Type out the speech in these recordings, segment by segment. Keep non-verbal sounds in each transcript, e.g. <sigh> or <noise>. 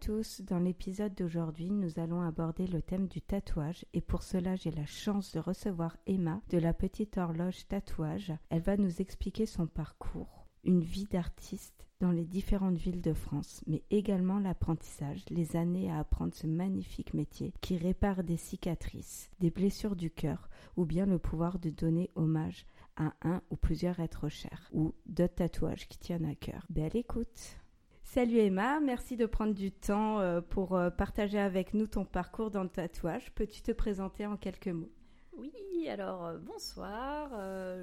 Tous, dans l'épisode d'aujourd'hui nous allons aborder le thème du tatouage et pour cela j'ai la chance de recevoir Emma de la petite horloge tatouage. Elle va nous expliquer son parcours, une vie d'artiste dans les différentes villes de France, mais également l'apprentissage, les années à apprendre ce magnifique métier qui répare des cicatrices, des blessures du cœur ou bien le pouvoir de donner hommage à un ou plusieurs êtres chers ou d'autres tatouages qui tiennent à cœur. Belle écoute Salut Emma, merci de prendre du temps euh, pour euh, partager avec nous ton parcours dans le tatouage. Peux-tu te présenter en quelques mots? Oui, alors euh, bonsoir,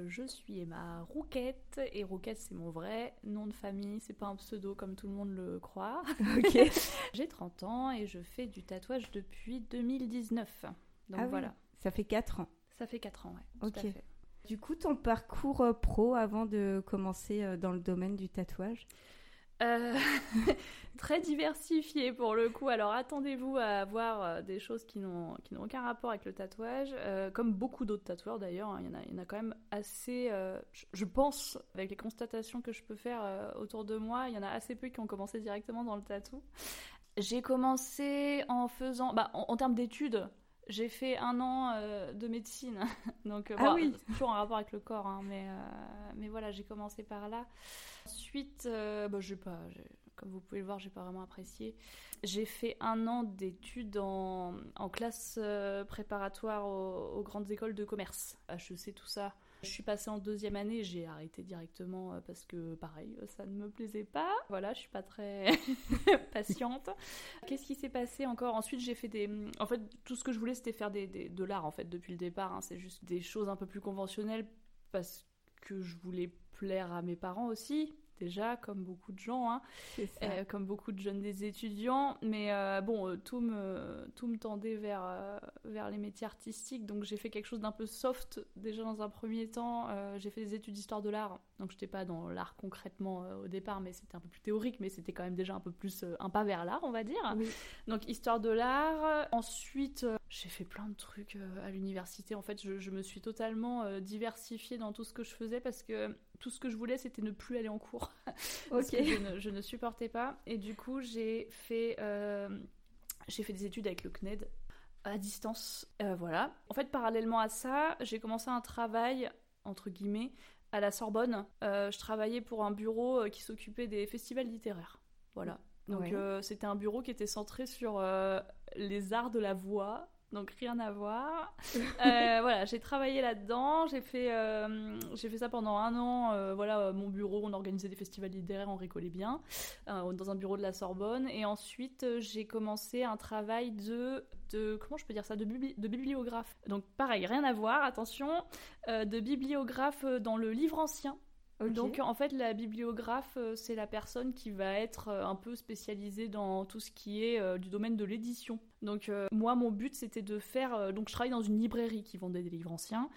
je suis Emma Rouquette et Rouquette c'est mon vrai nom de famille, c'est pas un pseudo comme tout le monde le croit. <laughs> <laughs> J'ai 30 ans et je fais du tatouage depuis 2019. Donc ah voilà. Ça fait 4 ans. Ça fait 4 ans, ouais. Tout à fait. Du coup, ton parcours pro avant de commencer dans le domaine du tatouage? Euh, <laughs> très diversifié pour le coup. Alors attendez-vous à voir euh, des choses qui n'ont aucun rapport avec le tatouage, euh, comme beaucoup d'autres tatoueurs d'ailleurs. Hein. Il, y en a, quand même assez, je, pense, avec les constatations que je peux faire autour de moi, il y en a assez peu qui ont commencé directement dans le tatou. J'ai commencé en faisant, bah, en, termes d'études, j'ai fait un an de médecine, <laughs> donc ah oui. toujours en rapport avec le corps, hein, mais, mais voilà, j'ai commencé par là. Ensuite, euh, bah, pas, comme vous pouvez le voir, j'ai pas vraiment apprécié. J'ai fait un an d'études en, classe euh, préparatoire aux, grandes écoles de commerce, HEC, tout ça. Je suis passée en deuxième année, j'ai arrêté directement euh, parce que pareil, ça ne me plaisait pas. Voilà, je suis pas très <laughs> patiente. Qu'est-ce qui s'est passé encore? Ensuite, j'ai fait des. En fait, tout ce que je voulais, c'était faire des, de l'art en fait depuis le départ. Hein. C'est juste des choses un peu plus conventionnelles parce que je voulais plaire à mes parents aussi, déjà, comme beaucoup de gens, hein, euh, comme beaucoup de jeunes des étudiants. Mais euh, bon, euh, tout, me, tout me tendait vers, vers les métiers artistiques, donc j'ai fait quelque chose d'un peu soft déjà dans un premier temps. j'ai fait des études d'histoire de l'art, donc je n'étais pas dans l'art concrètement au départ, mais c'était un peu plus théorique, mais c'était quand même déjà un peu plus un pas vers l'art, on va dire. Donc histoire de l'art. Ensuite, j'ai fait plein de trucs à l'université. En fait, je, je, me suis totalement diversifiée dans tout ce que je faisais parce que tout ce que je voulais, c'était ne plus aller en cours. <laughs> parce que je ne, supportais pas. Et du coup, j'ai fait, euh, j'ai fait des études avec le CNED à distance. Euh, voilà. En fait, parallèlement à ça, j'ai commencé un travail, entre guillemets, à la Sorbonne. Euh, je travaillais pour un bureau qui s'occupait des festivals littéraires. Voilà. Donc, c'était un bureau qui était centré sur les arts de la voix donc rien à voir. <laughs> Euh, voilà, j'ai travaillé là-dedans, j'ai fait, euh, j'ai fait ça pendant un an. Euh, voilà, mon bureau, on organisait des festivals littéraires, on récoltait bien, dans un bureau de la Sorbonne. Et ensuite, j'ai commencé un travail de, de, comment je peux dire ça, de, de bibliographe. Donc pareil, rien à voir, attention, de bibliographe dans le livre ancien. Donc en fait la bibliographe c'est la personne qui va être un peu spécialisée dans tout ce qui est du domaine de l'édition. Donc euh, moi mon but c'était de faire euh, donc je travaille dans une librairie qui vendait des livres anciens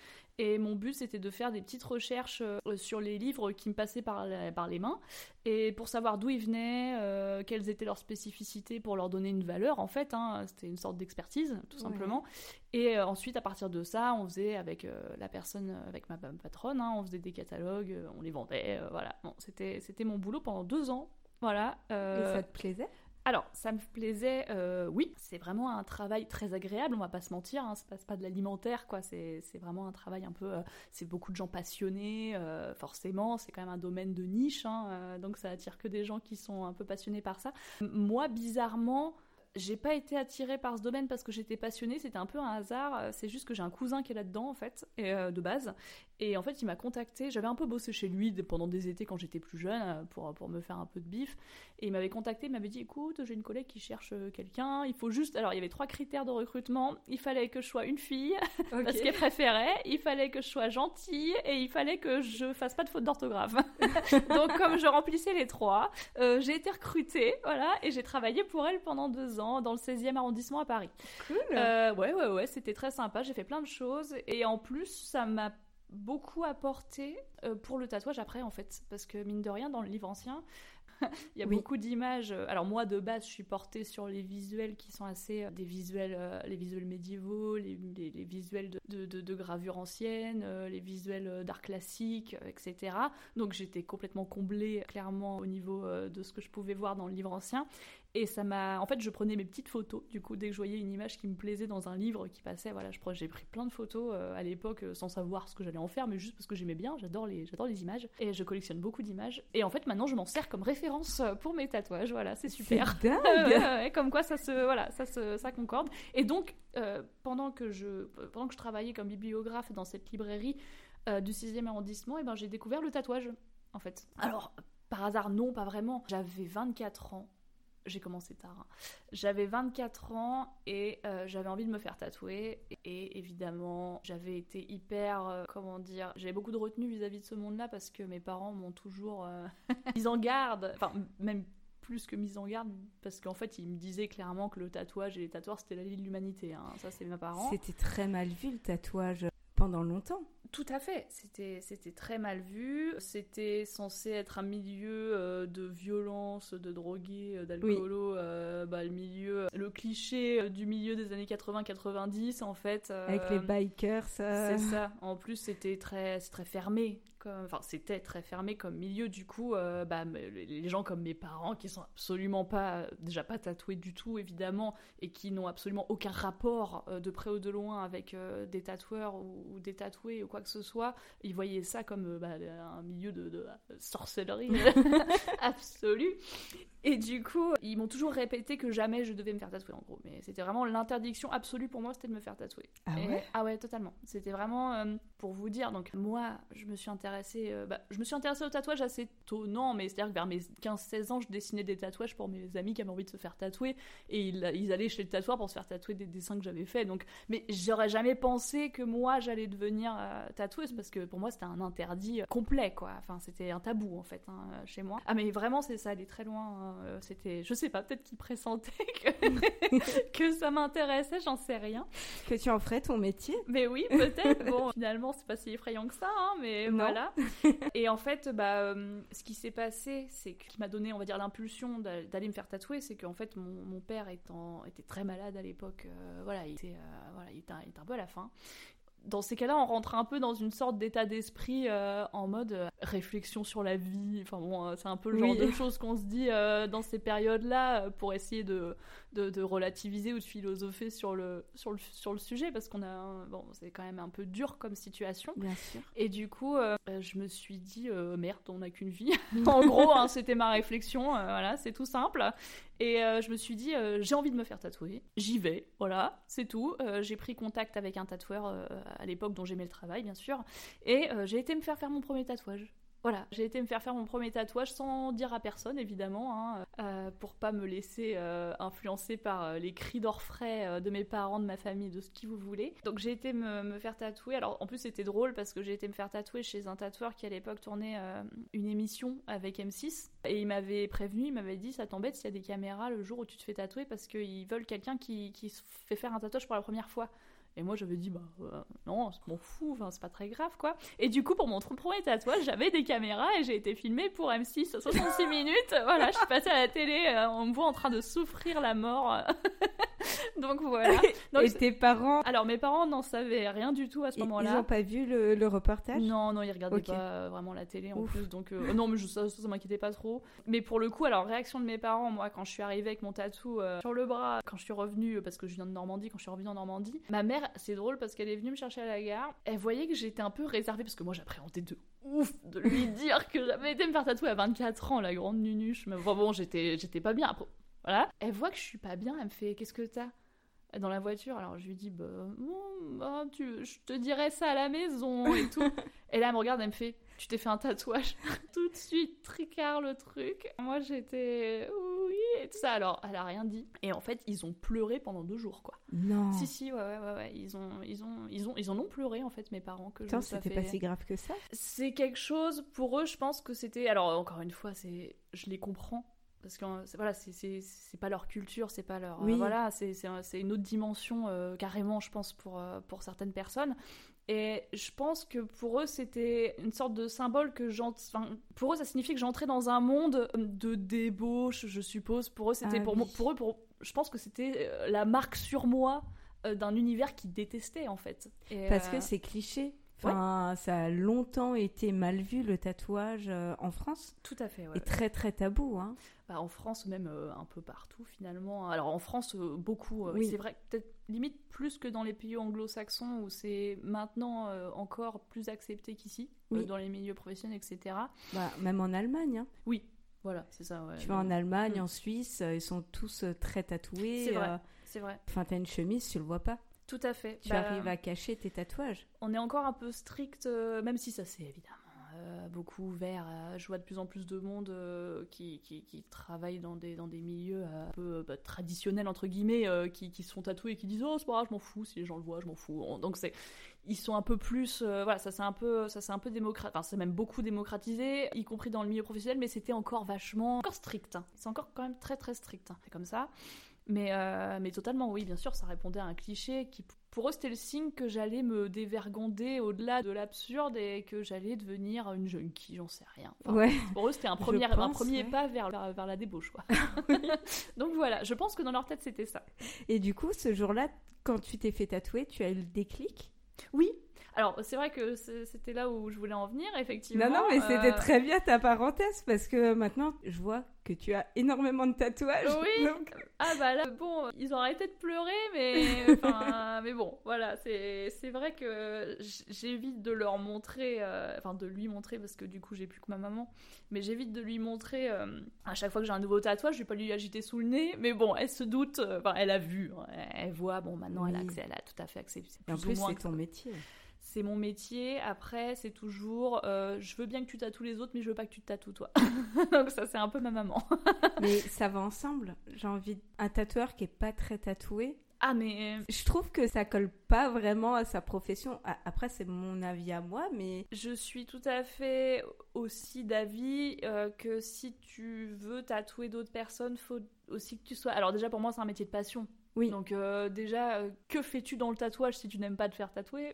Et mon but, c'était de faire des petites recherches sur les livres qui me passaient par, par les mains et pour savoir d'où ils venaient, quelles étaient leurs spécificités pour leur donner une valeur, en fait. Hein. C'était une sorte d'expertise, tout simplement. Et ensuite, à partir de ça, on faisait avec la personne, avec ma, patronne, hein, on faisait des catalogues, on les vendait, voilà. Bon, c'était mon boulot pendant deux ans. Voilà. Et ça te plaisait? Alors, ça me plaisait, euh, oui, c'est vraiment un travail très agréable, on va pas se mentir, hein, passe pas de l'alimentaire, quoi, c'est vraiment un travail un peu, euh, c'est beaucoup de gens passionnés, euh, forcément, c'est quand même un domaine de niche, hein, donc ça attire que des gens qui sont un peu passionnés par ça. Moi, bizarrement, j'ai pas été attirée par ce domaine parce que j'étais passionnée, c'était un peu un hasard. C'est juste que j'ai un cousin qui est là-dedans en fait, de base. Et en fait, il m'a contacté. J'avais un peu bossé chez lui pendant des étés quand j'étais plus jeune pour, pour me faire un peu de bif. Et il m'avait contacté, il m'avait dit écoute, j'ai une collègue qui cherche euh, quelqu'un, il faut juste. Alors il y avait trois critères de recrutement il fallait que je sois une fille, <laughs> parce qu'elle préférait, il fallait que je sois gentille et il fallait que je fasse pas de faute d'orthographe. <laughs> Donc comme je remplissais les trois, euh, j'ai été recrutée, voilà, et j'ai travaillé pour elle pendant deux ans dans le 16e arrondissement à Paris. Cool. Euh, ouais, ouais, ouais, c'était très sympa, j'ai fait plein de choses et en plus ça m'a beaucoup apporté pour le tatouage après en fait parce que mine de rien dans le livre ancien <laughs> il y a beaucoup d'images. Alors moi de base, je suis portée sur les visuels qui sont assez euh, des visuels, euh, les visuels médiévaux, les, visuels de, de, de, gravures anciennes, euh, les visuels d'art classique, etc. Donc j'étais complètement comblée clairement au niveau de ce que je pouvais voir dans le livre ancien. Et ça m'a. En fait, je prenais mes petites photos. Du coup, dès que je voyais une image qui me plaisait dans un livre qui passait, voilà, je j'ai pris plein de photos euh, à l'époque euh, sans savoir ce que j'allais en faire, mais juste parce que j'aimais bien. J'adore les, j'adore les images et je collectionne beaucoup d'images. Et en fait, maintenant, je m'en sers comme référence euh, pour mes tatouages. Voilà, c'est super. Dingue. <laughs> comme quoi, ça se, voilà, ça se, ça concorde. Et donc, pendant que je, pendant que je travaillais comme bibliographe dans cette librairie du 6e arrondissement, et eh ben, j'ai découvert le tatouage. En fait. Alors, par hasard, non, pas vraiment. J'avais 24 ans j'ai commencé tard. Hein. J'avais 24 ans et euh, j'avais envie de me faire tatouer. Et évidemment, j'avais été hyper, euh, comment dire, j'avais beaucoup de retenue vis-à-vis de ce monde-là parce que mes parents m'ont toujours euh, <laughs> mise en garde. Enfin, même plus que mise en garde parce qu'en fait, ils me disaient clairement que le tatouage et les tatoueurs, c'était la vie de l'humanité. Hein. Ça, c'est mes parents. C'était très mal vu le tatouage pendant longtemps. Tout à fait, c'était, c'était très mal vu, c'était censé être un milieu euh, de violence, de drogués, euh, d'alcoolo, euh, bah, le milieu, le cliché du milieu des années 80-90 en fait. Avec les bikers. C'est ça, en plus c'était très, très fermé, enfin c'était très fermé comme milieu. Du coup euh, bah, les gens comme mes parents qui sont absolument pas déjà pas tatoués du tout évidemment et qui n'ont absolument aucun rapport euh, de près ou de loin avec euh, des tatoueurs ou, des tatoués ou quoi que ce soit ils voyaient ça comme bah, un milieu de, de sorcellerie <laughs> absolue et du coup, ils m'ont toujours répété que jamais je devais me faire tatouer en gros. Mais c'était vraiment l'interdiction absolue pour moi, c'était de me faire tatouer. Ah ouais Ah ouais, totalement. C'était vraiment euh, pour vous dire. Donc moi, je me suis intéressée, euh, bah, je me suis intéressée au tatouage assez tôt, non, mais c'est-à-dire que vers mes 15-16 ans, je dessinais des tatouages pour mes amis qui avaient envie de se faire tatouer. Et ils, allaient chez le tatoueur pour se faire tatouer des dessins que j'avais faits. Donc, mais j'aurais jamais pensé que moi, j'allais devenir euh, tatoueuse parce que pour moi, c'était un interdit complet, quoi. Enfin, c'était un tabou en fait, hein, chez moi. Ah mais vraiment, c'est ça allait très loin. Hein. Euh, c'était, je sais pas, peut-être qu'il pressentait que, <laughs> que ça m'intéressait, j'en sais rien. Que tu en ferais ton métier Mais oui, peut-être. bon, finalement, c'est pas si effrayant que ça, hein, mais voilà. <laughs> Et en fait, bah, euh, ce qui s'est passé, c'est qui m'a donné, on va dire, l'impulsion d'aller me faire tatouer, c'est qu'en fait, mon, mon, père étant, était très malade à l'époque, euh, voilà, il était, voilà, il était, il était un peu à la fin dans ces cas-là, on rentre un peu dans une sorte d'état d'esprit euh, en mode euh, réflexion sur la vie. Enfin bon, euh, c'est un peu le genre de choses qu'on se dit dans ces périodes-là pour essayer de, de, relativiser ou de philosopher sur le, sur le, sur le sujet parce qu'on a. Bon, c'est quand même un peu dur comme situation. Bien sûr. Et du coup, je me suis dit, merde, on n'a qu'une vie. <laughs> en gros, hein, c'était ma réflexion. voilà, c'est tout simple. Et je me suis dit, j'ai envie de me faire tatouer. J'y vais. Voilà, c'est tout. j'ai pris contact avec un tatoueur à l'époque dont j'aimais le travail, bien sûr. Et euh, j'ai été me faire faire mon premier tatouage. Voilà, j'ai été me faire faire mon premier tatouage sans dire à personne, évidemment, hein, euh, pour pas me laisser euh, influencer par les cris d'orfraie de mes parents, de ma famille, de ce qui vous voulez. Donc j'ai été me, faire tatouer. Alors en plus c'était drôle parce que j'ai été me faire tatouer chez un tatoueur qui à l'époque tournait une émission avec M6 et il m'avait prévenu, il m'avait dit ça t'embête s'il y a des caméras le jour où tu te fais tatouer parce qu'ils veulent quelqu'un qui, qui se fait faire un tatouage pour la première fois. Et moi, j'avais dit, bah euh, non, c'est m'en fous, enfin, c'est pas très grave, quoi. Et du coup, pour mon premier tatouage, j'avais des caméras et j'ai été filmée pour M6 66 minutes. <laughs> Voilà, je suis passée à la télé, euh, on me voit en train de souffrir la mort. <laughs> Donc voilà. <laughs> Donc, et tes parents Alors mes parents n'en savaient rien du tout à ce moment-là. Ils n'ont pas vu le, reportage? Non, non, ils regardaient pas euh, vraiment la télé en plus. Donc non, mais ça, ça, m'inquiétait pas trop. Mais pour le coup, alors réaction de mes parents, moi, quand je suis arrivée avec mon tatou sur le bras, quand je suis revenue, parce que je viens de Normandie, quand je suis revenue en Normandie, ma mère, c'est drôle parce qu'elle est venue me chercher à la gare. Elle voyait que j'étais un peu réservée parce que moi j'appréhendais de ouf de lui <laughs> dire que j'avais été me faire tatouer à 24 ans, la grande nunuche. Mais bon, bon j'étais, j'étais pas bien. Voilà. Elle voit que je suis pas bien, elle me fait Qu'est-ce que t'as? Dans la voiture. Alors je lui dis bah, bah tu, je te dirais ça à la maison et tout. <laughs> et là elle me regarde, elle me fait tu t'es fait un tatouage <laughs> tout de suite tricard le truc. Moi j'étais et tout ça. Alors elle a rien dit. Et en fait ils ont pleuré pendant deux jours quoi. Non. Si si ouais ouais ouais, ils ont ils ont ils ont ils en ont pleuré en fait mes parents que Attends, c'était pas si grave que ça. C'est quelque chose pour eux je pense que c'était alors encore une fois c'est je les comprends parce que voilà c'est pas leur culture c'est pas leur oui. voilà c'est une autre dimension euh, carrément je pense pour euh, pour certaines personnes et je pense que pour eux c'était une sorte de symbole que enfin, pour eux ça signifiait que j'entrais dans un monde de débauche je suppose. Pour eux c'était ah pour pour eux pour je pense que c'était euh, la marque sur moi d'un univers qu'ils détestaient en fait. Parce que c'est cliché Enfin, ça a longtemps été mal vu le tatouage en France. Tout à fait. Ouais. Et très très tabou. Hein. Bah, en France, même euh, un peu partout finalement. Alors en France, euh, beaucoup. Euh, c'est vrai, peut-être limite plus que dans les pays anglo-saxons où c'est maintenant encore plus accepté qu'ici, dans les milieux professionnels, etc. Bah, même en Allemagne. Hein. Oui, voilà, c'est ça. tu vas en Allemagne, mm. en Suisse, ils sont tous très tatoués. C'est vrai. C'est vrai. Enfin, t'as une chemise, tu le vois pas. Tout à fait. Tu bah, arrives à cacher tes tatouages. On est encore un peu strict, même si ça c'est évidemment euh, beaucoup ouvert. je vois de plus en plus de monde euh, qui, qui, qui, travaille dans des, dans des milieux euh, un peu bah, traditionnels, entre guillemets, qui, qui se font tatouer et qui disent Oh, c'est pas grave, je m'en fous, si les gens le voient, je m'en fous. Donc, c'est, ils sont un peu plus. voilà, ça c'est un peu, ça c'est un peu démocratisé, enfin, c'est même beaucoup démocratisé, y compris dans le milieu professionnel, mais c'était encore vachement. encore strict. Hein. C'est encore quand même très très strict. Hein. C'est comme ça. Mais, mais totalement, oui, bien sûr, ça répondait à un cliché qui pour eux, c'était le signe que j'allais me dévergonder au-delà de l'absurde et que j'allais devenir une junkie, j'en sais rien. ouais. Pour eux, c'était un premier, un premier pas vers, vers, la débauche. Quoi. <laughs> <laughs> Donc voilà, je pense que dans leur tête, c'était ça. Et du coup, ce jour-là, quand tu t'es fait tatouer, tu as eu le déclic? Oui, alors, c'est vrai que c'était là où je voulais en venir, effectivement. Non, non, mais c'était euh, très bien ta parenthèse parce que maintenant, je vois que tu as énormément de tatouages. Oui. Ah bah là, bon, ils ont arrêté de pleurer, mais, <laughs> mais bon, voilà, c'est vrai que j'évite de leur montrer, euh, enfin de lui montrer parce que du coup, j'ai plus que ma maman, mais j'évite de lui montrer euh, à chaque fois que j'ai un nouveau tatouage, je vais pas lui agiter sous le nez, mais bon, elle se doute, enfin, elle a vu, hein, elle voit, bon, maintenant elle, a accès, elle a tout à fait accepté. En plus, c'est ton métier c'est mon métier. Après, c'est toujours, euh, je veux bien que tu tatoues les autres, mais je veux pas que tu te tatoues toi. <laughs> Donc ça, c'est un peu ma maman. <laughs> mais ça va ensemble. J'ai envie un tatoueur qui est pas très tatoué. Ah mais euh, je trouve que ça colle pas vraiment à sa profession. Après c'est mon avis à moi, mais je suis tout à fait aussi d'avis euh, que si tu veux tatouer d'autres personnes, faut aussi que tu sois. Alors déjà pour moi c'est un métier de passion. Oui. Donc euh, déjà, euh, que fais-tu dans le tatouage si tu n'aimes pas te faire tatouer?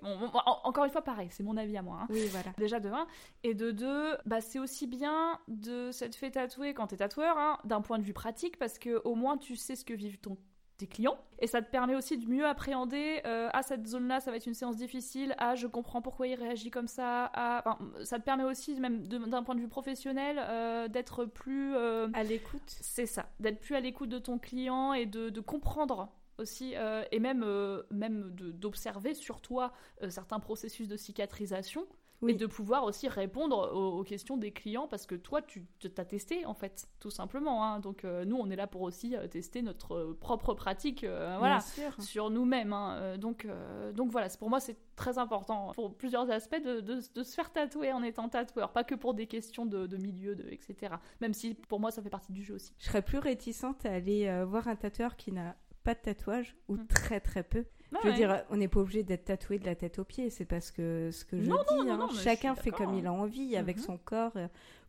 Encore une fois, pareil, c'est mon avis à moi. Hein. Oui, voilà. <laughs> Déjà de un. Et de deux, bah, c'est aussi bien de s'être fait tatouer quand t'es tatoueur, hein, d'un point de vue pratique, parce que au moins tu sais ce que vivent ton clients. Et ça te permet aussi de mieux appréhender euh, à cette zone-là, ça va être une séance difficile, à je comprends pourquoi il réagit comme ça, à... ça te permet aussi, même d'un point de vue professionnel, euh, d'être plus... Euh, à l'écoute. C'est ça, d'être plus à l'écoute de ton client et de, de comprendre aussi, et même, même d'observer sur toi certains processus de cicatrisation et de pouvoir aussi répondre aux, questions des clients parce que toi, tu t'as testé en fait, tout simplement. Hein. Donc euh, nous, on est là pour aussi euh, tester notre euh, propre pratique, voilà, sur nous-mêmes. Hein. Donc donc voilà, pour moi, c'est très important pour plusieurs aspects de, de, se faire tatouer en étant tatoueur, pas que pour des questions de, de milieu, etc. Même si pour moi, ça fait partie du jeu aussi. Je serais plus réticente à aller voir un tatoueur qui n'a pas de tatouage ou mmh. très très peu je veux dire, on n'est pas obligé d'être tatoué de la tête aux pieds, c'est parce que ce que je dis. Hein. chacun fait comme il a envie avec mhm. son corps.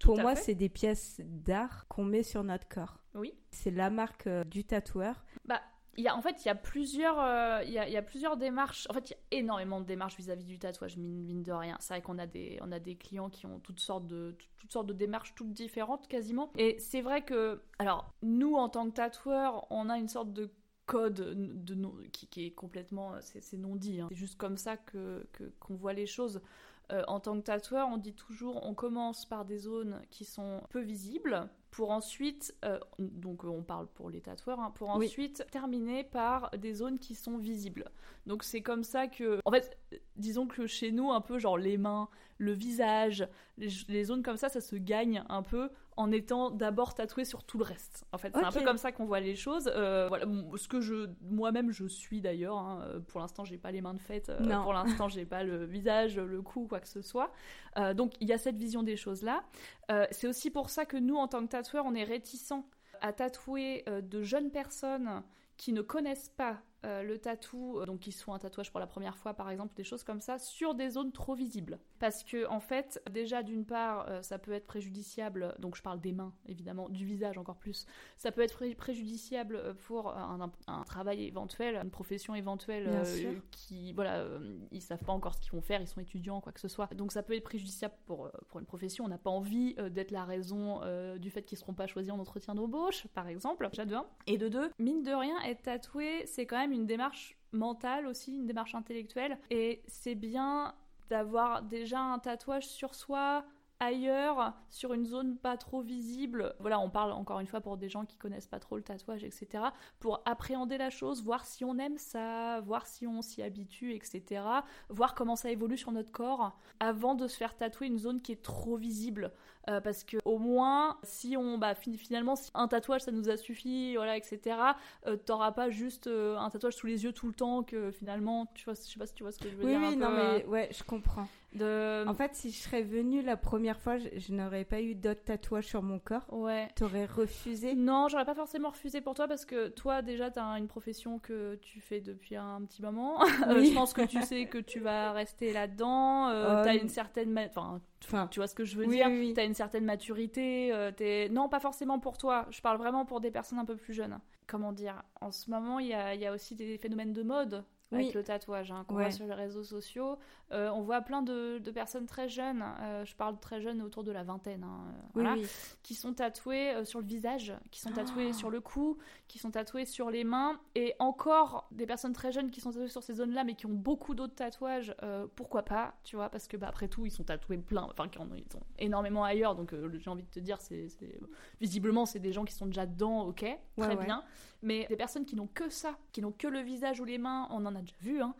Pour moi, c'est des pièces d'art qu'on met sur notre corps. Oui. C'est la marque euh, du tatoueur. Bah, il y a, en fait, il y a plusieurs, euh, il, y a, il y a plusieurs démarches. En fait, il y a énormément de démarches vis-à-vis du tatouage, mine, mine de rien. C'est vrai qu'on a des, on a des clients qui ont toutes sortes de, toutes sortes de démarches, toutes différentes quasiment. Et c'est vrai que, alors, nous en tant que tatoueurs, on a une sorte de code de, qui, est complètement, c'est non dit. Hein. C'est juste comme ça que qu'on voit les choses. Euh, en tant que tatoueur, on dit toujours on commence par des zones qui sont peu visibles pour ensuite, euh, donc on parle pour les tatoueurs, hein, pour ensuite terminer par des zones qui sont visibles. Donc c'est comme ça que, en fait, disons que chez nous, un peu genre les mains, le visage, les, zones comme ça, ça se gagne un peu en étant d'abord tatoué sur tout le reste. En fait, c'est un peu comme ça qu'on voit les choses. Euh, voilà, ce que je, moi-même, je suis d'ailleurs. Hein. Euh, pour l'instant, j'ai pas les mains de fête. Euh, pour l'instant, j'ai pas le visage, le cou, quoi que ce soit. donc, il y a cette vision des choses là. c'est aussi pour ça que nous, en tant que tatoueurs, on est réticents à tatouer de jeunes personnes qui ne connaissent pas euh, le tatou, euh, donc qui sont un tatouage pour la première fois par exemple, des choses comme ça, sur des zones trop visibles. Parce que en fait, déjà d'une part, euh, ça peut être préjudiciable, donc je parle des mains évidemment, du visage encore plus, ça peut être préjudiciable pour un, travail éventuel, une profession éventuelle qui, voilà, ils savent pas encore ce qu'ils vont faire, ils sont étudiants, quoi que ce soit. Donc ça peut être préjudiciable pour, pour une profession, on n'a pas envie d'être la raison du fait qu'ils seront pas choisis en entretien d'embauche, par exemple, déjà de Et de deux, mine de rien, être tatoué, c'est quand même une démarche mentale aussi, une démarche intellectuelle. Et c'est bien d'avoir déjà un tatouage sur soi ailleurs, sur une zone pas trop visible. Voilà, on parle encore une fois pour des gens qui connaissent pas trop le tatouage, etc. Pour appréhender la chose, voir si on aime ça, voir si on s'y habitue, etc. Voir comment ça évolue sur notre corps avant de se faire tatouer une zone qui est trop visible. Euh, parce que au moins, si on, bah, finalement, si un tatouage ça nous a suffi, voilà, etc. Euh, t'auras pas juste euh, un tatouage sous les yeux tout le temps que finalement, tu vois, je sais pas si tu vois ce que je veux dire. Oui, non, mais ouais, je comprends. De... En fait, si je serais venue la première fois, je, n'aurais pas eu d'autres tatouages sur mon corps. Ouais. T'aurais refusé Non, j'aurais pas forcément refusé pour toi parce que toi, déjà, t'as une profession que tu fais depuis un petit moment. <laughs> je pense que tu sais que tu vas rester là-dedans. Euh, t'as une certaine. Enfin, Enfin, tu vois ce que je veux dire? Tu as une certaine maturité. Euh, non, pas forcément pour toi. Je parle vraiment pour des personnes un peu plus jeunes. Comment dire? En ce moment, il y a, y a, aussi des phénomènes de mode avec le tatouage hein, qu'on voit sur les réseaux sociaux. Euh, on voit plein de, personnes très jeunes, euh, je parle très jeunes autour de la vingtaine, hein, voilà, qui sont tatouées euh, sur le visage, qui sont tatouées ah. sur le cou, qui sont tatouées sur les mains, et encore des personnes très jeunes qui sont tatouées sur ces zones-là, mais qui ont beaucoup d'autres tatouages, pourquoi pas, tu vois, parce que bah, après tout, ils sont tatoués plein, enfin, ils sont énormément ailleurs, donc j'ai envie de te dire, c'est visiblement, c'est des gens qui sont déjà dedans, ok, très bien, mais des personnes qui n'ont que ça, qui n'ont que le visage ou les mains, on en a déjà vu, hein,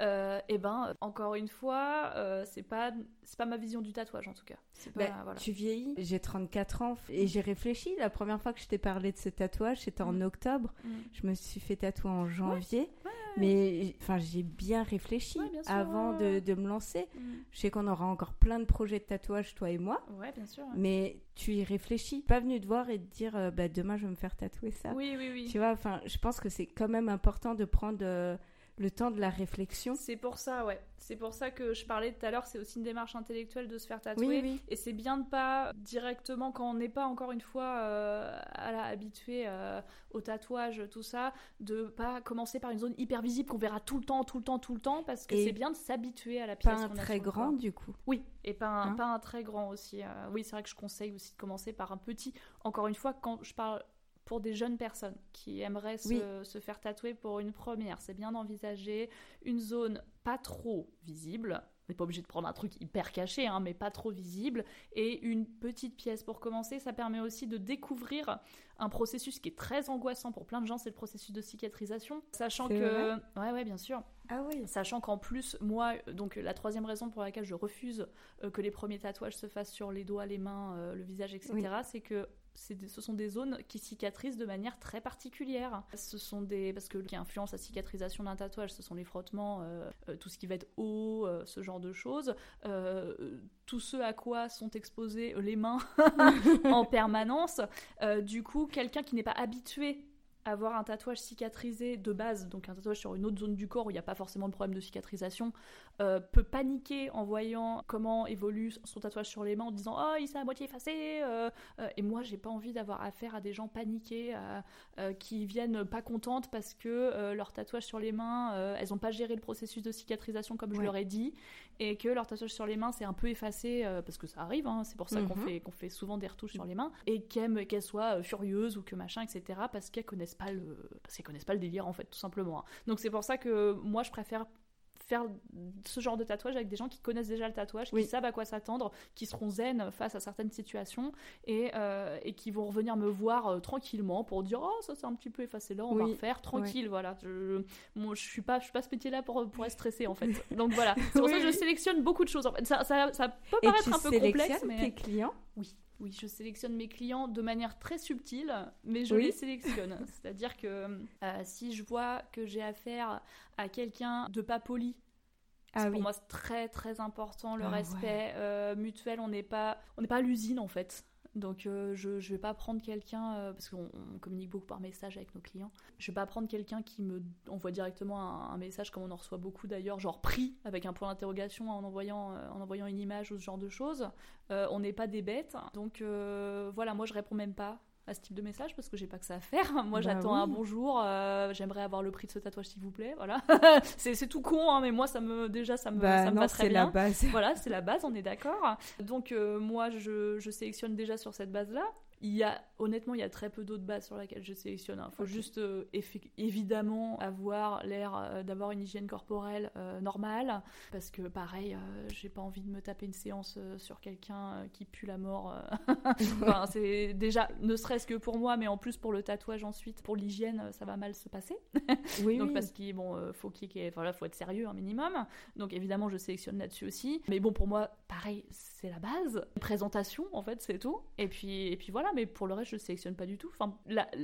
euh, et ben encore une fois, euh, c'est pas c'est pas ma vision du tatouage en tout cas. Pas, voilà. Tu vieillis, j'ai 34 ans et j'ai réfléchi. La première fois que je t'ai parlé de ce tatouage, c'était en mm. octobre. Mm. Je me suis fait tatouer en janvier, mais enfin j'ai bien réfléchi avant de, de, me lancer. Mm. Je sais qu'on aura encore plein de projets de tatouage toi et moi. Ouais, bien sûr. Mais tu y réfléchis, pas venu te voir et te dire euh, bah demain je vais me faire tatouer ça. Oui, oui, oui. Tu vois, enfin je pense que c'est quand même important de prendre le temps de la réflexion. C'est pour ça, ouais. C'est pour ça que je parlais tout à l'heure, c'est aussi une démarche intellectuelle de se faire tatouer. Oui, Et c'est bien de pas directement, quand on n'est pas encore une fois euh, à la, habitué euh, au tatouage, tout ça, de pas commencer par une zone hyper visible qu'on verra tout le temps, tout le temps, tout le temps, parce que c'est bien de s'habituer à la pièce. Pas un très grand du coup. Oui, et pas un, hein pas un très grand aussi. Euh, oui, c'est vrai que je conseille aussi de commencer par un petit. Encore une fois, quand je parle pour des jeunes personnes qui aimeraient se, faire tatouer pour une première. C'est bien d'envisager une zone pas trop visible. On n'est pas obligé de prendre un truc hyper caché, hein, mais pas trop visible. Et une petite pièce pour commencer, ça permet aussi de découvrir un processus qui est très angoissant pour plein de gens, c'est le processus de cicatrisation. Sachant que. Ouais, ouais, bien sûr. Ah oui. Sachant qu'en plus, moi, donc la troisième raison pour laquelle je refuse euh, que les premiers tatouages se fassent sur les doigts, les mains, euh, le visage, etc., c'est que ce sont des zones qui cicatrisent de manière très particulière. Ce sont des parce que qui influence la cicatrisation d'un tatouage, ce sont les frottements, euh, euh, tout ce qui va être eau, euh, ce genre de choses. tout ce à quoi sont exposées les mains <laughs> en permanence. du coup, quelqu'un qui n'est pas habitué avoir un tatouage cicatrisé de base, donc un tatouage sur une autre zone du corps où il n'y a pas forcément de problème de cicatrisation, euh, peut paniquer en voyant comment évolue son tatouage sur les mains en disant oh il s'est à moitié effacé euh, euh, et moi j'ai pas envie d'avoir affaire à des gens paniqués qui viennent pas contentes parce que leur tatouage sur les mains elles ont pas géré le processus de cicatrisation comme je leur ai dit et que leur tatouage sur les mains c'est un peu effacé parce que ça arrive hein, c'est pour ça qu'on mhm. fait qu'on fait souvent des retouches sur les mains et qu'elles soient furieuses ou que machin etc parce qu'elles connaissent pas le parce qu'elles connaissent pas le délire en fait tout simplement hein. donc c'est pour ça que moi je préfère faire ce genre de tatouage avec des gens qui connaissent déjà le tatouage, qui savent à quoi s'attendre, qui seront zen face à certaines situations et, euh, et qui vont revenir me voir euh, tranquillement pour dire oh ça c'est un petit peu effacé là, on va refaire tranquille, voilà. Je, moi, je suis pas je suis pas ce métier là pour pour être stressé en fait. <laughs> Donc voilà, c'est pour ça que je sélectionne beaucoup de choses. En fait, ça, ça, ça peut paraître un peu complexe, mais tes clients? Oui. Oui, je sélectionne mes clients de manière très subtile, mais je les sélectionne. <laughs> C'est-à-dire que euh, si je vois que j'ai affaire à quelqu'un de pas poli, ah pour moi c'est très très important le ah respect euh, mutuel. On n'est pas on n'est pas à l'usine en fait. Donc euh, je ne vais pas prendre quelqu'un, euh, parce qu'on communique beaucoup par message avec nos clients, je vais pas prendre quelqu'un qui me envoie directement un, message comme on en reçoit beaucoup d'ailleurs, genre pris avec un point d'interrogation en envoyant, euh, une image ou ce genre de choses. on n'est pas des bêtes. Donc voilà, moi je réponds même pas à ce type de message parce que j'ai pas que ça à faire. <laughs> Moi, bah j'attends un bonjour. Euh, j'aimerais avoir le prix de ce tatouage, s'il vous plaît. Voilà. <laughs> c'est tout con, hein, mais moi, ça me déjà, ça me, bah ça me va très bien. La base. <laughs> voilà, c'est la base, on est d'accord. Donc, euh, moi, je, je sélectionne déjà sur cette base-là. Il y a, honnêtement, il y a très peu d'autres bases sur lesquelles je sélectionne. Il hein. faut juste, euh, évidemment, avoir l'air euh, d'avoir une hygiène corporelle euh, normale. Parce que, pareil, j'ai pas envie de me taper une séance sur quelqu'un qui pue la mort. <laughs> <laughs> enfin, c'est déjà, ne serait-ce que pour moi, mais en plus pour le tatouage ensuite, pour l'hygiène, ça va mal se passer. oui, <laughs> Donc, parce qu'il bon, faut qu'il faut être sérieux un minimum. Donc, évidemment, je sélectionne là-dessus aussi. Mais bon, pour moi, pareil, c'est la base. Présentation, en fait, c'est tout. Et puis, et puis voilà mais pour le reste, je sélectionne pas du tout. Enfin,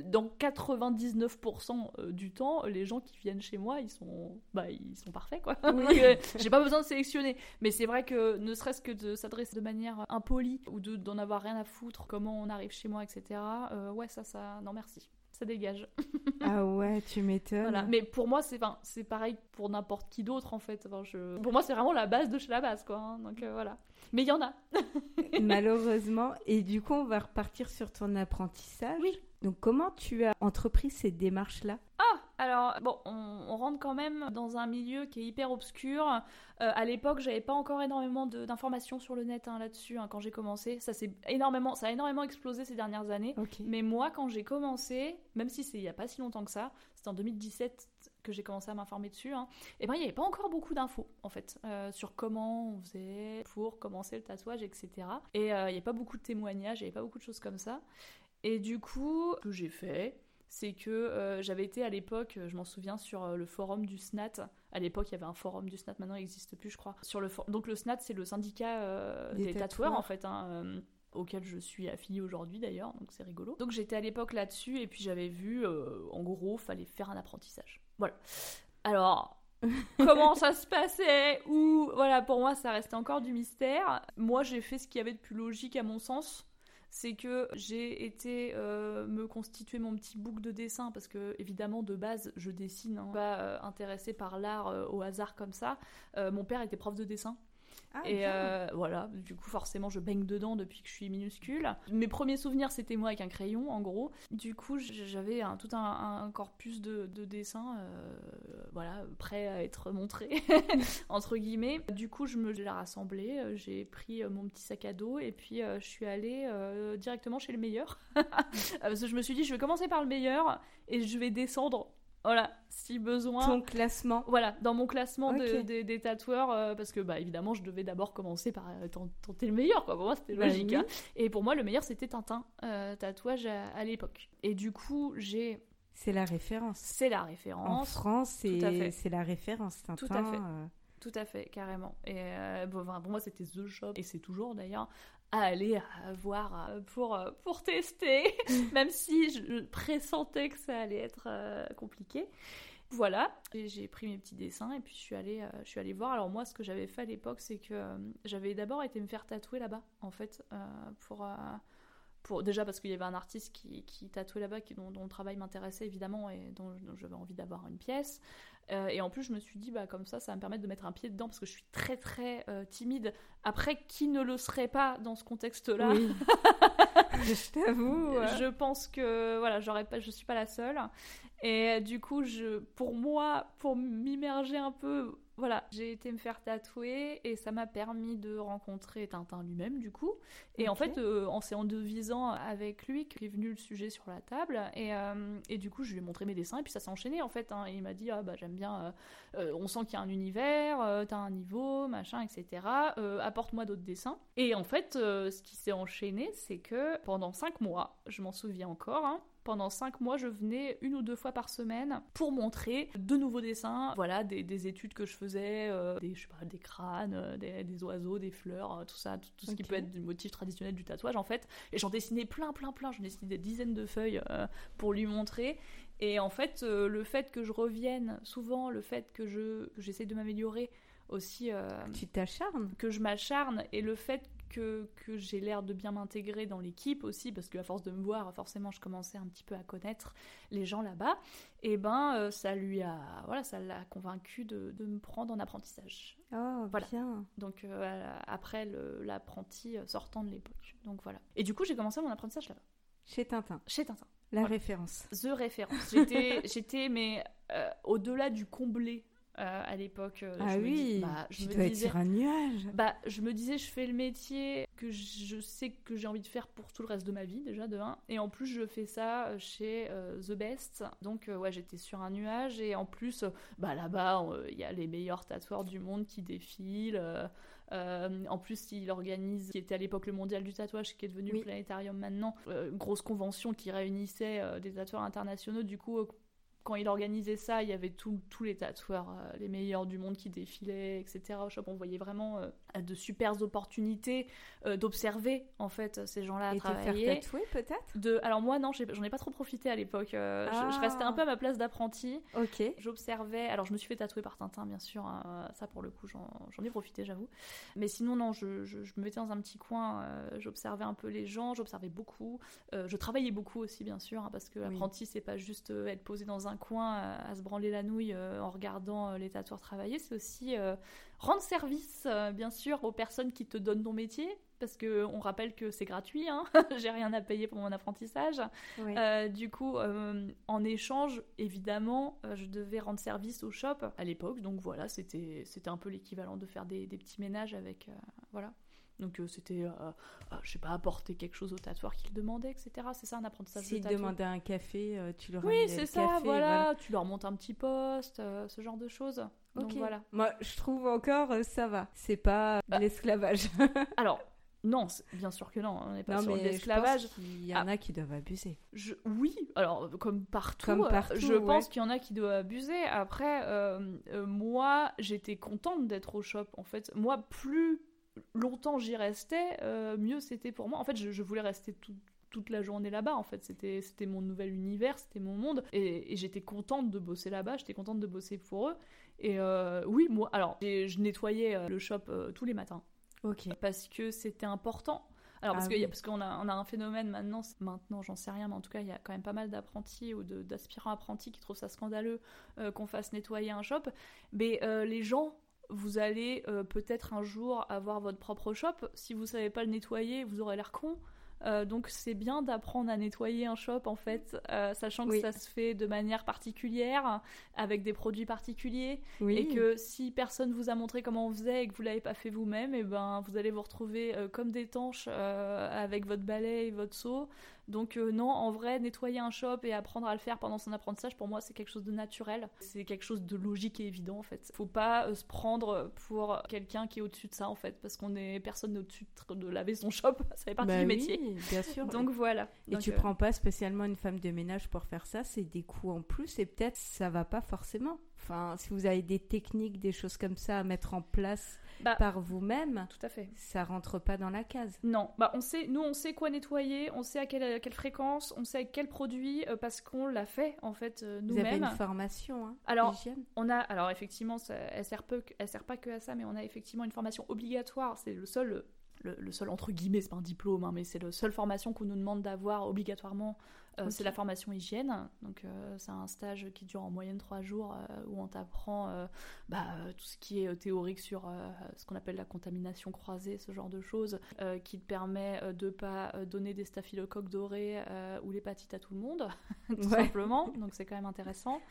dans 99% euh, du temps, les gens qui viennent chez moi, ils sont, bah, ils sont parfaits, quoi. <laughs> Euh, j'ai pas besoin de sélectionner. Mais c'est vrai que ne serait-ce que de s'adresser de manière impolie ou d'en avoir rien à foutre, comment on arrive chez moi, etc. Euh, ouais, ça, ça, non merci ça dégage. <laughs> ah ouais, tu m'étonnes. Voilà. Mais pour moi, c'est c'est pareil pour n'importe qui d'autre en fait. Enfin, je... Pour moi, c'est vraiment la base de chez la base, quoi. Hein. Donc voilà. Mais il y en a. <laughs> Malheureusement. Et du coup, on va repartir sur ton apprentissage. Oui. Donc, comment tu as entrepris ces démarches-là? Ah alors, bon, on, rentre quand même dans un milieu qui est hyper obscur. Euh, à l'époque, j'avais pas encore énormément d'informations sur le net hein, là-dessus hein, quand j'ai commencé. Ça, énormément, ça a énormément explosé ces dernières années. Mais moi, quand j'ai commencé, même si c'est il y a pas si longtemps que ça, c'était en 2017 que j'ai commencé à m'informer dessus, hein, et eh ben il n'y avait pas encore beaucoup d'infos en fait euh, sur comment on faisait pour commencer le tatouage, etc. Et euh, il n'y avait pas beaucoup de témoignages, il n'y avait pas beaucoup de choses comme ça. Et du coup, ce que j'ai fait, c'est que euh, j'avais été à l'époque, je m'en souviens, sur le forum du SNAT. À l'époque, il y avait un forum du SNAT, maintenant il n'existe plus, je crois. Sur le Donc le SNAT, c'est le syndicat des, tatoueurs, en fait. Hein, auquel je suis affiliée aujourd'hui d'ailleurs, donc c'est rigolo. Donc j'étais à l'époque là-dessus et puis j'avais vu, en gros, fallait faire un apprentissage. Voilà. Alors, <laughs> comment ça se passait? Ou voilà, pour moi, ça restait encore du mystère. Moi, j'ai fait ce qu'il y avait de plus logique à mon sens. C'est que j'ai été euh, me constituer mon petit book de dessin parce que évidemment de base je dessine, hein, pas euh, intéressée par l'art euh, au hasard comme ça. mon père était prof de dessin ah, et euh, voilà, du coup, forcément, je baigne dedans depuis que je suis minuscule. Mes premiers souvenirs, c'était moi avec un crayon, en gros. Du coup, j'avais tout un, corpus de, dessins, euh, voilà, prêt à être montré, <laughs> entre guillemets. Du coup, je me l'ai rassemblé, euh, j'ai pris mon petit sac à dos et puis je suis allée directement chez le meilleur. <laughs> Parce que je me suis dit, je vais commencer par le meilleur et je vais descendre voilà, si besoin. Ton classement. Voilà, dans mon classement des tatoueurs, euh, parce que bah évidemment, je devais d'abord commencer par euh, tenter le meilleur, quoi. Pour moi, c'était bah logique. Hein. Et pour moi, le meilleur, c'était Tintin, euh, tatouage à, l'époque. Et du coup, j'ai. C'est la référence. C'est la référence. En France, c'est la référence, Tintin. Tout à fait. Tout à fait, carrément. Et bon, pour moi, c'était The Shop, et c'est toujours d'ailleurs à aller voir euh, pour, euh, pour tester, <laughs> même si je pressentais que ça allait être euh, compliqué. Voilà, j'ai pris mes petits dessins et puis je suis allée, je suis allée voir. Alors moi, ce que j'avais fait à l'époque, c'est que j'avais d'abord été me faire tatouer là-bas, en fait, pour pour, déjà parce qu'il y avait un artiste qui, qui tatouait là-bas, dont, dont, le travail m'intéressait évidemment et dont, j'avais envie d'avoir une pièce. Euh, et en plus, je me suis dit, bah, comme ça, ça va me permettre de mettre un pied dedans parce que je suis très très euh, timide. Après, qui ne le serait pas dans ce contexte-là? Oui. <laughs> Je t'avoue. Je pense que voilà, j'aurais pas, je suis pas la seule. Et du coup, je, pour moi, pour m'immerger un peu voilà, j'ai été me faire tatouer et ça m'a permis de rencontrer Tintin lui-même du coup. Et en fait, euh, en s'en devisant avec lui, est venu le sujet sur la table et, euh, et, du coup, je lui ai montré mes dessins et puis ça s'est enchaîné en fait. Hein. et il m'a dit ah bah j'aime bien, euh, on sent qu'il y a un univers, t'as un niveau, machin, etc. Apporte-moi d'autres dessins. Et en fait, ce qui s'est enchaîné, c'est que pendant cinq mois, je m'en souviens encore. Hein, pendant cinq mois, je venais une ou deux fois par semaine pour montrer de nouveaux dessins, voilà, des, études que je faisais, euh, des, je sais pas, des crânes, euh, des, oiseaux, des fleurs, euh, tout ça, tout, ce qui peut être du motif traditionnel du tatouage en fait. Et j'en dessinais plein, plein, plein. J'en dessinais des dizaines de feuilles pour lui montrer. Et en fait, le fait que je revienne souvent, le fait que je que j'essaie de m'améliorer aussi. tu t'acharnes Que je m'acharne et le fait que, que j'ai l'air de bien m'intégrer dans l'équipe aussi, parce qu'à force de me voir, forcément, je commençais un petit peu à connaître les gens là-bas. Et ben, euh, ça lui a, voilà, ça l'a convaincu de, de, me prendre en apprentissage. Oh, voilà. bien. Donc euh, après l'apprenti euh, sortant de l'époque. Donc voilà. Et du coup, j'ai commencé mon apprentissage là-bas. Chez Tintin. Chez Tintin. La référence. The référence. J'étais, <laughs> j'étais mais au-delà du comblé euh, à l'époque. Euh, ah oui, bah, je tu me dois disais, être sur un nuage. Bah, je me disais, je fais le métier que je sais que j'ai envie de faire pour tout le reste de ma vie, déjà, de un. Et en plus, je fais ça chez euh, The Best. Donc, ouais, j'étais sur un nuage. Et en plus, bah, là-bas, il y a les meilleurs tatoueurs du monde qui défilent. en plus, il organise, qui était à l'époque le mondial du tatouage, qui est devenu le planétarium maintenant, grosse convention qui réunissait des tatoueurs internationaux. Du coup, quand il organisait ça, il y avait tous les tatoueurs, euh, les meilleurs du monde qui défilaient, etc. Au shop, on voyait vraiment euh, de super opportunités euh, d'observer en fait ces gens-là travailler. Et de faire tatouer peut-être? De... Alors moi non, j'en ai, pas trop profité à l'époque. Je, restais un peu à ma place d'apprenti. Ok. J'observais. Alors je me suis fait tatouer par Tintin bien sûr. Hein. Ça pour le coup j'en ai profité j'avoue. Mais sinon non, je, je, me mettais dans un petit coin. j'observais un peu les gens. J'observais beaucoup. je travaillais beaucoup aussi bien sûr hein, parce que l'apprenti c'est pas juste être posé dans un coin à, se branler la nouille euh, en regardant euh, les tatoueurs travailler, c'est aussi euh, rendre service, bien sûr, aux personnes qui te donnent ton métier, parce que on rappelle que c'est gratuit, hein <laughs> j'ai rien à payer pour mon apprentissage. du coup, en échange, évidemment, je devais rendre service au shop à l'époque, donc voilà, c'était c'était un peu l'équivalent de faire des, des, petits ménages avec voilà. Donc euh, c'était, euh, euh, je sais pas, apporter quelque chose au tatoueur qu'il demandait, etc. C'est ça un apprentissage S'il demandait un café, tu leur Oui, c'est ça, voilà. Tu leur montes un petit poste, ce genre de choses. Donc voilà. Moi, je trouve encore ça va. C'est pas bah. l'esclavage. <laughs> Alors, non, bien sûr que non, on n'est pas sur l'esclavage. Il y en a qui doivent abuser. Je, oui, alors comme partout, comme partout je pense qu'il y en a qui doivent abuser. Après, moi, j'étais contente d'être au shop. En fait, moi, plus longtemps j'y restais, euh, mieux c'était pour moi. En fait, je, voulais rester toute la journée là-bas. En fait, c'était c'était mon nouvel univers, c'était mon monde, et, j'étais contente de bosser là-bas. J'étais contente de bosser pour eux. Et euh, oui, moi, alors je nettoyais euh, le shop tous les matins. Ok. Parce que c'était important. Alors parce ah parce qu'on a on a un phénomène maintenant, maintenant j'en sais rien, mais en tout cas il y a quand même pas mal d'apprentis ou d'aspirants apprentis qui trouvent ça scandaleux qu'on fasse nettoyer un shop. Mais les gens vous allez euh, peut-être un jour avoir votre propre shop. Si vous savez pas le nettoyer, vous aurez l'air con. Euh, donc c'est bien d'apprendre à nettoyer un shop en fait, euh, sachant que ça se fait de manière particulière, avec des produits particuliers, et que si personne vous a montré comment on faisait et que vous l'avez pas fait vous-même, et eh ben vous allez vous retrouver comme des tanches avec votre balai et votre seau donc euh, non, en vrai, nettoyer un shop et apprendre à le faire pendant son apprentissage, pour moi, c'est quelque chose de naturel. C'est quelque chose de logique et évident, en fait. Faut pas euh, se prendre pour quelqu'un qui est au-dessus de ça, en fait, parce qu'on est personne au-dessus de laver son <laughs> shop. ça fait partie bah du métier. bien sûr. <laughs> Donc voilà. Et tu euh, prends pas spécialement une femme de ménage pour faire ça, c'est des coûts en plus et peut-être ça va pas forcément. Enfin, si vous avez des techniques, des choses comme ça à mettre en place bah, par vous-même, tout à fait. Ça rentre pas dans la case. Non, bah on sait, nous on sait quoi nettoyer, on sait à quelle, quelle fréquence, on sait avec quel produit euh, parce qu'on l'a fait en fait nous-mêmes. Vous avez une formation, hein, Alors, on a, alors effectivement, ça, elle sert peu, elle sert pas que à ça, mais on a effectivement une formation obligatoire. C'est le seul le, seul entre guillemets, c'est pas un diplôme, hein, mais c'est la seule formation qu'on nous demande d'avoir obligatoirement euh, c'est la formation hygiène. Donc, euh, c'est un stage qui dure en moyenne trois jours euh, où on t'apprend bah, tout ce qui est théorique sur ce qu'on appelle la contamination croisée, ce genre de choses, qui te permet de pas donner des staphylocoques dorés ou l'hépatite à tout le monde, <laughs> tout simplement. <laughs> Donc, c'est quand même intéressant.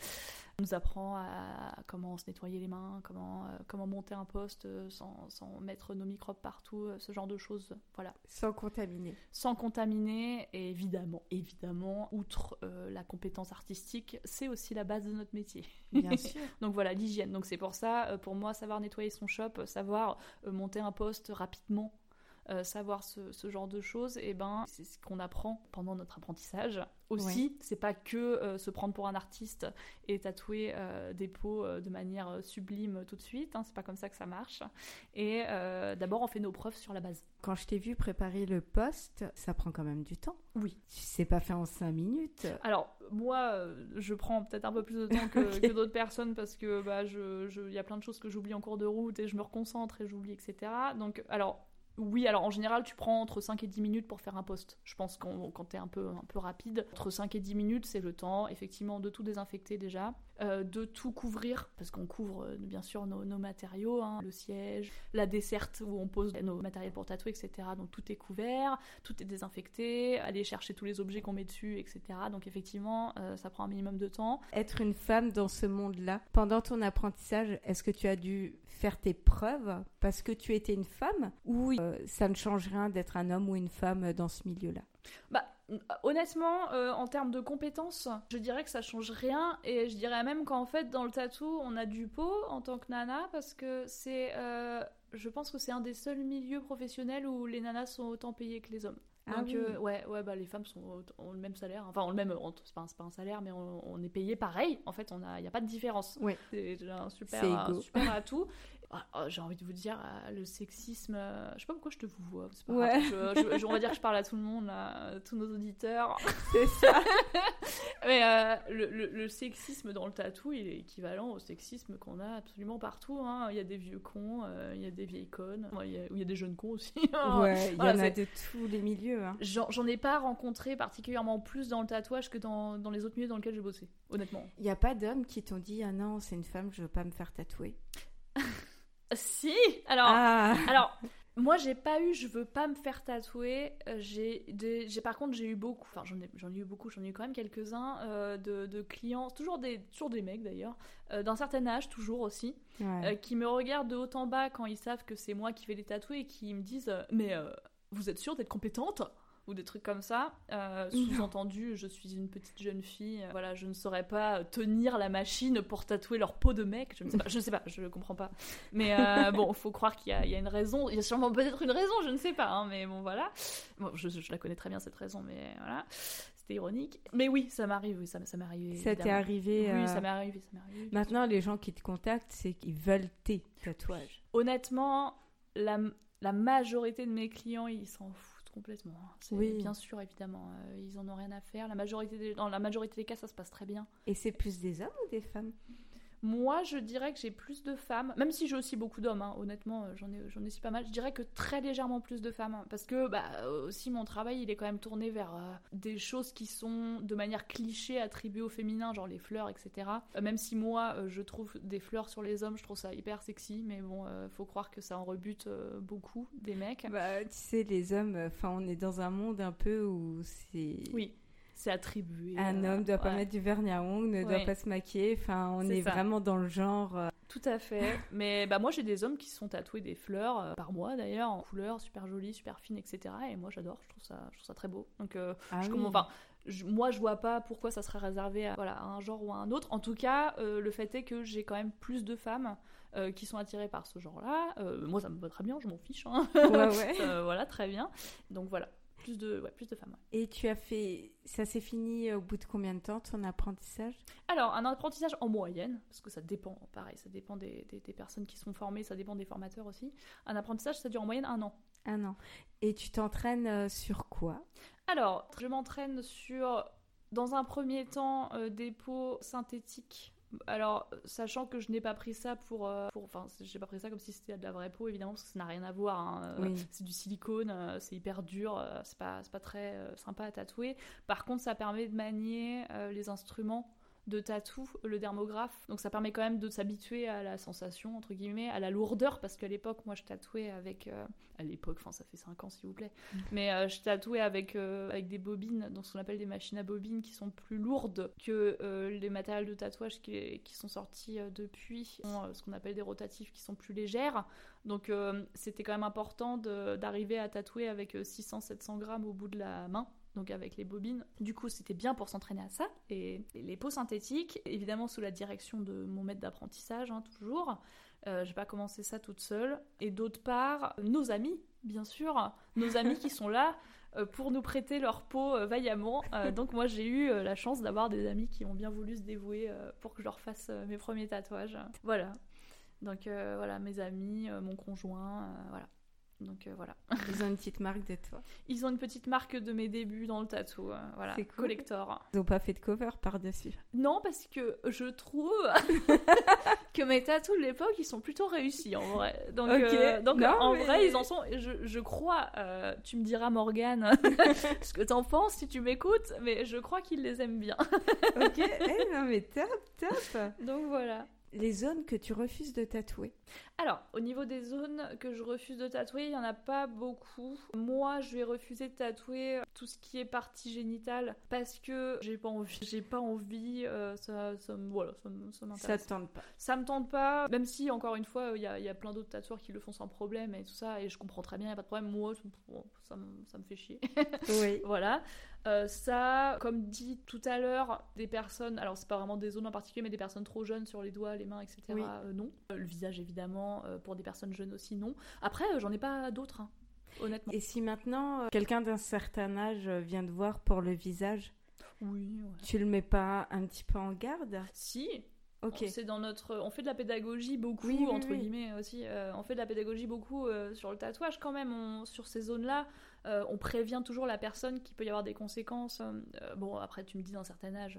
On nous apprend à comment se nettoyer les mains, comment, comment monter un poste sans, sans, mettre nos microbes partout, ce genre de choses. Voilà. Sans contaminer. Sans contaminer, et évidemment, évidemment, outre euh, la compétence artistique, c'est aussi la base de notre métier. Bien <laughs> sûr. Donc voilà, l'hygiène. Donc c'est pour ça, euh, pour moi, savoir nettoyer son shop, savoir euh, monter un poste rapidement savoir ce, genre de choses, et eh ben c'est ce qu'on apprend pendant notre apprentissage. Aussi, c'est pas que se prendre pour un artiste et tatouer des peaux de manière sublime tout de suite. Hein, c'est pas comme ça que ça marche. Et d'abord, on fait nos preuves sur la base. Quand je t'ai vu préparer le poste, ça prend quand même du temps. Oui. C'est pas fait en cinq minutes. Alors, moi, euh, je prends peut-être un peu plus de temps que, <laughs> d'autres personnes parce que bah, je, il y a plein de choses que j'oublie en cours de route et je me reconcentre et j'oublie, etc. Donc, alors, oui, alors en général, tu prends entre 5 et 10 minutes pour faire un poste. Je pense quand, quand tu es un peu, un peu rapide, entre 5 et 10 minutes, c'est le temps, effectivement, de tout désinfecter déjà, euh, de tout couvrir, parce qu'on couvre euh, bien sûr nos, matériaux, hein, le siège, la desserte où on pose nos matériels pour tatouer, etc. Donc tout est couvert, tout est désinfecté, aller chercher tous les objets qu'on met dessus, etc. Donc effectivement, euh, ça prend un minimum de temps. Être une femme dans ce monde-là, pendant ton apprentissage, est-ce que tu as dû faire tes preuves parce que tu étais une femme ou euh, ça ne change rien d'être un homme ou une femme dans ce milieu-là? Bah honnêtement, euh, en termes de compétences, je dirais que ça change rien et je dirais même qu'en fait dans le tatou on a du pot en tant que nana parce que c'est, euh, je pense que c'est un des seuls milieux professionnels où les nanas sont autant payées que les hommes. Ah Donc, ouais, ouais, bah, les femmes sont, ont le même salaire. Enfin, ont le même. C'est pas, pas, un salaire, mais on, est payé pareil. En fait, il n'y a, a, pas de différence. Oui. C'est un super, un super atout. <laughs> Ah, oh, j'ai envie de vous dire, euh, le sexisme, euh, je sais pas pourquoi je te vous vois. Pas ouais. Je, on va dire que je parle à tout le monde, tous nos auditeurs. <laughs> C'est ça. <laughs> Mais euh, le, le, sexisme dans le tatou, il est équivalent au sexisme qu'on a absolument partout. Hein. Il y a des vieux cons, il y a des vieilles connes, il y a, il y a des jeunes cons aussi. ouais, il y en a de tous les milieux. Hein. J'en ai pas rencontré particulièrement plus dans le tatouage que dans, dans les autres milieux dans lesquels j'ai bossé, honnêtement. Il n'y a pas d'hommes qui t'ont dit Ah non, c'est une femme, je veux pas me faire tatouer. <laughs> Si Alors, ah. alors moi, j'ai pas eu, je veux pas me faire tatouer. Euh, j'ai, j'ai par contre, j'ai eu beaucoup, enfin, j'en ai, j'en ai eu beaucoup, j'en ai eu quand même quelques-uns euh, de, de, clients, toujours des, toujours des mecs d'ailleurs, euh, d'un certain âge, toujours aussi, qui me regardent de haut en bas quand ils savent que c'est moi qui vais les tatouer et qui me disent Mais vous êtes sûre d'être compétente? Ou des trucs comme ça. Euh, sous-entendu, je suis une petite jeune fille, euh, voilà, je ne saurais pas tenir la machine pour tatouer leur peau de mec. Je ne sais pas, je ne sais pas, je comprends pas. Mais euh, <laughs> bon, faut croire qu'il y, y, a une raison. Il y a sûrement peut-être une raison, je ne sais pas. Hein, mais bon, voilà. Bon, je, je, la connais très bien cette raison, mais voilà. C'était ironique. Mais oui, ça m'arrive, oui, ça, ça m'est arrivé. Ça t'est arrivé Oui, ça m'est arrivé, ça m'est arrivé. Maintenant, les gens qui te contactent, c'est qu'ils veulent tes tatouages. Honnêtement, la, la majorité de mes clients, ils s'en foutent complètement. Hein. Oui. Bien sûr, évidemment. Euh, ils en ont rien à faire. La majorité dans la majorité des cas, ça se passe très bien. Et c'est plus des hommes ou des femmes? Moi, je dirais que j'ai plus de femmes, même si j'ai aussi beaucoup d'hommes, hein, honnêtement, euh, j'en ai, j'en ai aussi pas mal. Je dirais que très légèrement plus de femmes, hein, parce que bah, aussi mon travail, il est quand même tourné vers euh, des choses qui sont de manière cliché attribuées au féminin, genre les fleurs, etc. Euh, même si moi, je trouve des fleurs sur les hommes, je trouve ça hyper sexy, mais bon, faut croire que ça en rebute beaucoup des mecs. Bah, tu sais, les hommes, enfin, on est dans un monde un peu où c'est. Oui c'est attribué. Un homme ne doit pas mettre du vernis à ongles, ne doit pas se maquiller. Enfin, on est, vraiment dans le genre. Euh, Tout à fait. <laughs> Mais bah moi j'ai des hommes qui se sont tatoués des fleurs euh, par mois d'ailleurs en couleur super jolie, super fine, etc. Et moi j'adore. Je trouve ça, je trouve ça très beau. Donc euh, ah je, enfin, moi je vois pas pourquoi ça serait réservé à, voilà, un genre ou à un autre. En tout cas, le fait est que j'ai quand même plus de femmes. qui sont attirées par ce genre-là. moi, ça me va très bien, je m'en fiche. Hein. Ouais, <laughs> ouais. voilà, très bien. Donc voilà, plus de, plus de femmes. Et tu as fait, ça s'est fini au bout de combien de temps ton apprentissage? Alors, un apprentissage en moyenne, parce que ça dépend, pareil, ça dépend des, des, personnes qui sont formées, ça dépend des formateurs aussi. Un apprentissage, ça dure en moyenne un an. Un an. Et tu t'entraînes euh, sur quoi? Alors, je m'entraîne sur, dans un premier temps, euh, des peaux synthétiques Alors, sachant que je n'ai pas pris ça pour, euh, pour enfin, j'ai pas pris ça comme si c'était de la vraie peau, évidemment, parce que ça n'a rien à voir. Hein. Euh, c'est du silicone, c'est hyper dur, c'est pas, pas très sympa à tatouer. Par contre, ça permet de manier les instruments de tatou, le dermographe. Donc ça permet quand même de s'habituer à la sensation, entre guillemets, à la lourdeur, parce qu'à l'époque, moi je tatouais avec... Euh, à l'époque, enfin ça fait 5 ans s'il vous plaît, mm. mais euh, je tatouais avec, euh, avec des bobines, donc ce qu'on appelle des machines à bobines, qui sont plus lourdes que les matériels de tatouage qui, qui sont sortis depuis, ce qu'on appelle des rotatifs qui sont plus légères. Donc c'était quand même important d'arriver à tatouer avec 600-700 grammes au bout de la main donc avec les bobines. Du coup, c'était bien pour s'entraîner à ça. Et les peaux synthétiques, évidemment sous la direction de mon maître d'apprentissage, hein, toujours. Euh, j'ai pas commencé ça toute seule. Et d'autre part, nos amis, bien sûr, nos amis qui sont là <laughs> euh, pour nous prêter leur peau euh, vaillamment. donc moi, j'ai eu la chance d'avoir des amis qui ont bien voulu se dévouer pour que je leur fasse mes premiers tatouages. Voilà. Donc voilà, mes amis, mon conjoint, voilà. Donc euh, voilà. <laughs> Ils ont une petite marque de toi. Ils ont une petite marque de mes débuts dans le tatou. Euh, voilà. C'est collector. Ils n'ont pas fait de cover par-dessus. Non, parce que je trouve <laughs> que mes tatous de l'époque, ils sont plutôt réussis en vrai. Donc, euh, donc en vrai, ils en sont. Je, je crois. tu me diras, Morgane, <laughs> ce que t'en penses si tu m'écoutes, mais je crois qu'ils les aiment bien. ok, eh, non mais top, top. Donc voilà les zones que tu refuses de tatouer Alors, au niveau des zones que je refuse de tatouer, il n'y en a pas beaucoup. Moi, je vais refuser de tatouer tout ce qui est partie génitale parce que j'ai pas envie. J'ai pas envie. Euh, ça, ça, voilà, ça, ça m'intéresse. Ça te tente pas. Ça me tente pas. Même si, encore une fois, il y a, y a, plein d'autres tatoueurs qui le font sans problème et tout ça, et je comprends très bien, il n'y a pas de problème. Moi, ça, me fait chier. <laughs> Oui. voilà. Euh, ça, comme dit tout à l'heure, des personnes, alors c'est pas vraiment des zones en particulier, mais des personnes trop jeunes sur les doigts, les mains, etc. Euh, non. Euh, le visage, évidemment, pour des personnes jeunes aussi, non. Après, j'en ai pas d'autres, hein, honnêtement. Et si maintenant, quelqu'un d'un certain âge vient te voir pour le visage, oui, tu le mets pas un petit peu en garde? Si, Ok. C'est dans notre, on fait de la pédagogie beaucoup entre guillemets aussi. on fait de la pédagogie beaucoup sur le tatouage quand même. sur ces zones-là, euh, on prévient toujours la personne qu'il peut y avoir des conséquences. Euh, bon, après, tu me dis d'un certain âge,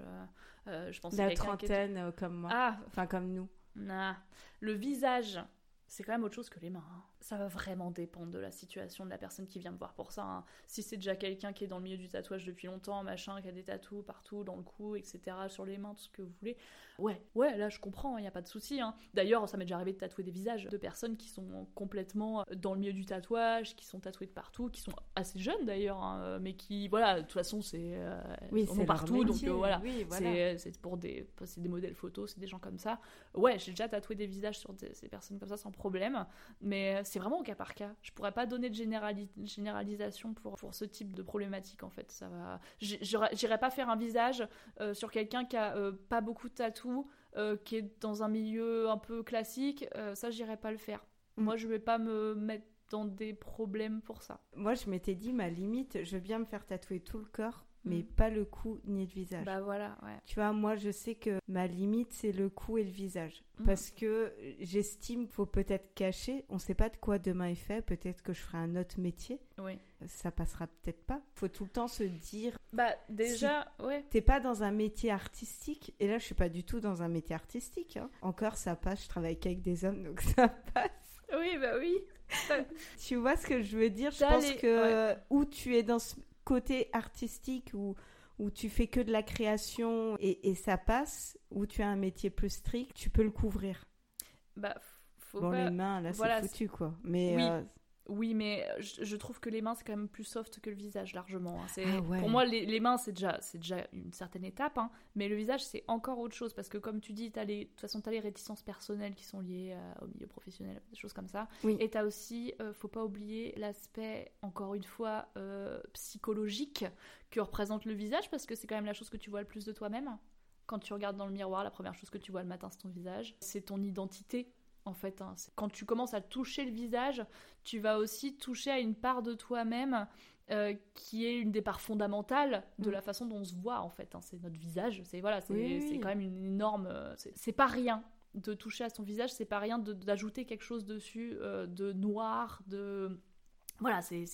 euh, je pense La trentaine, comme moi. Ah, enfin comme nous. Nah. Le visage, c'est quand même autre chose que les mains. Hein. Ça va vraiment dépendre de la situation de la personne qui vient me voir pour ça. Hein. Si c'est déjà quelqu'un qui est dans le milieu du tatouage depuis longtemps, machin, qui a des tatous partout, dans le cou, etc., sur les mains, tout ce que vous voulez, ouais, ouais, là je comprends, il n'y a pas de souci. Hein. D'ailleurs, ça m'est déjà arrivé de tatouer des visages de personnes qui sont complètement dans le milieu du tatouage, qui sont tatouées de partout, qui sont assez jeunes d'ailleurs, mais qui, voilà, de toute façon, c'est. Euh, oui, c'est partout, donc euh, voilà. C'est pour des, c'est des modèles photos, c'est des gens comme ça. Ouais, j'ai déjà tatoué des visages sur ces personnes comme ça sans problème, mais c'est vraiment au cas par cas. Je pourrais pas donner de généralisation pour, pour ce type de problématique en fait. Ça va. J'irai pas faire un visage euh, sur quelqu'un qui a euh, pas beaucoup de tatous, euh, qui est dans un milieu un peu classique. ça, j'irai pas le faire. Mm. Moi, je vais pas me mettre dans des problèmes pour ça. Moi, je m'étais dit, ma limite, je veux bien me faire tatouer tout le corps mais mm. pas le cou ni le visage. Bah voilà, ouais. Tu vois, moi je sais que ma limite c'est le cou et le visage. Mm. Parce que j'estime qu'il faut peut-être cacher, on sait pas de quoi demain est fait, peut-être que je ferai un autre métier. Oui. Ça passera peut-être pas. Faut tout le temps se dire. Bah déjà, ouais. T'es pas dans un métier artistique, et là je suis pas du tout dans un métier artistique. Hein. Encore ça passe, je travaille qu'avec des hommes donc <laughs> ça passe. Oui, bah oui. <laughs> tu vois ce que je veux dire? Je pense que où tu es dans ce côté artistique où, où tu fais que de la création et, ça passe, où tu as un métier plus strict, tu peux le couvrir? Bah, faut bon, les mains, là, c'est foutu, quoi. Mais euh, oui, mais je, trouve que les mains, c'est quand même plus soft que le visage, largement. Hein. Ah pour moi, les, mains, c'est déjà, déjà une certaine étape, hein. mais le visage, c'est encore autre chose, parce que comme tu dis, as les, de toute façon, tu as les réticences personnelles qui sont liées euh, au milieu professionnel, des choses comme ça. Et tu as aussi, euh, faut pas oublier l'aspect, encore une fois, euh, psychologique que représente le visage, parce que c'est quand même la chose que tu vois le plus de toi-même. Quand tu regardes dans le miroir, la première chose que tu vois le matin, c'est ton visage. C'est ton identité en fait. Hein. Quand tu commences à toucher le visage, tu vas aussi toucher à une part de toi-même euh, qui est une des parts fondamentales de mm. la façon dont on se voit, en fait. Hein. C'est notre visage, c'est voilà, c'est quand même une énorme... Euh, c'est pas rien de toucher à son visage, c'est pas rien d'ajouter quelque chose dessus euh, de noir, de... Voilà, c'est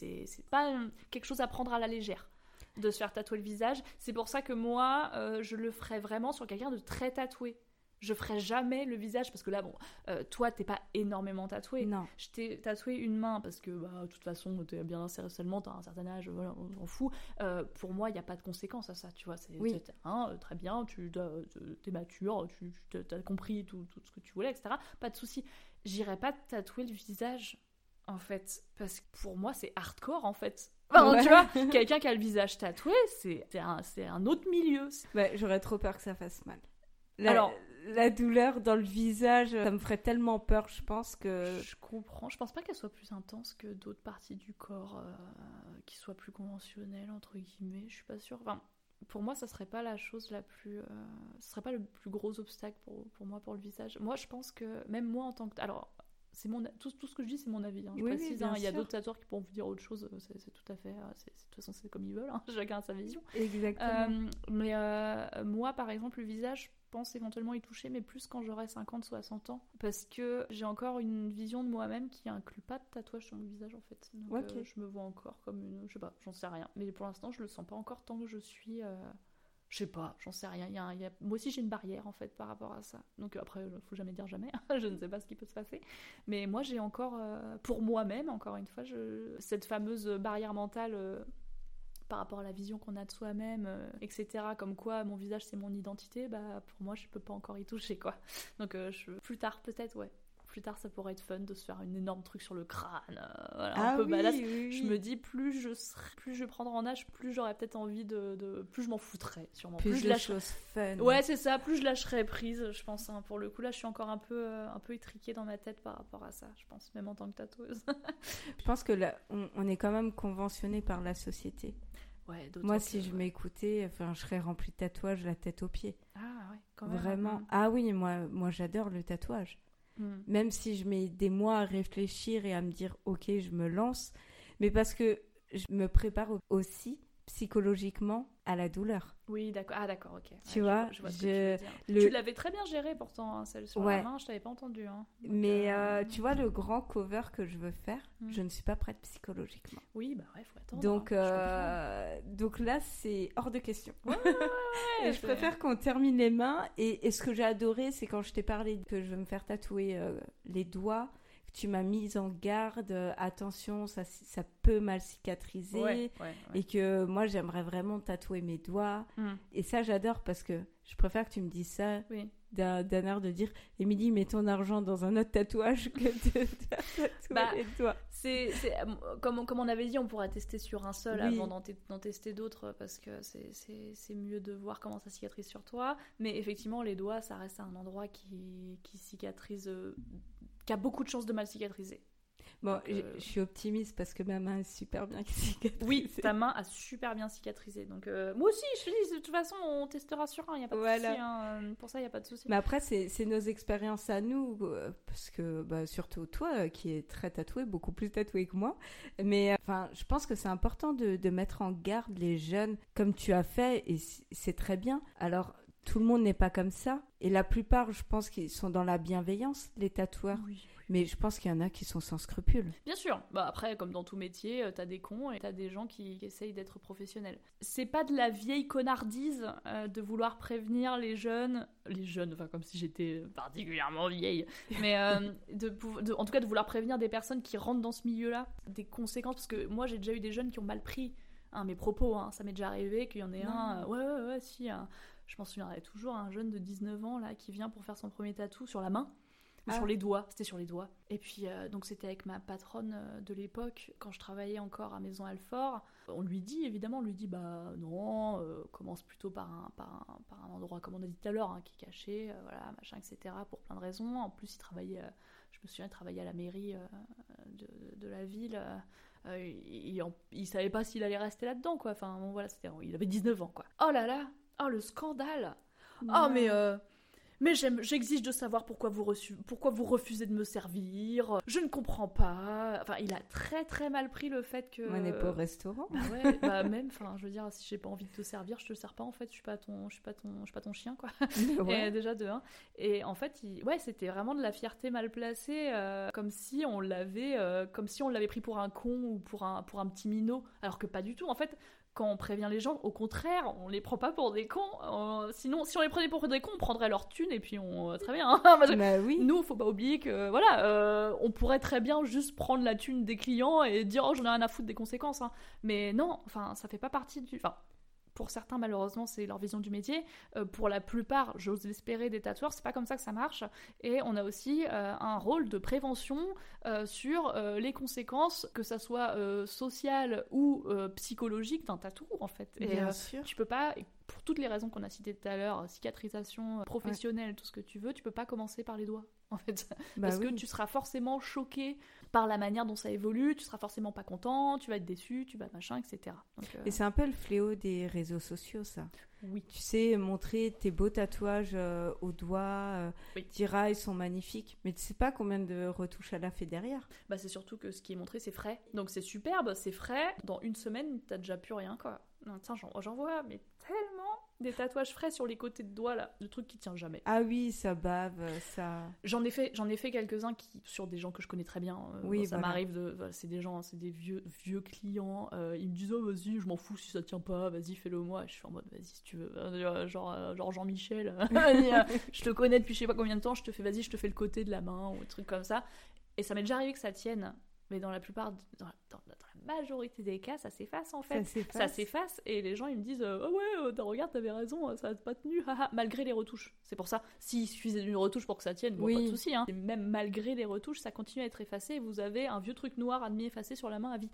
pas quelque chose à prendre à la légère de se faire tatouer le visage. C'est pour ça que moi, je le ferais vraiment sur quelqu'un de très tatoué je ferai jamais le visage parce que là, bon, euh, toi, t'es pas énormément tatoué. Non. Je t'ai tatoué une main parce que, bah, de toute façon, t'es bien inséré seulement, t'as un certain âge, voilà, on s'en fout. Euh, pour moi, il n'y a pas de conséquences à ça, tu vois. C'est oui. hein, très bien, tu es mature, tu as compris tout, tout, ce que tu voulais, etc. Pas de souci. J'irai pas tatouer le visage, en fait, parce que pour moi, c'est hardcore, en fait. Enfin, tu vois, <laughs> quelqu'un qui a le visage tatoué, c'est un, un autre milieu. Ouais, J'aurais trop peur que ça fasse mal. Alors, la douleur dans le visage, ça me ferait tellement peur, je pense que. Je comprends. Je pense pas qu'elle soit plus intense que d'autres parties du corps euh, qui soient plus conventionnelles, entre guillemets. Je suis pas sûre. Enfin, pour moi, ça serait pas la chose la plus. Euh, ce serait pas le plus gros obstacle pour, pour moi pour le visage. Moi, je pense que même moi en tant que. Alors, c'est mon tout, tout, ce que je dis c'est mon avis hein. je précise hein. il y a d'autres tatoueurs qui pourront vous dire autre chose c'est tout à fait euh, de toute façon c'est comme ils veulent hein. <laughs> chacun a sa vision exactement euh, mais moi par exemple le visage pense éventuellement y toucher mais plus quand j'aurai 50 60 ans parce que j'ai encore une vision de moi-même qui inclut pas de tatouage sur mon visage en fait donc je me vois encore comme une je sais pas j'en sais rien mais pour l'instant je le sens pas encore tant que je suis je sais pas, j'en sais rien. Y a, Moi aussi, j'ai une barrière en fait par rapport à ça. Donc après, il faut jamais dire jamais. <laughs> je ne sais pas ce qui peut se passer. Mais moi, j'ai encore, euh, pour moi-même, encore une fois, je... cette fameuse barrière mentale euh, par rapport à la vision qu'on a de soi-même, euh, etc. Comme quoi, mon visage, c'est mon identité. Bah, pour moi, je peux pas encore y toucher, quoi. Donc je... plus tard, peut-être, ouais plus tard ça pourrait être fun de se faire une énorme truc sur le crâne, euh, voilà, un ah peu badass. Je me dis plus je serai, plus je prendrai en âge, plus j'aurais peut-être envie de, plus je m'en foutrais sûrement. Plus, je lâche fun. Ouais c'est ça, plus je lâcherai prise, je pense. Hein. Pour le coup là, je suis encore un peu euh, un peu étriquée dans ma tête par rapport à ça, je pense, même en tant que tatoueuse. <laughs> je pense que là, on, est quand même conventionné par la société. Ouais, Moi, si je m'écoutais, enfin, je serais remplie de tatouages, la tête aux pieds. Ah ouais, quand même. Vraiment. Hein. Ah oui, moi, moi, j'adore le tatouage. Mm. Même si je mets des mois à réfléchir et à me dire, ok, je me lance, mais parce que je me prépare aussi psychologiquement à la douleur. Oui, d'accord. Ah, d'accord, ok. Tu vois, je, je tu, l'avais très bien géré pourtant, hein, celle sur la main, je t'avais pas entendu. Hein. Mais euh, euh, tu vois, le grand cover que je veux faire, hmm. je ne suis pas prête psychologiquement. Oui, bah ouais, faut attendre. Donc, hein. euh, donc là, c'est hors de question. <laughs> et je préfère qu'on termine les mains. Et, et ce que j'ai adoré, c'est quand je t'ai parlé que je veux me faire tatouer les doigts tu m'as mise en garde, attention, ça, ça peut mal cicatriser, et que moi j'aimerais vraiment tatouer mes doigts. Mm. Et ça j'adore parce que je préfère que tu me dises ça d'un air de dire Émilie, mets ton argent dans un autre tatouage que de, <laughs> tatouer bah, les doigts. C'est, euh, comme, comme on avait dit, on pourrait tester sur un seul avant d'en, tester d'autres parce que c'est, mieux de voir comment ça cicatrise sur toi. Mais effectivement, les doigts, ça reste un endroit qui, qui cicatrise euh, qui a beaucoup de chances de mal cicatriser. Bon, euh, je suis optimiste parce que ma main est super bien <laughs> cicatrisée. Oui, ta main a super bien cicatrisé. Donc euh, moi aussi, je dis, de toute façon, on testera sur un, il n'y a pas de souci. Hein. Pour ça, il n'y a pas de souci. Mais après, c'est nos expériences à nous, euh, parce que bah, surtout toi, qui est très tatoué, beaucoup plus tatoué que moi. Mais enfin, je pense que c'est important de, de mettre en garde les jeunes, comme tu as fait, et c'est très bien. Alors, tout le monde n'est pas comme ça. Et la plupart, je pense qu'ils sont dans la bienveillance, les tatoueurs. Mais je pense qu'il y en a qui sont sans scrupules. Bien sûr. Bah après, comme dans tout métier, euh, t'as des cons et t'as des gens qui, essayent d'être professionnels. C'est pas de la vieille connardise euh, de vouloir prévenir les jeunes, les jeunes, enfin comme si j'étais particulièrement vieille, <laughs> mais euh, de, en tout cas de vouloir prévenir des personnes qui rentrent dans ce milieu-là des conséquences. Parce que moi, j'ai déjà eu des jeunes qui ont mal pris hein, mes propos. Hein. Ça m'est déjà arrivé qu'il y en ait un. ouais, ouais, ouais, si je m'en souviendrai toujours, un jeune de 19 ans là qui vient pour faire son premier tatou sur la main. Ou sur ah. les doigts, c'était sur les doigts. Et puis, euh, donc c'était avec ma patronne euh, de l'époque, quand je travaillais encore à Maison Alfort. On lui dit, évidemment, on lui dit, bah non, euh, commence plutôt par un, par, un, par un endroit, comme on a dit tout à l'heure, hein, qui est caché, voilà, machin, etc., pour plein de raisons. En plus, il travaillait, je me souviens, il travaillait à la mairie de, de, la ville. Il, il, savait pas s'il allait rester là-dedans, quoi. Enfin, bon, voilà, c'était, il avait 19 ans, quoi. Oh là là, Oh, le scandale Oh, mais euh, mais j'exige de savoir pourquoi vous, pourquoi vous refusez de me servir. Je ne comprends pas. Enfin, il a très très mal pris le fait que. On n'est pas au restaurant. Bah ouais, <laughs> bah même. Enfin, je veux dire, si j'ai pas envie de te servir, je te sers pas. En fait, je suis pas ton, je suis pas ton, je suis pas ton chien, quoi. <laughs> Et déjà de un. Et en fait, il... ouais, c'était vraiment de la fierté mal placée, euh, comme si on l'avait, euh, comme si on l'avait pris pour un con ou pour un, pour un petit minot, alors que pas du tout. En fait, quand on prévient les gens, au contraire, on les prend pas pour des cons. sinon, si on les prenait pour des cons, on prendrait leur thune et puis on très bien. Hein. <laughs> bah oui. Nous, faut pas oublier que voilà, on pourrait très bien juste prendre la thune des clients et dire oh j'en ai rien à foutre des conséquences. Hein. Mais non, enfin ça fait pas partie du. Enfin, pour certains, malheureusement, c'est leur vision du métier. Euh, pour la plupart, j'ose l'espérer, des tatoueurs, c'est pas comme ça que ça marche. Et on a aussi euh, un rôle de prévention euh, sur les conséquences, que ça soit sociales ou psychologiques d'un tatou, en fait. Et Bien sûr. tu peux pas, pour toutes les raisons qu'on a citées tout à l'heure, cicatrisation professionnelle, tout ce que tu veux, tu peux pas commencer par les doigts, en fait. Bah Parce que tu seras forcément choqué par la manière dont ça évolue, tu seras forcément pas content, tu vas être déçu, tu vas machin, etc. Euh, Et c'est un peu le fléau des réseaux sociaux, ça. Oui. Tu sais, montrer tes beaux tatouages euh, au doigt, euh, oui. ils sont magnifiques, mais tu sais pas combien de retouches elle a fait derrière. Bah c'est surtout que ce qui est montré c'est frais. Donc c'est superbe, c'est frais. Dans une semaine, t'as déjà plus rien quoi. Non, tiens, j'en vois, mais tellement des tatouages frais sur les côtés de doigts là, le truc qui tient jamais. Ah oui, ça bave, ça. J'en ai fait, j'en ai fait quelques-uns qui sur des gens que je connais très bien. Euh, oui, ça m'arrive de, c'est des gens, c'est des vieux vieux clients. Euh, ils me disent oh vas-y, je m'en fous si ça tient pas, vas-y fais-le moi. Je suis en mode vas-y si tu veux, euh, genre genre Jean-Michel, <laughs> je te connais depuis je sais pas combien de temps, je te fais vas-y, je te fais le côté de la main ou un truc comme ça. Et ça m'est déjà arrivé que ça tienne, mais dans la plupart, dans, dans, majorité des cas, ça s'efface en fait. Ça s'efface et les gens ils me disent Oh ouais, euh, regarde, t'avais raison, euh, ça n'a pas tenu, malgré les retouches. C'est pour ça, s'il suffisait d'une retouche pour que ça tienne, bon, pas de souci. Hein. Même malgré les retouches, ça continue à être effacé et vous avez un vieux truc noir à demi effacé sur la main à vie.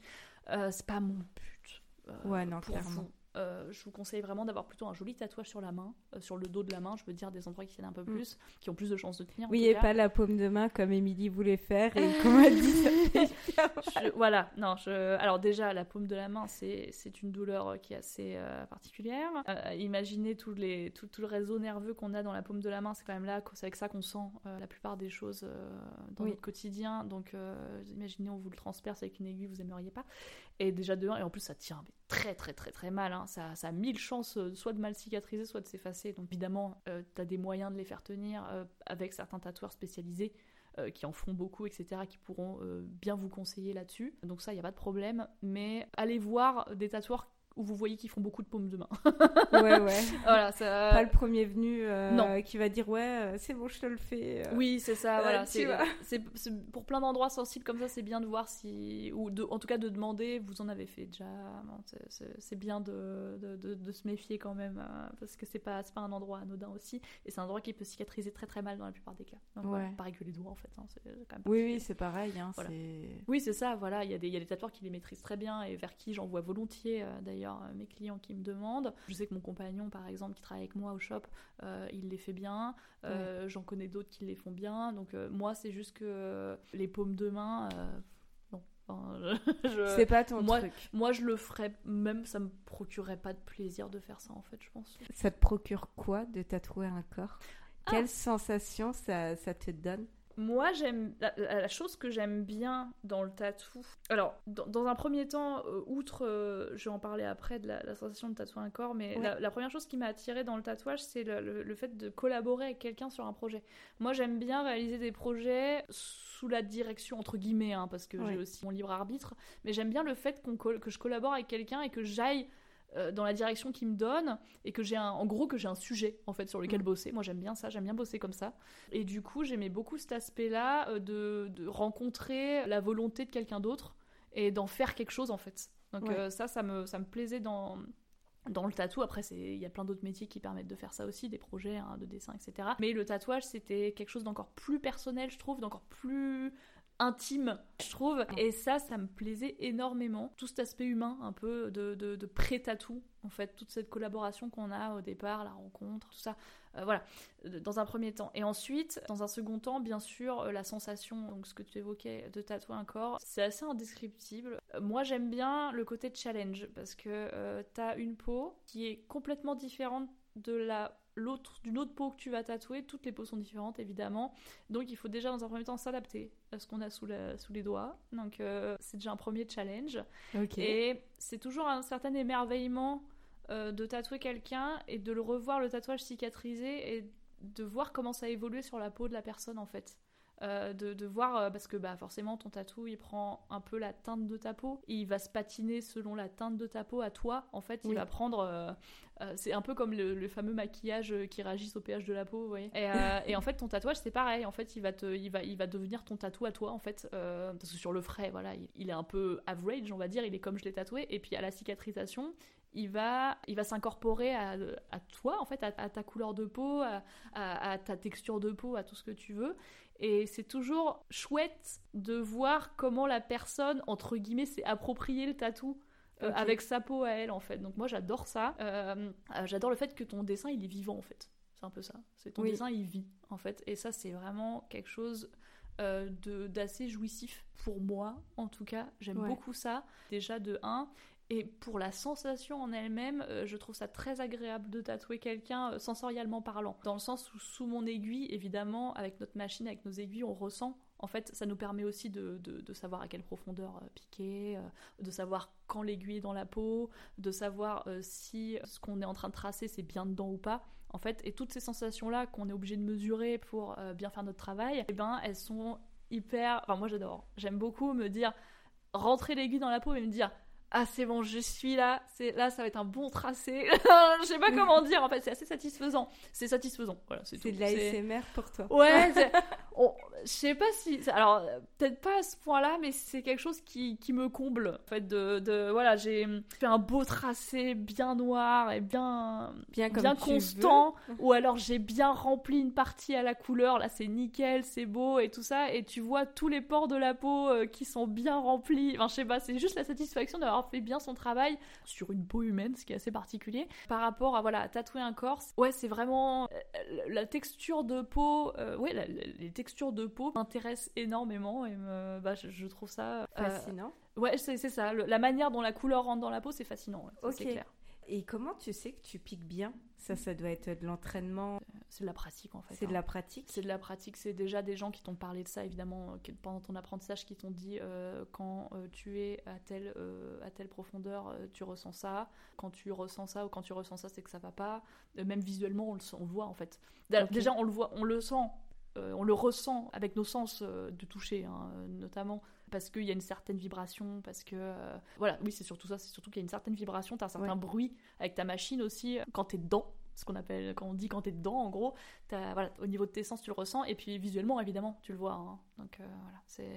Euh, c'est pas mon but. ouais, non, clairement. Euh, je vous conseille vraiment d'avoir plutôt un joli tatouage sur la main, euh, sur le dos de la main, je veux dire des endroits qui tiennent un peu mm. plus, qui ont plus de chances de tenir. Oui, et pas la paume de main comme Émilie voulait faire et <laughs> comme elle dit. voilà, non, je... alors déjà, la paume de la main, c'est une douleur qui est assez euh, particulière. imaginez tout, les, tout, tout, le réseau nerveux qu'on a dans la paume de la main, c'est quand même là, c'est avec ça qu'on sent la plupart des choses dans notre quotidien. Donc, imaginez, on vous le transperce avec une aiguille, vous aimeriez pas. Et déjà de et en plus ça tient très très très très mal, hein. ça, ça, a mille chances euh, soit de mal cicatriser, soit de s'effacer. Donc évidemment, euh, tu as des moyens de les faire tenir euh, avec certains tatoueurs spécialisés qui en font beaucoup, etc., qui pourront bien vous conseiller là-dessus. Donc ça, il n'y a pas de problème. Mais allez voir des tatoueurs où vous voyez qu'ils font beaucoup de paumes de main. <laughs> ouais, ouais. <laughs> Voilà, ça... Pas le premier venu euh, qui va dire ouais, euh, c'est bon, je te le fais. Euh. Oui, c'est ça. voilà, c'est pour plein d'endroits sensibles comme ça, c'est bien de voir si ou de, en tout cas de demander. Vous en avez fait déjà. c'est bien de, de, de, se méfier quand même parce que c'est pas pas un endroit anodin aussi et c'est un endroit qui peut cicatriser très très mal dans la plupart des cas. ouais. pareil que les doigts en fait. Hein, quand même oui, oui, c'est pareil. Hein, oui, c'est ça. Voilà, il y a des il y a des tatoueurs qui les maîtrisent très bien et vers qui j'en vois volontiers d'ailleurs euh, mes clients qui me demandent. Je sais que mon compagnon, par exemple, qui travaille avec moi au shop, euh, il les fait bien. Euh, j'en connais d'autres qui les font bien. Donc moi, c'est juste que les paumes de main, non. <laughs> c'est pas ton moi, truc. Moi, je le ferais, même ça me procurerait pas de plaisir de faire ça, en fait, je pense. Ça te procure quoi de tatouer un corps? Ah Quelle sensation ça, ça te donne? Moi, j'aime la, chose que j'aime bien dans le tatou. Alors, dans, un premier temps, euh, outre, euh, je vais en parler après de la, sensation de tatouer un corps, mais la, première chose qui m'a attiré dans le tatouage, c'est le, fait de collaborer avec quelqu'un sur un projet. Moi, j'aime bien réaliser des projets sous la direction entre guillemets, hein, parce que j'ai aussi mon libre arbitre, mais j'aime bien le fait que je collabore avec quelqu'un et que j'aille euh, dans la direction qu'il me donne et que j'ai un, en gros que j'ai un sujet en fait sur lequel mm. bosser. Moi j'aime bien ça, j'aime bien bosser comme ça. Et du coup j'aimais beaucoup cet aspect-là euh, de, rencontrer la volonté de quelqu'un d'autre et d'en faire quelque chose en fait. Donc euh, ça, ça me, ça me plaisait dans, dans le tatou, après, il y a plein d'autres métiers qui permettent de faire ça aussi, des projets hein, de dessin, etc. Mais le tatouage, c'était quelque chose d'encore plus personnel, je trouve, d'encore plus intime, je trouve. Et ça, ça me plaisait énormément. Tout cet aspect humain, un peu de, de, pré-tatou, en fait, toute cette collaboration qu'on a au départ, la rencontre, tout ça. Euh, voilà, dans un premier temps. Et ensuite, dans un second temps, bien sûr, euh, la sensation, donc ce que tu évoquais, de tatouer un corps, c'est assez indescriptible. Euh, moi, j'aime bien le côté challenge, parce que tu as une peau qui est complètement différente de la l'autre d'une autre peau que tu vas tatouer, toutes les peaux sont différentes évidemment. Donc il faut déjà dans un premier temps s'adapter à ce qu'on a sous, sous les doigts. Donc euh, c'est déjà un premier challenge. Et c'est toujours un certain émerveillement euh, de tatouer quelqu'un et de le revoir le tatouage cicatrisé et de voir comment ça a évolué sur la peau de la personne en fait. De, de, voir, parce que bah, forcément ton tatou il prend un peu la teinte de ta peau, et il va se patiner selon la teinte de ta peau à toi, en fait il va prendre euh, c'est un peu comme le, fameux maquillage euh, qui réagit au pH de la peau, vous voyez. Euh, et, en fait, ton tatouage, c'est pareil. En fait, il va, te, il, va, il va devenir ton tatou à toi, en fait. parce que sur le frais, voilà, il, est un peu average, on va dire. Il est comme je l'ai tatoué. Et puis à la cicatrisation, il va, il va s'incorporer à, toi, en fait, à, ta couleur de peau, à, à, ta texture de peau, à tout ce que tu veux. Et c'est toujours chouette de voir comment la personne, entre guillemets, s'est approprié le tatou. Euh, avec sa peau à elle en fait. Donc moi j'adore ça. Euh, euh, j'adore le fait que ton dessin il est vivant en fait. C'est un peu ça. C'est ton dessin il vit en fait. Et ça c'est vraiment quelque chose de d'assez jouissif pour moi en tout cas. J'aime beaucoup ça. Déjà de 1. Et pour la sensation en elle-même, je trouve ça très agréable de tatouer quelqu'un sensoriellement parlant. Dans le sens où sous mon aiguille, évidemment, avec notre machine, avec nos aiguilles, on ressent en fait, ça nous permet aussi de, savoir à quelle profondeur euh, piquer, euh, de savoir quand l'aiguille est dans la peau, de savoir euh, si ce qu'on est en train de tracer c'est bien dedans ou pas. En fait, et toutes ces sensations-là qu'on est obligé de mesurer pour bien faire notre travail, eh ben, elles sont hyper. Enfin, moi j'adore. J'aime beaucoup me dire rentrer l'aiguille dans la peau et me dire ah c'est bon je suis là. C'est là ça va être un bon tracé. <laughs> Je sais pas comment dire en fait c'est assez satisfaisant. C'est satisfaisant. Voilà c'est de l'ASMR pour toi. Ouais je sais pas si alors peut-être pas à ce point-là mais c'est quelque chose qui, qui, me comble en fait de, de voilà j'ai fait un beau tracé bien noir et bien bien, bien constant ou alors j'ai bien rempli une partie à la couleur là c'est nickel c'est beau et tout ça et tu vois tous les pores de la peau euh, qui sont bien remplis enfin je sais pas c'est juste la satisfaction d'avoir fait bien son travail sur une peau humaine, ce qui est assez particulier. Par rapport à voilà, tatouer un corps, ouais, c'est vraiment euh, la texture de peau, euh, ouais, les textures de peau m'intéressent énormément et bah, je, trouve ça euh, fascinant. ouais, c'est ça. la manière dont la couleur rentre dans la peau, c'est fascinant. c'est clair. Et comment tu sais que tu piques bien? Ça, ça doit être de l'entraînement? C'est de la pratique en fait. C'est de hein. la pratique? C'est de la pratique. C'est déjà des gens qui t'ont parlé de ça évidemment pendant ton apprentissage, qui t'ont dit euh, quand euh, tu es à telle euh, à telle profondeur, tu ressens ça. Quand tu ressens ça ou quand tu ressens ça, c'est que ça va pas. même visuellement, on le, on voit en fait. Déjà, on le voit, on le sent. On le ressent avec nos sens de toucher, hein, notamment parce qu'il y a une certaine vibration, parce que euh, voilà, oui, c'est surtout ça, c'est surtout qu'il y a une certaine vibration, tu as un certain bruit avec ta machine aussi quand tu es dedans ce qu'on appelle quand on dit quand t'es dedans en gros as, voilà au niveau de tes sens tu le ressens et puis visuellement évidemment tu le vois hein. donc euh,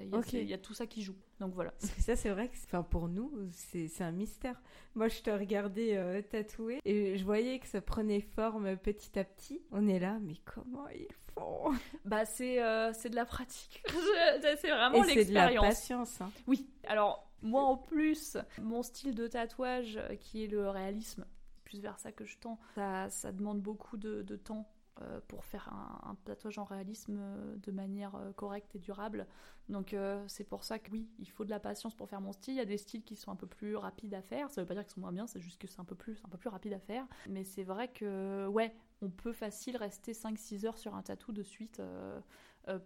voilà il y, a tout ça qui joue. Donc voilà. Ça c'est vrai que enfin pour nous c'est un mystère. Moi je te regardais euh, tatouer et je voyais que ça prenait forme petit à petit. On est là mais comment ils <laughs> bah c'est euh, c'est de la pratique <laughs> c'est vraiment l'expérience c'est de la patience hein. oui alors moi en plus mon style de tatouage qui est le réalisme vers ça que je tends. Ça, ça demande beaucoup de, temps euh, pour faire un, tatouage en réalisme euh, de manière euh, correcte et durable. Donc c'est pour ça que oui, il faut de la patience pour faire mon style. Il y a des styles qui sont un peu plus rapides à faire. Ça veut pas dire qu'ils sont moins bien, c'est juste que c'est un peu plus un peu plus rapide à faire. Mais c'est vrai que ouais, on peut facile rester 5-6 heures sur un tatou de suite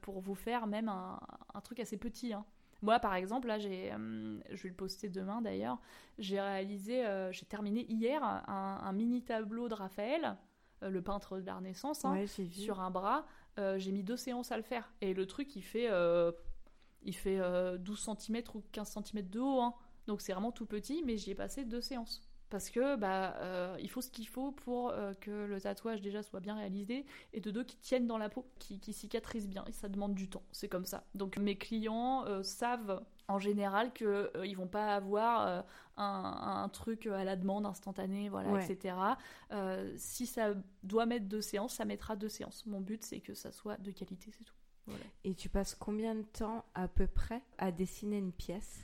pour vous faire même un, un truc assez petit. Hein. Moi, par exemple, là, j'ai, euh, je vais le poster demain d'ailleurs, j'ai réalisé, euh, j'ai terminé hier un, mini tableau de Raphaël, euh, le peintre de la Renaissance, hein, sur un bras. j'ai mis deux séances à le faire. Et le truc, il fait, il fait 12 cm ou 15 cm de haut. Hein. Donc c'est vraiment tout petit, mais j'y ai passé deux séances parce que bah euh, il faut ce qu'il faut pour euh, que le tatouage déjà soit bien réalisé et de deux qui tiennent dans la peau, qui, qui cicatrisent bien et ça demande du temps, c'est comme ça. Donc mes clients euh, savent en général que ils vont pas avoir un, truc à la demande instantanée, voilà, etc. si ça doit mettre deux séances, ça mettra deux séances. Mon but c'est que ça soit de qualité, c'est tout. Et tu passes combien de temps à peu près à dessiner une pièce?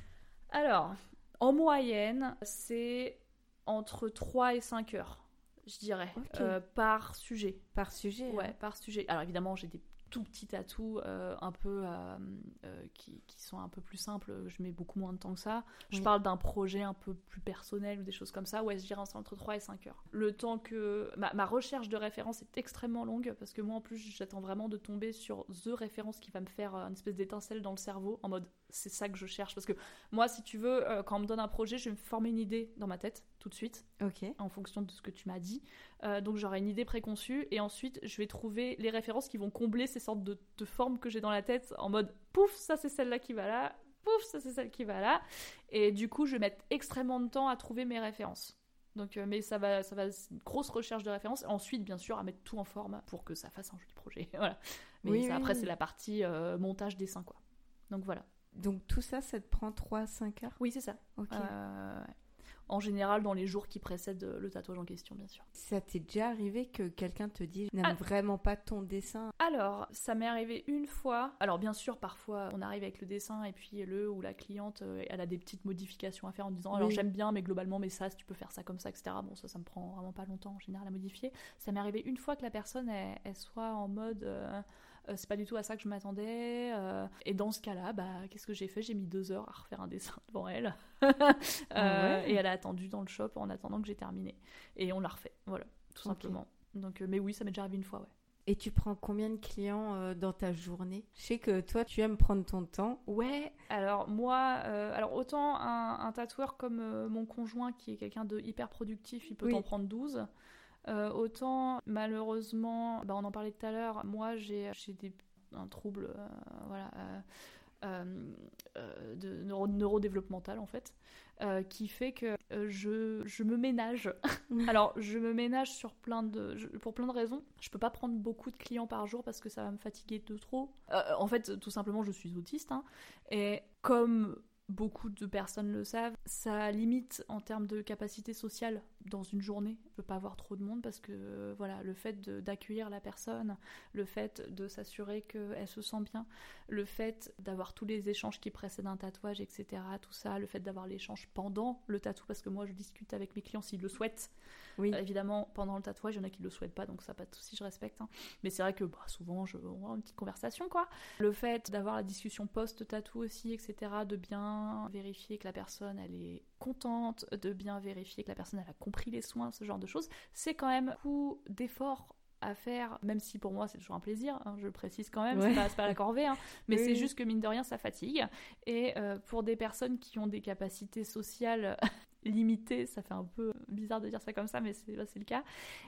Alors, en moyenne, c'est entre 3 et 5 heures, je dirais, euh, par sujet. Par sujet Ouais, hein. par sujet. Alors évidemment, j'ai des tout petits tatous euh, un peu euh, qui, qui, sont un peu plus simples, je mets beaucoup moins de temps que ça. Je parle d'un projet un peu plus personnel ou des choses comme ça, ouais, je dirais entre 3 et 5 heures. Le temps que... Ma, ma recherche de référence est extrêmement longue parce que moi en plus j'attends vraiment de tomber sur The référence qui va me faire une espèce d'étincelle dans le cerveau en mode c'est ça que je cherche. Parce que moi, si tu veux, euh, quand on me donne un projet, je vais me former une idée dans ma tête tout de suite. Ok. En fonction de ce que tu m'as dit. Euh, donc j'aurai une idée préconçue et ensuite je vais trouver les références qui vont combler ces sortes de, formes que j'ai dans la tête en mode pouf, ça c'est celle-là qui va là, pouf, ça c'est celle qui va là. Et du coup, je vais mettre extrêmement de temps à trouver mes références. Donc, euh, mais ça va, ça va, une grosse recherche de références. Ensuite, bien sûr, à mettre tout en forme pour que ça fasse un joli projet. <laughs> voilà. Mais après, c'est la partie montage dessin, quoi. Donc voilà. Donc tout ça, ça te prend 3-5 heures Oui, c'est ça. Euh, en général, dans les jours qui précèdent le tatouage en question, bien sûr. Ça t'est déjà arrivé que quelqu'un te dise n'aime ah. vraiment pas ton dessin Alors, ça m'est arrivé une fois. Alors, bien sûr, parfois, on arrive avec le dessin et puis le ou la cliente, euh, elle a des petites modifications à faire en disant alors j'aime bien, mais globalement, mais ça, si tu peux faire ça comme ça, etc. Bon, ça, ça me prend vraiment pas longtemps en général à modifier. Ça m'est arrivé une fois que la personne, elle, soit en mode. Euh, euh, c'est pas du tout à ça que je m'attendais. Euh, et dans ce cas-là, bah, qu'est-ce que j'ai fait? J'ai mis deux heures à refaire un dessin <laughs> devant elle. Ah euh, et elle a attendu dans le shop en attendant que j'ai terminé. Et on l'a refait, voilà, tout simplement. Donc, mais oui, ça m'est déjà arrivé une fois, ouais. Et tu prends combien de clients dans ta journée? Je sais que toi, tu aimes prendre ton temps. Ouais, alors moi, alors autant un, tatoueur comme mon conjoint qui est quelqu'un de hyper productif, il peut en prendre 12. Euh, autant, malheureusement, bah, on en parlait tout à l'heure, moi j'ai un trouble euh, voilà, euh, de neurodéveloppemental en fait, qui fait que je, je, me ménage. <laughs> Alors, je me ménage sur plein de, pour plein de raisons. Je peux pas prendre beaucoup de clients par jour parce que ça va me fatiguer de trop. en fait, tout simplement, je suis autiste. Hein, et comme beaucoup de personnes le savent, ça limite en termes de capacité sociale dans une journée. Je peux pas avoir trop de monde parce que voilà, le fait d'accueillir la personne, le fait de s'assurer qu'elle se sent bien, le fait d'avoir tous les échanges qui précèdent un tatouage, etc. Tout ça, le fait d'avoir l'échange pendant le tatouage parce que moi je discute avec mes clients s'ils le souhaitent. Oui. Euh, évidemment, pendant le tatouage, il y en a qui le souhaitent pas, donc ça pas de souci, je respecte. Hein. Mais c'est vrai que bah, souvent, je, on a une petite conversation, quoi. Le fait d'avoir la discussion post-tatou aussi, etc., de bien vérifier que la personne, elle est contente, de bien vérifier que la personne, elle a compris les soins, ce genre de choses, c'est quand même beaucoup d'efforts à faire, même si pour moi c'est toujours un plaisir, hein, je le précise quand même, c'est pas, pas, la corvée, hein, <laughs> mais c'est juste que mine de rien ça fatigue. Et euh, pour des personnes qui ont des capacités sociales <laughs> limitées, ça fait un peu bizarre de dire ça comme ça, mais c'est le cas,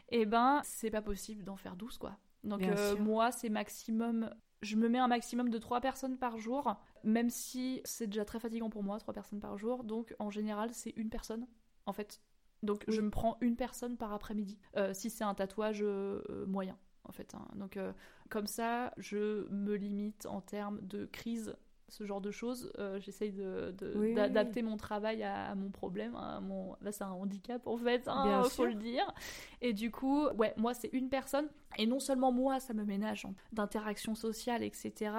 et eh ben c'est pas possible d'en faire 12 quoi. Donc euh, moi c'est maximum je me mets un maximum de 3 personnes par jour, même si c'est déjà très fatigant pour moi, 3 personnes par jour. Donc en général, c'est une personne, en fait. Donc je me prends une personne par après-midi, euh, si c'est un tatouage euh, moyen, en fait. Hein. Donc comme ça, je me limite en termes de crise ce genre de choses. Euh, j'essaye d'adapter mon travail à, mon problème. À mon... Là, c'est un handicap, en fait, hein, faut le dire. Et du coup, ouais, moi, c'est une personne. Et non seulement moi, ça me ménage d'interaction sociale, etc.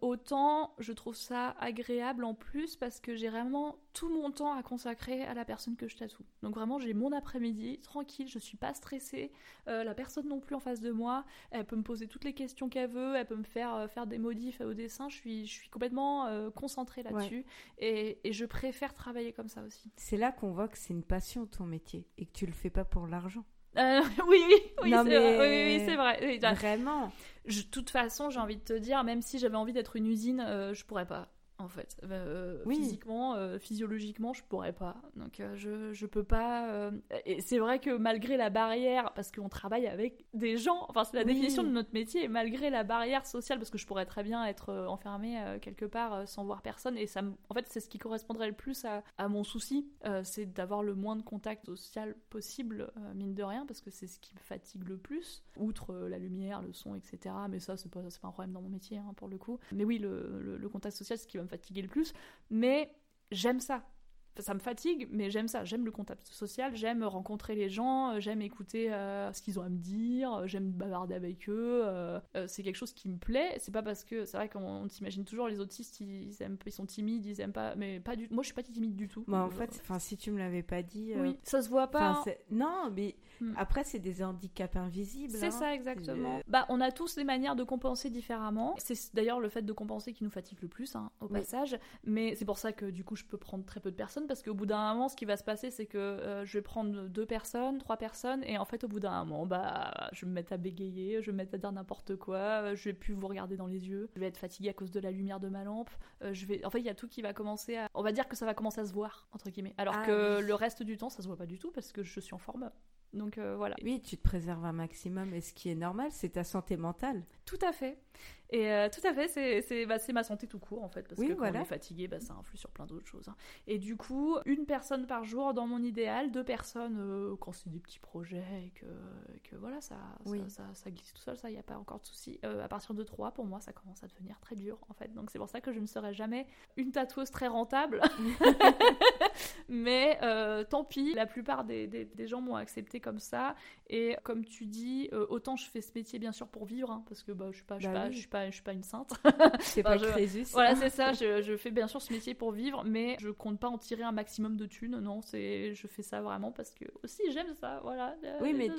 Autant, je trouve ça agréable en plus parce que j'ai vraiment tout mon temps à consacrer à la personne que je tatoue. Donc vraiment, j'ai mon après-midi tranquille, je suis pas stressée. Euh, la personne non plus en face de moi, elle peut me poser toutes les questions qu'elle veut, elle peut me faire euh, faire des modifs au dessin. Je suis, je suis complètement euh, concentrée là-dessus et, et, je préfère travailler comme ça aussi. C'est là qu'on voit que c'est une passion ton métier et que tu le fais pas pour l'argent. <laughs> oui, oui, oui, c'est vrai. Oui, vrai. Vraiment. De toute façon, j'ai envie de te dire, même si j'avais envie d'être une usine, je pourrais pas en fait. Euh, physiquement, euh, physiologiquement, je pourrais pas. Donc euh, je, je peux pas. Et c'est vrai que malgré la barrière, parce qu'on travaille avec des gens, enfin c'est la définition de notre métier, malgré la barrière sociale, parce que je pourrais très bien être enfermée quelque part sans voir personne, et ça, en fait c'est ce qui correspondrait le plus à, à mon souci, c'est d'avoir le moins de contact social possible, mine de rien, parce que c'est ce qui me fatigue le plus, outre la lumière, le son, etc. Mais ça c'est pas, pas un problème dans mon métier hein, pour le coup. Mais oui, le, le, le contact social, c'est ce qui va me fatiguer le plus, mais j'aime ça ça me fatigue, mais j'aime ça. J'aime le contact social, j'aime rencontrer les gens, euh, j'aime écouter euh, ce qu'ils ont à me dire, euh, j'aime bavarder avec eux. c'est quelque chose qui me plaît. C'est pas parce que c'est vrai qu'on s'imagine toujours les autistes, ils, aiment, ils sont timides, ils aiment pas, mais pas du. Moi, je suis pas timide du tout. Bah, en fait, enfin, si tu me l'avais pas dit. Oui, ça se voit pas. Hein. Non, mais hmm. après, c'est des handicaps invisibles. C'est hein. ça, exactement. Bah, on a tous des manières de compenser différemment. C'est d'ailleurs le fait de compenser qui nous fatigue le plus, hein, au passage. Mais c'est pour ça que du coup, je peux prendre très peu de personnes parce qu'au bout d'un moment, ce qui va se passer, c'est que euh, je vais prendre deux personnes, trois personnes, et en fait, au bout d'un moment, bah, je vais me mettre à bégayer, je vais me mettre à dire n'importe quoi, je vais plus vous regarder dans les yeux, je vais être fatiguée à cause de la lumière de ma lampe, je vais, en fait, il y a tout qui va commencer à, on va dire que ça va commencer à se voir entre guillemets, alors ah que le reste du temps, ça se voit pas du tout parce que je suis en forme. Donc voilà. Oui, tu te préserves un maximum et ce qui est normal, c'est ta santé mentale. Tout à fait. Et euh, tout à fait, c'est bah, ma santé tout court en fait, parce que quand on est fatigué, bah, ça influe sur plein d'autres choses. Hein. Et du coup, une personne par jour dans mon idéal, deux personnes euh, quand c'est des petits projets et que, que voilà, ça, ça, ça, glisse tout seul, ça, il n'y a pas encore de souci. Euh, à partir de trois, pour moi, ça commence à devenir très dur en fait. Donc c'est pour ça que je ne serai jamais une tatoueuse très rentable. <laughs> Mais tant pis, la plupart des, des, gens m'ont accepté comme ça. Et comme tu dis, autant je fais ce métier bien sûr pour vivre, hein, parce que bah, je suis pas, je suis bah pas, je suis pas je suis pas une sainte. <laughs> C'est pas Crésus. Voilà, c'est ça. Je, je, fais bien sûr ce métier pour vivre, mais je compte pas en tirer un maximum de thunes. Non, c'est, je fais ça vraiment parce que aussi j'aime ça. Voilà. Oui, mais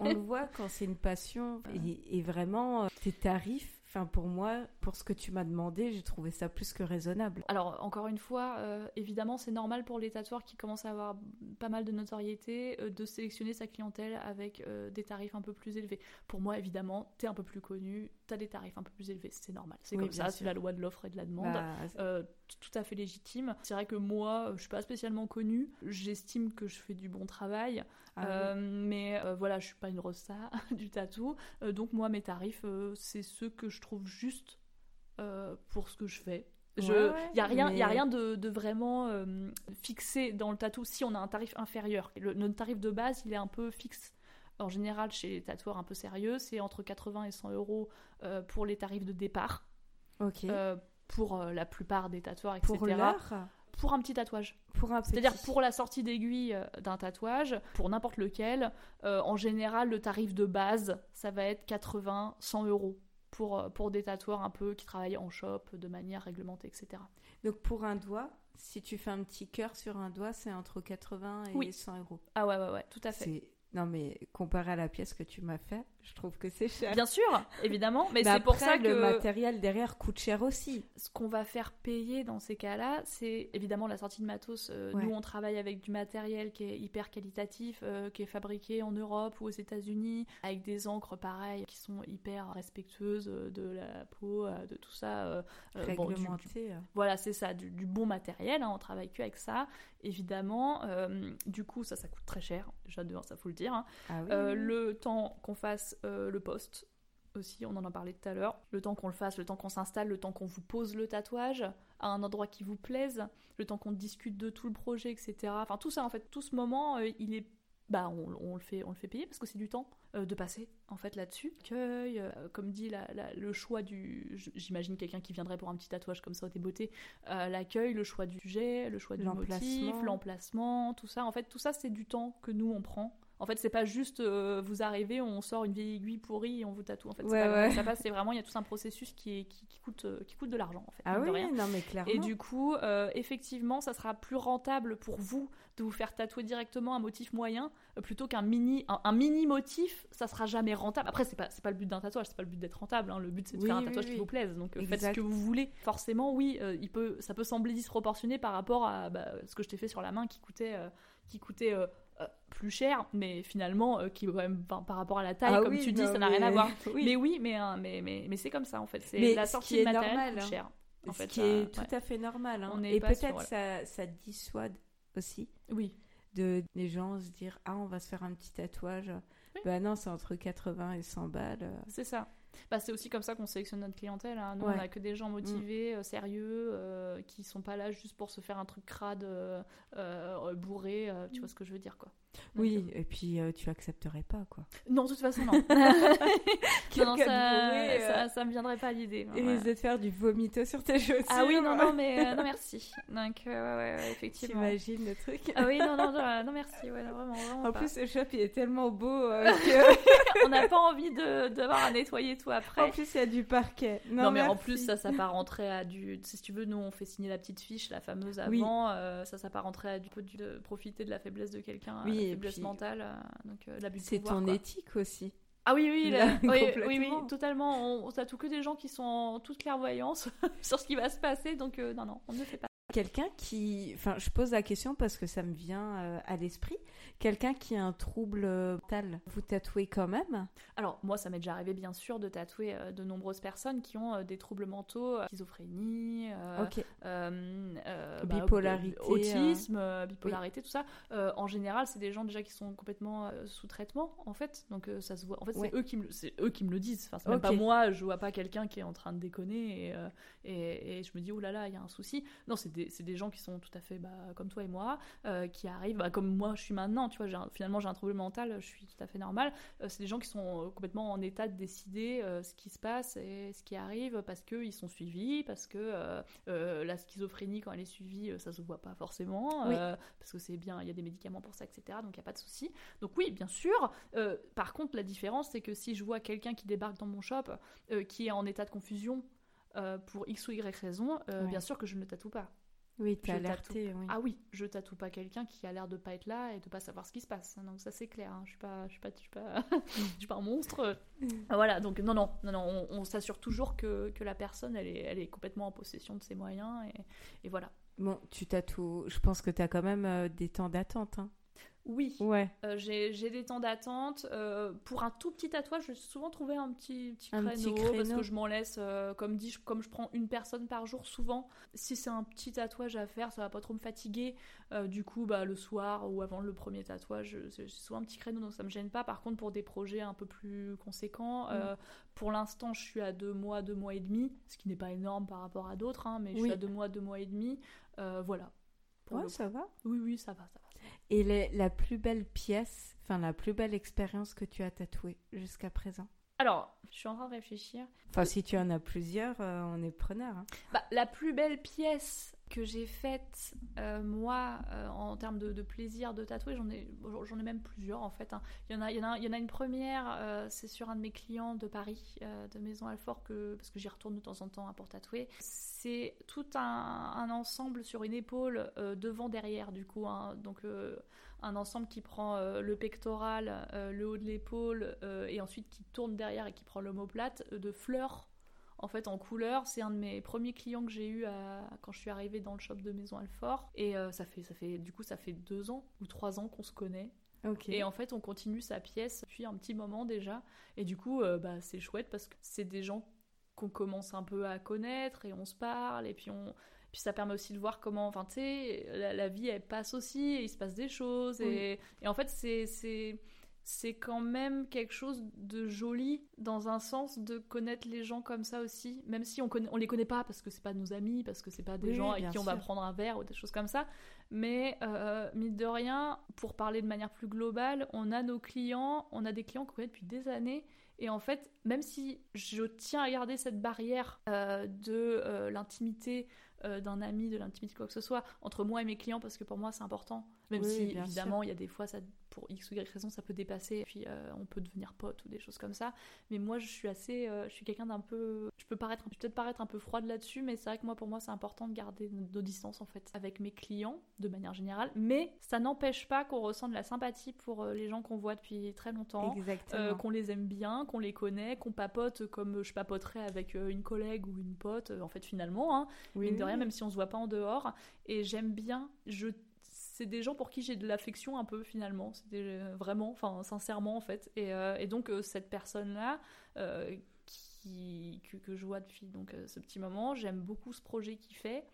on le voit quand c'est une passion <laughs> et, et vraiment euh, tes tarifs Enfin, pour moi, pour ce que tu m'as demandé, j'ai trouvé ça plus que raisonnable. Alors, encore une fois, euh, évidemment, c'est normal pour les tatoueurs qui commencent à avoir pas mal de notoriété euh, de sélectionner sa clientèle avec euh, des tarifs un peu plus élevés. Pour moi, évidemment, t'es un peu plus connu, t'as des tarifs un peu plus élevés, c'est normal. C'est comme ça, c'est la loi de l'offre et de la demande. Bah, tout à fait légitime. C'est vrai que moi, je suis pas spécialement connue. J'estime que je fais du bon travail. Ah mais voilà, je suis pas une rosta <laughs> du tatou. donc moi, mes tarifs, c'est ceux que je trouve juste euh, pour ce que je fais. Il n'y a rien, y a rien de, vraiment euh, fixé dans le tatou si on a un tarif inférieur. Le, notre tarif de base, il est un peu fixe. En général, chez les tatoueurs un peu sérieux, c'est entre 80 et 100 euros euh, pour les tarifs de départ. Ok. Pour la plupart des tatoueurs, etc. Pour l'heure pour un petit tatouage. Pour un C'est-à-dire pour la sortie d'aiguille d'un tatouage, pour n'importe lequel, en général, le tarif de base, ça va être 80, 100 euros pour, euh, pour des tatoueurs un peu qui travaillent en shop de manière réglementée, etc. Donc pour un doigt, si tu fais un petit cœur sur un doigt, c'est entre 80 et 100 euros. Ah ouais, ouais, ouais, tout à fait. Non, mais comparé à la pièce que tu m'as fait, je trouve que c'est cher. Bien sûr, évidemment, mais, c'est pour ça que le matériel derrière coûte cher aussi. Ce qu'on va faire payer dans ces cas-là, c'est évidemment la sortie de matos. Euh, nous, on travaille avec du matériel qui est hyper qualitatif, euh, qui est fabriqué en Europe ou aux États-Unis, avec des encres pareilles qui sont hyper respectueuses de la peau, euh, de tout ça. Réglementé. voilà, c'est ça, du, bon matériel. Hein, on travaille que avec ça, évidemment. du coup, ça, ça coûte très cher. Déjà, dehors, ça faut le dire. Hein. Ah le temps qu'on fasse euh, le poste aussi, on en a parlé tout à l'heure. Le temps qu'on le fasse, le temps qu'on s'installe, le temps qu'on vous pose le tatouage à un endroit qui vous plaise, le temps qu'on discute de tout le projet, etc. Enfin, tout ça, en fait, tout ce moment, euh, il est. Bah, on, le fait, on le fait payer parce que c'est du temps euh, de passer, en fait, là-dessus. Accueil, comme dit, le choix du. J'imagine quelqu'un qui viendrait pour un petit tatouage comme ça, au beauté. L'accueil, le choix du sujet, le choix du motif, l'emplacement, tout ça. En fait, tout ça, c'est du temps que nous, on prend en fait, c'est pas juste euh, vous arrivez, on sort une vieille aiguille pourrie et on vous tatoue. En fait, pas ça passe. C'est vraiment il y a tout un processus qui, est, qui, coûte euh, qui coûte de l'argent en fait. Ah oui, non mais clairement. Et du coup, euh, effectivement, ça sera plus rentable pour vous de vous faire tatouer directement un motif moyen plutôt qu'un mini un, mini motif. Ça sera jamais rentable. Après, c'est pas c'est pas le but d'un tatouage, c'est pas le but d'être rentable. Hein. Le but c'est de faire un tatouage qui vous plaise. Donc faites ce que vous voulez. Forcément, oui, il peut ça peut sembler disproportionné par rapport à bah, ce que je t'ai fait sur la main qui coûtait qui coûtait euh, plus cher, mais finalement, euh, qui quand même par rapport à la taille, ah comme tu dis, ça n'a rien à voir. <laughs> Mais oui, mais, hein, mais, mais, mais c'est comme ça en fait. C'est la sortie de matériel normal, plus hein. cher. En ce qui est tout à fait normal. Hein. Et peut-être ça, ça dissuade aussi. Oui. De les gens se dire ah on va se faire un petit tatouage. Ben non, c'est entre 80 et 100 balles. C'est ça. Bah, c'est aussi comme ça qu'on sélectionne notre clientèle. Hein. Nous, on a que des gens motivés, mm. euh, sérieux, euh, qui sont pas là juste pour se faire un truc crade, euh, bourré. tu vois ce que je veux dire, quoi. Oui, et puis tu accepterais pas, quoi. Non, de toute façon, non. <laughs> <laughs> non, ça, ça, me viendrait pas à l'idée. Et ouais. de faire du vomito sur tes chaussures. Ah oui, non, non, <laughs> mais non, merci. Donc, ouais, ouais, effectivement. T'imagines le truc? Ah oui, non, non, non, merci. Ouais, vraiment, vraiment en plus, le shop, il est tellement beau que... on n'a pas envie d'avoir à nettoyer après. En plus, il y a du parquet. Non, mais en plus, ça s'apparenterait à du. Si tu veux, nous, on fait signer la petite fiche, la fameuse avant. Euh, ça s'apparenterait à du de profiter de la faiblesse de quelqu'un, oui, la faiblesse mentale. Euh, euh, C'est ton éthique aussi. Ah oui, oui, <laughs> oui, oui, oui, totalement. On, on tatoue que des gens qui sont en toute clairvoyance <laughs> sur ce qui va se passer. Donc, non, non, on ne fait pas. Quelqu'un qui, enfin, je pose la question parce que ça me vient euh, à l'esprit. Quelqu'un qui a un trouble mental, vous tatouez quand même? Alors moi, ça m'est déjà arrivé bien sûr de tatouer euh, de nombreuses personnes qui ont euh, des troubles mentaux, schizophrénie, bah, bipolarité, autisme, bipolarité, tout ça. en général, c'est des gens déjà qui sont complètement sous traitement en fait, donc ça se voit. En fait, c'est eux qui me, c'est eux qui me le disent. Enfin, c'est même pas moi. Je vois pas quelqu'un qui est en train de déconner et, et, et je me dis oh là là, il y a un souci. Non, c'est des, des, gens qui sont tout à fait bah, comme toi et moi, euh, qui arrivent, bah, comme moi je suis maintenant, tu vois, finalement j'ai un trouble mental, je suis tout à fait normal. Euh, c'est des gens qui sont euh, complètement en état de décider ce qui se passe et ce qui arrive parce qu'ils sont suivis, parce que la schizophrénie, quand elle est suivie, ça se voit pas forcément, parce que c'est bien, il y a des médicaments pour ça, etc. Donc il n'y a pas de souci. Donc oui, bien sûr. par contre, la différence, c'est que si je vois quelqu'un qui débarque dans mon shop, qui est en état de confusion, pour X ou Y raison, bien sûr que je ne le tatoue pas. Oui, t'es alerté. Oui. Ah oui, je tatoue pas quelqu'un qui a l'air de pas être là et de pas savoir ce qui se passe. Donc ça c'est clair. Hein. Je suis pas, je suis pas, je suis pas, <laughs> je suis pas un monstre. voilà. Donc non, non, non, non. On, s'assure toujours que, que, la personne, elle est, elle est complètement en possession de ses moyens et, et voilà. Bon, tu tatoues. Je pense que tu as quand même euh, des temps d'attente. Hein. Oui. Ouais. Euh, j'ai des temps d'attente. Euh, pour un tout petit tatouage, je vais souvent trouver un petit, petit, créneau, parce que je m'en laisse, euh, comme dit, je, comme je prends une personne par jour souvent. Si c'est un petit tatouage à faire, ça va pas trop me fatiguer. du coup, bah, le soir ou avant le premier tatouage, c'est souvent un petit créneau, donc ça me gêne pas. Par contre, pour des projets un peu plus conséquents, pour l'instant, je suis à deux mois, deux mois et demi, ce qui n'est pas énorme par rapport à d'autres, hein, mais je suis à deux mois, deux mois et demi. voilà. Ouais, ça va. Oui, oui, ça va, ça Et la plus belle pièce, enfin la plus belle expérience que tu as tatouée jusqu'à présent? Alors, je suis en train de réfléchir. Enfin, si tu en as plusieurs, euh, on est preneur. Hein. Bah, la plus belle pièce que j'ai faite, euh, moi, euh, en termes de, plaisir de tatouer, j'en ai, ai même plusieurs en fait. Hein. Il, y en a, il, y en a, il y en a une première, c'est sur un de mes clients de Paris, de Maison Alfort, que, parce que j'y retourne de temps en temps hein, pour tatouer. C'est tout un, ensemble sur une épaule, devant, derrière, du coup. Hein. donc, un ensemble qui prend le pectoral, le haut de l'épaule, et ensuite qui tourne derrière et qui prend l'omoplate, de fleurs en fait en couleur. C'est un de mes premiers clients que j'ai eu quand je suis arrivée dans le shop de Maison Alfort. Et euh, ça fait, ça fait, du coup, ça fait deux ans ou trois ans qu'on se connaît. Et en fait, on continue sa pièce depuis un petit moment déjà. Et du coup, euh, bah, c'est chouette parce que c'est des gens qu'on commence un peu à connaître et on se parle. Et puis, on... puis ça permet aussi de voir comment, enfin, tu sais, la, vie, elle passe aussi et il se passe des choses. Et, et en fait, c'est c'est quand même quelque chose de joli dans un sens de connaître les gens comme ça aussi, même si on connaît, on les connaît pas parce que c'est pas nos amis, parce que c'est pas des gens avec qui on va prendre un verre ou des choses comme ça. Mais euh, mine de rien, pour parler de manière plus globale, on a nos clients, on a des clients qu'on connaît depuis des années. Et en fait, même si je tiens à garder cette barrière euh, de euh, l'intimité d'un ami, de l'intimité quoi que ce soit, entre moi et mes clients, parce que pour moi c'est important, même si évidemment il y a des fois ça pour X ou Y raison, ça peut dépasser, et puis euh, on peut devenir pote ou des choses comme ça. Mais moi, je suis assez, euh, je suis quelqu'un d'un peu, je peux paraître, peut-être paraître un peu froide là-dessus, mais c'est vrai que moi, pour moi, c'est important de garder nos distances en fait avec mes clients de manière générale. Mais ça n'empêche pas qu'on ressent de la sympathie pour euh, les gens qu'on voit depuis très longtemps, qu'on les aime bien, qu'on les connaît, qu'on papote comme je papoterais avec une collègue ou une pote. en fait, finalement, hein, oui, de rien, même si on se voit pas en dehors. Et j'aime bien, je c'est des gens pour qui j'ai de l'affection un peu finalement. C'était vraiment, enfin sincèrement en fait. Et, euh, donc euh, cette personne-là, euh, qui, que, que, je vois depuis donc ce petit moment, j'aime beaucoup ce projet qu'il fait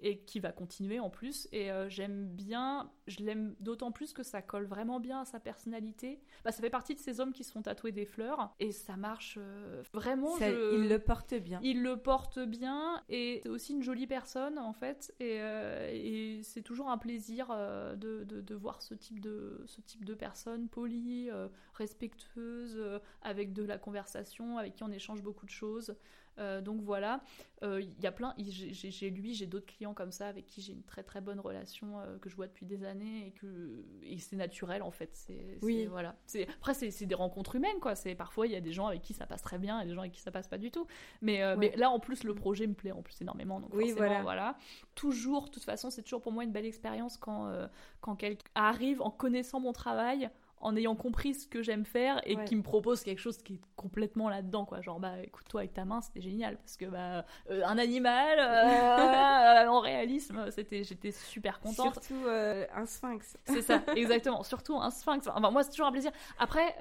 et qui va continuer en plus. Et euh, j'aime bien, je l'aime d'autant plus que ça colle vraiment bien à sa personnalité. Bah, ça fait partie de ces hommes qui se font tatouer des fleurs et ça marche euh, vraiment. Il le porte bien. Il le porte bien et c'est aussi une jolie personne en fait. Et, euh, et c'est toujours un plaisir de, de, de, voir ce type de, ce type de personne polie, respectueuse, avec de la conversation, avec qui on échange beaucoup de choses. Euh, donc voilà, il euh, y a plein. J'ai lui, j'ai d'autres clients comme ça avec qui j'ai une très très bonne relation euh, que je vois depuis des années et que et c'est naturel en fait. C'est oui. voilà. Après c'est des rencontres humaines quoi. C'est parfois il y a des gens avec qui ça passe très bien et des gens avec qui ça passe pas du tout. Mais, mais là en plus le projet me plaît en plus énormément. Donc oui, voilà. voilà. Toujours, de toute façon, c'est toujours pour moi une belle expérience quand quand quelqu'un arrive en connaissant mon travail en ayant compris ce que j'aime faire et qui me propose quelque chose qui est complètement là-dedans, quoi. Genre, bah, écoute, toi, avec ta main, c'était génial parce que, bah, euh, un animal, euh, <laughs> en réalisme, c'était, j'étais super contente. Surtout un sphinx. <laughs> C'est ça, exactement. Surtout un sphinx. Enfin, moi, c'est toujours un plaisir. Après,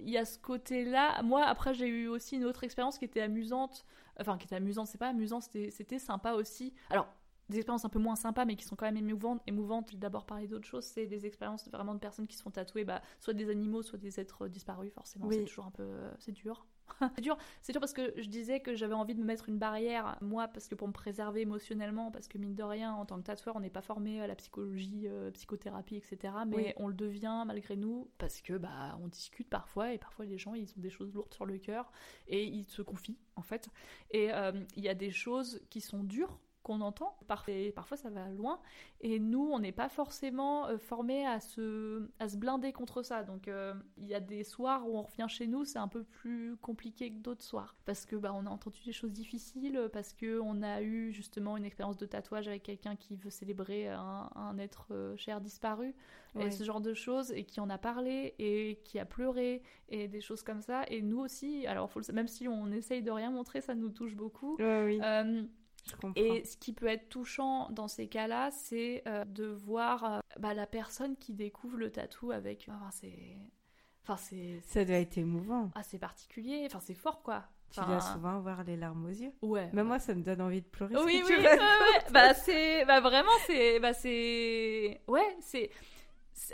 il y a ce côté-là. Moi, après, j'ai eu aussi une autre expérience qui était amusante. Enfin, qui était amusante, c'est pas amusant, c'était sympa aussi. Alors, des expériences un peu moins sympas mais qui sont quand même émouvantes. d'abord parler d'autre chose, c'est des expériences vraiment de personnes qui se font tatouer bah, soit des animaux, soit des êtres disparus, forcément. C'est toujours un peu. Euh, c'est dur. <laughs> c'est dur, c'est dur parce que je disais que j'avais envie de me mettre une barrière, moi, parce que pour me préserver émotionnellement, parce que mine de rien, en tant que tatoueur, on n'est pas formé à la psychologie, euh, psychothérapie, etc. Mais on le devient malgré nous parce que bah on discute parfois et parfois les gens ils ont des choses lourdes sur le cœur et ils se confient en fait. Et euh, il y a des choses qui sont dures qu'on entend. Parfois, ça va loin. Et nous, on n'est pas forcément euh, formés à se, à se blinder contre ça. Donc, euh, il y a des soirs où on revient chez nous, c'est un peu plus compliqué que d'autres soirs. Parce que bah, on a entendu des choses difficiles, parce qu'on a eu justement une expérience de tatouage avec quelqu'un qui veut célébrer un, être euh, cher disparu. Et ce genre de choses, et qui en a parlé, et qui a pleuré, et des choses comme ça. Et nous aussi, alors même si on essaye de rien montrer, ça nous touche beaucoup. oui. Et ce qui peut être touchant dans ces cas-là, c'est euh, de voir euh, bah, la personne qui découvre le tatou avec. Enfin, c'est. Enfin, c'est. Ça doit être émouvant. Ah, c'est particulier. Enfin, c'est fort, quoi. Tu dois souvent avoir les larmes aux yeux. Ouais. Mais moi, ça me donne envie de pleurer. Oui, oui, ouais, Bah, c'est. Bah, vraiment, c'est. Bah, c'est. Ouais, c'est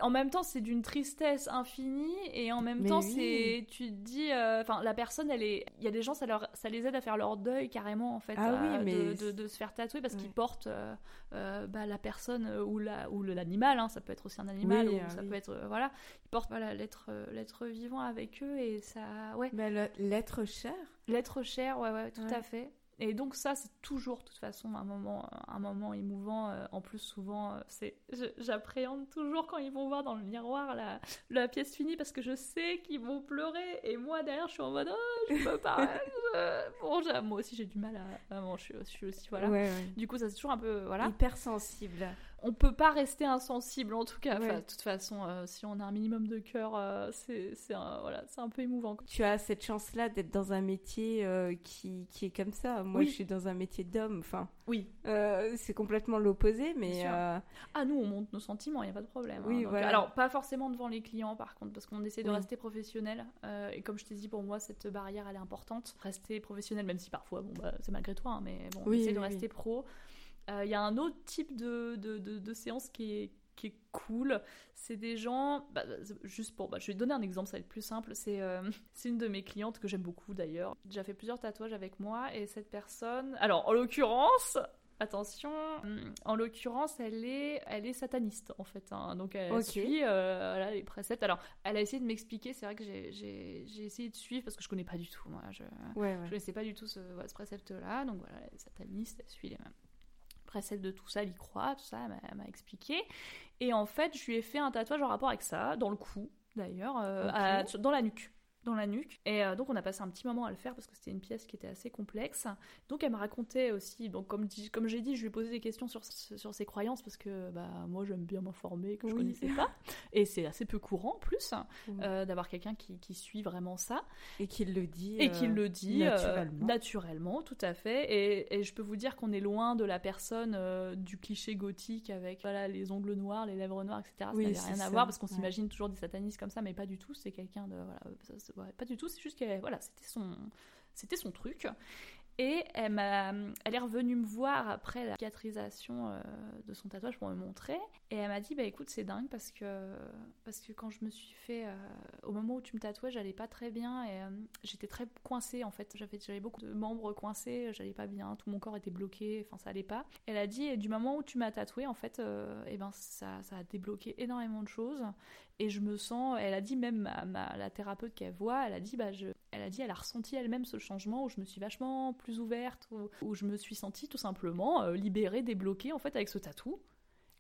en même temps c'est d'une tristesse infinie et en même temps c'est tu te dis euh, enfin la personne elle est il y a des gens ça leur ça les aide à faire leur deuil carrément en fait ah euh, de, de, se faire tatouer parce qu'ils portent euh, bah, la personne ou la ou l'animal hein, ça peut être aussi un animal ou ça peut être voilà ils portent voilà l'être l'être vivant avec eux et ça ouais. Mais l'être cher. L'être cher ouais ouais tout à fait et donc ça, c'est toujours, de toute façon, un moment, un moment émouvant. Euh, en plus, souvent, euh, c'est, j'appréhende toujours quand ils vont voir dans le miroir la, la pièce finie parce que je sais qu'ils vont pleurer. Et moi, derrière, je suis en mode, oh, je peux pas. <laughs> bon, moi aussi, j'ai du mal à... Vraiment, je suis, aussi, voilà. Du coup, ça, c'est toujours un peu, voilà. Hypersensible on peut pas rester insensible en tout cas. De toute façon, euh, si on a un minimum de cœur, euh, c'est un, voilà, un peu émouvant. Tu as cette chance-là d'être dans un métier euh, qui, qui, est comme ça. Moi, je suis dans un métier d'homme. Enfin, oui. c'est complètement l'opposé, mais. Ah, nous, on monte nos sentiments, il n'y a pas de problème. Oui, hein. Alors, pas forcément devant les clients, par contre, parce qu'on essaie de rester professionnel. et comme je t'ai dit, pour moi, cette barrière, elle est importante. Rester professionnel, même si parfois, bon, bah, c'est malgré toi, hein, mais bon, on essaie de rester pro. Il euh, y a un autre type de, de, de, séance qui est, qui est cool. C'est des gens, bah, juste pour, bah, je vais donner un exemple, ça va être plus simple. C'est euh, <laughs> une de mes clientes que j'aime beaucoup d'ailleurs. J'ai fait plusieurs tatouages avec moi et cette personne, alors en l'occurrence, attention, en l'occurrence, elle est, elle est sataniste en fait. Hein. donc elle suit euh, les préceptes. Alors, elle a essayé de m'expliquer. C'est vrai que j'ai essayé de suivre parce que je connais pas du tout. Moi, je, ne connaissais pas du tout ce, ce précepte-là. Donc voilà, elle est sataniste, elle suit les mêmes précepte de tout ça, elle y croit, tout ça, elle m'a expliqué. Et en fait, je lui ai fait un tatouage en rapport avec ça, dans le cou d'ailleurs, euh, dans la nuque dans la nuque. Et euh, donc on a passé un petit moment à le faire parce que c'était une pièce qui était assez complexe. Donc elle me racontait aussi, donc comme, comme j'ai dit, je lui ai posé des questions sur, sur ses croyances parce que bah, moi j'aime bien m'informer, que je ne connaissais pas. <laughs> Et c'est assez peu courant en plus euh, d'avoir quelqu'un qui, qui, suit vraiment ça. Et qui le dit. Et qui le dit naturellement. naturellement. tout à fait. Et, et je peux vous dire qu'on est loin de la personne du cliché gothique avec voilà, les ongles noirs, les lèvres noires, etc. Ça n'avait rien à voir parce qu'on s'imagine toujours des satanistes comme ça, mais pas du tout. C'est quelqu'un de. Voilà, pas du tout, c'est juste que voilà, c'était son, c'était son truc. Et elle, elle est revenue me voir après la cicatrisation euh, de son tatouage pour me montrer. Et elle m'a dit Bah écoute, c'est dingue parce que, parce que quand je me suis fait. Euh, au moment où tu me tatouais, j'allais pas très bien et euh, j'étais très coincée en fait. J'avais beaucoup de membres coincés, j'allais pas bien, tout mon corps était bloqué, enfin ça allait pas. Elle a dit du moment où tu m'as tatoué, en fait, et ben ça, ça a débloqué énormément de choses. Et je me sens, elle a dit même la thérapeute qu'elle voit, elle a dit bah je, elle a dit elle a ressenti elle-même ce changement où je me suis vachement plus ouverte, où, je me suis sentie tout simplement euh, libérée, débloquée en fait avec ce tatou.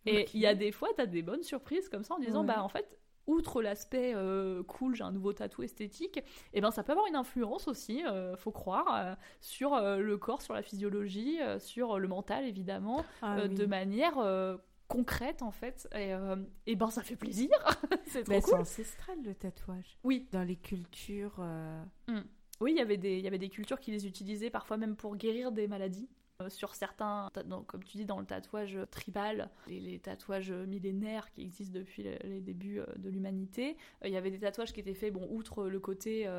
Et il y a des fois, tu as des bonnes surprises comme ça en disant bah en fait outre l'aspect euh, cool, j'ai un nouveau tatou esthétique, et eh ben ça peut avoir une influence aussi, euh, faut croire, sur le corps, sur la physiologie, sur le mental évidemment, ah de manière concrètes en fait. Et, et ben ça fait plaisir. <laughs> c'est trop Mais cool. C'est ancestral le tatouage. Oui. Dans les cultures. Mm. Oui, il y avait des, il y avait des cultures qui les utilisaient parfois même pour guérir des maladies. Euh, sur certains, comme tu dis, dans le tatouage tribal, les, les tatouages millénaires qui existent depuis les, débuts euh, de l'humanité, euh, il y avait des tatouages qui étaient faits, bon, outre le côté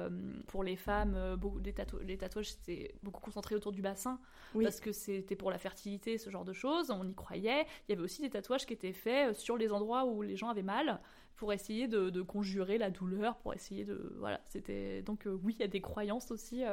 pour les femmes, beaucoup, les, les tatouages c'était beaucoup concentré autour du bassin, parce que c'était pour la fertilité, ce genre de choses, on y croyait. Il y avait aussi des tatouages qui étaient faits sur les endroits où les gens avaient mal, pour essayer de, conjurer la douleur, pour essayer de... Voilà, c'était... Donc oui, il y a des croyances aussi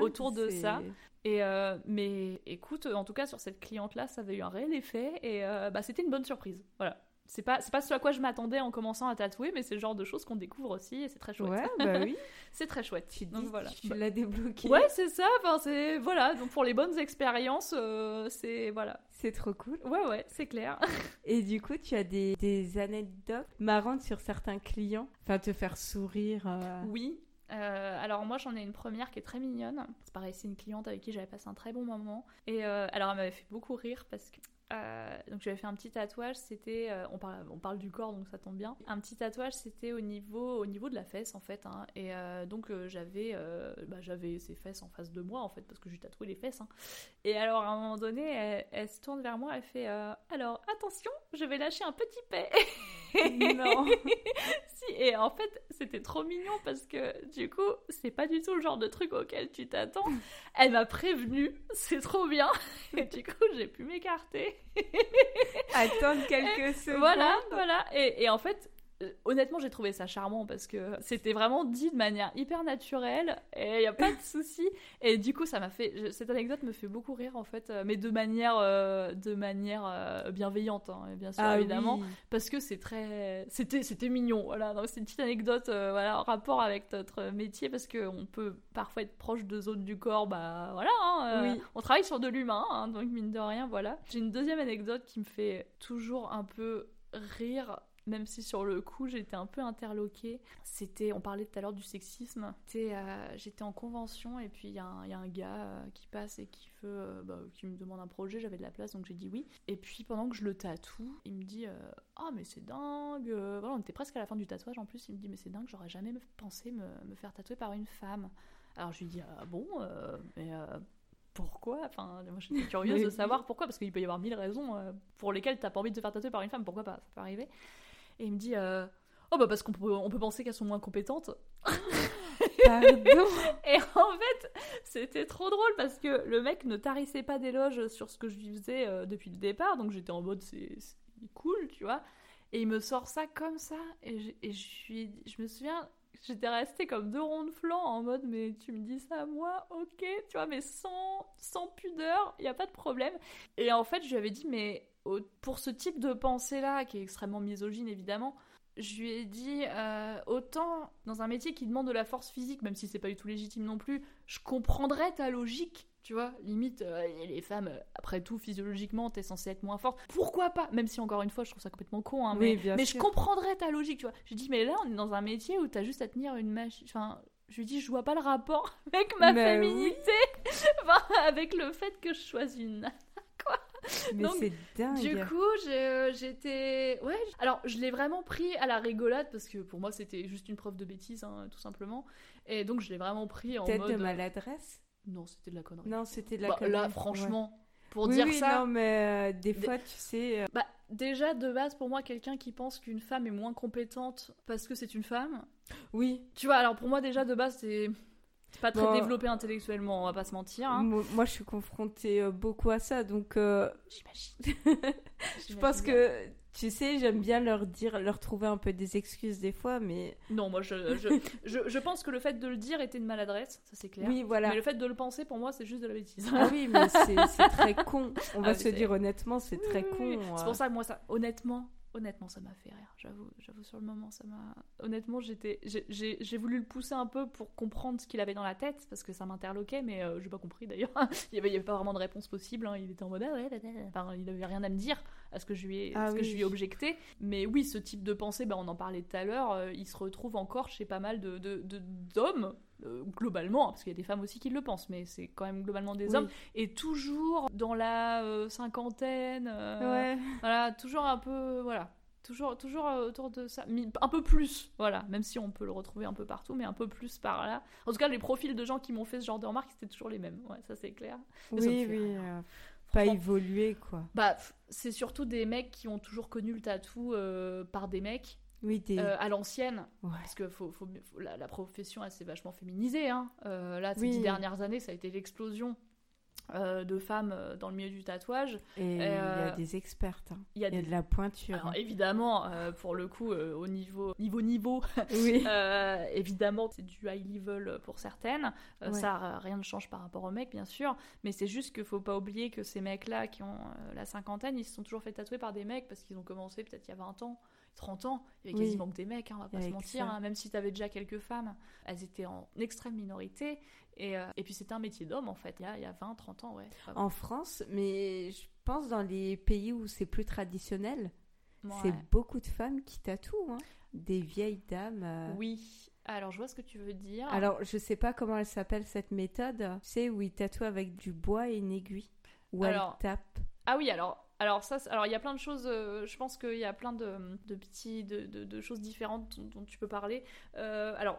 autour de ça. Et euh, mais écoute, en tout cas sur cette cliente-là, ça avait eu un réel effet et euh, bah, c'était une bonne surprise. Voilà. C'est pas, c'est pas ce à quoi je m'attendais en commençant à tatouer, mais c'est le genre de choses qu'on découvre aussi et c'est très chouette. Ouais, <laughs> bah oui. c'est très chouette. Tu, donc, voilà. tu l'as débloqué. Ouais, c'est ça. Enfin, c'est voilà. Donc pour les bonnes expériences, euh, c'est voilà. C'est trop cool. Ouais, ouais, c'est clair. <laughs> et du coup, tu as des, des anecdotes marrantes sur certains clients, enfin te faire sourire. Oui, euh, alors moi j'en ai une première qui est très mignonne. C'est pareil, c'est une cliente avec qui j'avais passé un très bon moment. Et euh, alors elle m'avait fait beaucoup rire parce que euh, donc j'avais fait un petit tatouage, c'était, euh, on, parle, on parle du corps donc ça tombe bien. Un petit tatouage, c'était au niveau, au niveau de la fesse en fait. Hein. et euh, donc j'avais, bah, j'avais ses fesses en face de moi en fait parce que j'ai tatoué les fesses. Hein. Et alors à un moment donné, elle, se tourne vers moi, elle fait, alors attention, je vais lâcher un petit paix. non. <laughs> si et en fait c'était trop mignon parce que du coup c'est pas du tout le genre de truc auquel tu t'attends. Elle m'a prévenu, c'est trop bien. Et du coup j'ai pu m'écarter. <laughs> Attendre quelques secondes. Voilà, voilà. Et, et en fait, honnêtement, j'ai trouvé ça charmant parce que c'était vraiment dit de manière hyper naturelle et il n'y a pas de souci. Et du coup, ça m'a fait. Cette anecdote me fait beaucoup rire en fait, euh, mais de manière, euh, de manière bienveillante, hein, bien sûr, ah évidemment, parce que c'est très. C'était, c'était mignon, voilà. Donc, c'est une petite anecdote, voilà, en rapport avec notre métier parce qu'on peut parfois être proche de zones du corps, bah voilà, hein, oui. on travaille sur de l'humain, hein, donc mine de rien, voilà. J'ai une deuxième anecdote qui me fait toujours un peu rire même si sur le coup j'étais un peu interloquée. C'était, on parlait tout à l'heure du sexisme. Euh, j'étais en convention et puis il y, a un gars euh, qui passe et qui veut, euh, bah, qui me demande un projet. J'avais de la place donc j'ai dit oui. Et puis pendant que je le tatoue, il me dit ah mais c'est dingue. Voilà, on était presque à la fin du tatouage en plus. Il me dit mais c'est dingue, j'aurais jamais pensé me, me, faire tatouer par une femme. Alors je lui dis ah bon mais pourquoi? Enfin, moi je suis curieuse de <laughs> savoir pourquoi, parce qu'il peut y avoir mille raisons pour lesquelles t'as pas envie de te faire tatouer par une femme, pourquoi pas, ça peut arriver. Et il me dit euh, Oh, bah parce qu'on peut, on peut penser qu'elles sont moins compétentes. Pardon <laughs> Et en fait, c'était trop drôle parce que le mec ne tarissait pas d'éloges sur ce que je lui faisais euh, depuis le départ, donc j'étais en mode c'est cool, tu vois. Et il me sort ça comme ça, et je, et je, suis, je me souviens, j'étais restée comme deux ronds de flanc en mode mais tu me dis ça à moi, ok, tu vois, mais sans, sans pudeur, il n'y a pas de problème. Et en fait, je lui avais dit mais pour ce type de pensée-là, qui est extrêmement misogyne évidemment, je lui ai dit euh, autant dans un métier qui demande de la force physique, même si c'est pas du tout légitime non plus, je comprendrais ta logique, tu vois. Limite, euh, les femmes, après tout, physiologiquement, t'es censée être moins forte. Pourquoi pas? Même si encore une fois, je trouve ça complètement con, hein, mais, mais je comprendrais ta logique, tu vois. Je dis mais là, on est dans un métier où t'as juste à tenir une machine. Enfin, je lui dis, je vois pas le rapport <laughs> avec ma féminité, <laughs> enfin, avec le fait que je choisis une mais c'est dingue. Du coup, j'étais. Ouais. Alors, je l'ai vraiment pris à la rigolade parce que pour moi, c'était juste une preuve de bêtise, hein, tout simplement. Et donc, je l'ai vraiment pris en Peut-être mode. de maladresse? Non, c'était de la connerie. Non, c'était de la bah, connerie. Là, franchement. Pour dire oui, ça. Non, mais euh, des fois, tu sais. Euh, bah, déjà, de base, pour moi, quelqu'un qui pense qu'une femme est moins compétente parce que c'est une femme. Oui. Tu vois, alors pour moi, déjà, de base, c'est c'est pas très développé intellectuellement, on va pas se mentir. Hein. Moi, je suis confrontée euh, beaucoup à ça, donc. Euh, J'imagine. <laughs> je pense que, tu sais, j'aime bien leur dire, leur trouver un peu des excuses des fois, mais. Non, moi, je, <laughs> je, je, pense que le fait de le dire était une maladresse, ça c'est clair. Oui, voilà. Mais le fait de le penser, pour moi, c'est juste de la bêtise. ah oui, mais c'est très con. <laughs> On va ah, se dire honnêtement, c'est très con. C'est pour ça que moi, ça, honnêtement, honnêtement, ça m'a fait rire. J'avoue, j'avoue sur le moment, ça m'a. Honnêtement, j'étais, j'ai voulu le pousser un peu pour comprendre ce qu'il avait dans la tête parce que ça m'interloquait, mais euh, j'ai pas compris d'ailleurs. <laughs> il, y avait, avait pas vraiment de réponse possible. Hein. Il était en mode, ah ouais, enfin, il avait rien à me dire. à ce que je lui ai, ah ce que je lui ai objecté. Mais oui, ce type de pensée, bah, on en parlait tout à l'heure, il se retrouve encore chez pas mal de, d'hommes euh, globalement, parce qu'il y a des femmes aussi qui le pensent, mais c'est quand même globalement des hommes, et toujours dans la euh, cinquantaine, euh, voilà, toujours un peu, voilà, toujours, toujours autour de ça, un peu plus, voilà, même si on peut le retrouver un peu partout, mais un peu plus par là. En tout cas, les profils de gens qui m'ont fait ce genre de remarques, c'était toujours les mêmes, ouais, ça c'est clair. oui, oui. Pas évolué, quoi. Bah, c'est surtout des mecs qui ont toujours connu le tatou par des mecs oui, euh, à l'ancienne, parce que faut, faut, la, profession elle s'est vachement féminisée. Hein. Euh, là, ces dix dernières années, ça a été l'explosion euh, de femmes dans le milieu du tatouage. Et il y a des expertes. Hein. Il y a, de la pointure. Alors, hein. Évidemment, pour le coup, au niveau niveau niveau, oui. <laughs> évidemment, c'est du high level pour certaines. Ça, rien ne change par rapport aux mecs, bien sûr. Mais c'est juste qu'il faut pas oublier que ces mecs-là qui ont la cinquantaine, ils se sont toujours fait tatouer par des mecs parce qu'ils ont commencé peut-être il y a 20 ans. 30 ans, il y avait quasiment que des mecs, hein, on va pas se mentir, hein, même si tu avais déjà quelques femmes, elles étaient en extrême minorité. Et, euh, et puis c'était un métier d'homme en fait, il y a, il y a 20, 30 ans, ouais. En France, mais je pense dans les pays où c'est plus traditionnel, c'est beaucoup de femmes qui tatouent, hein. des vieilles dames. Euh. Oui, alors, je vois ce que tu veux dire. Alors, je sais pas comment elle s'appelle cette méthode. Tu sais, où ils tatouent avec du bois et une aiguille. Ou alors... elle tape. Ah oui, alors, alors ça, alors il y a plein de choses. Euh, je pense qu'il y a plein de, de petits, de, de, choses différentes dont, tu peux parler. Euh, alors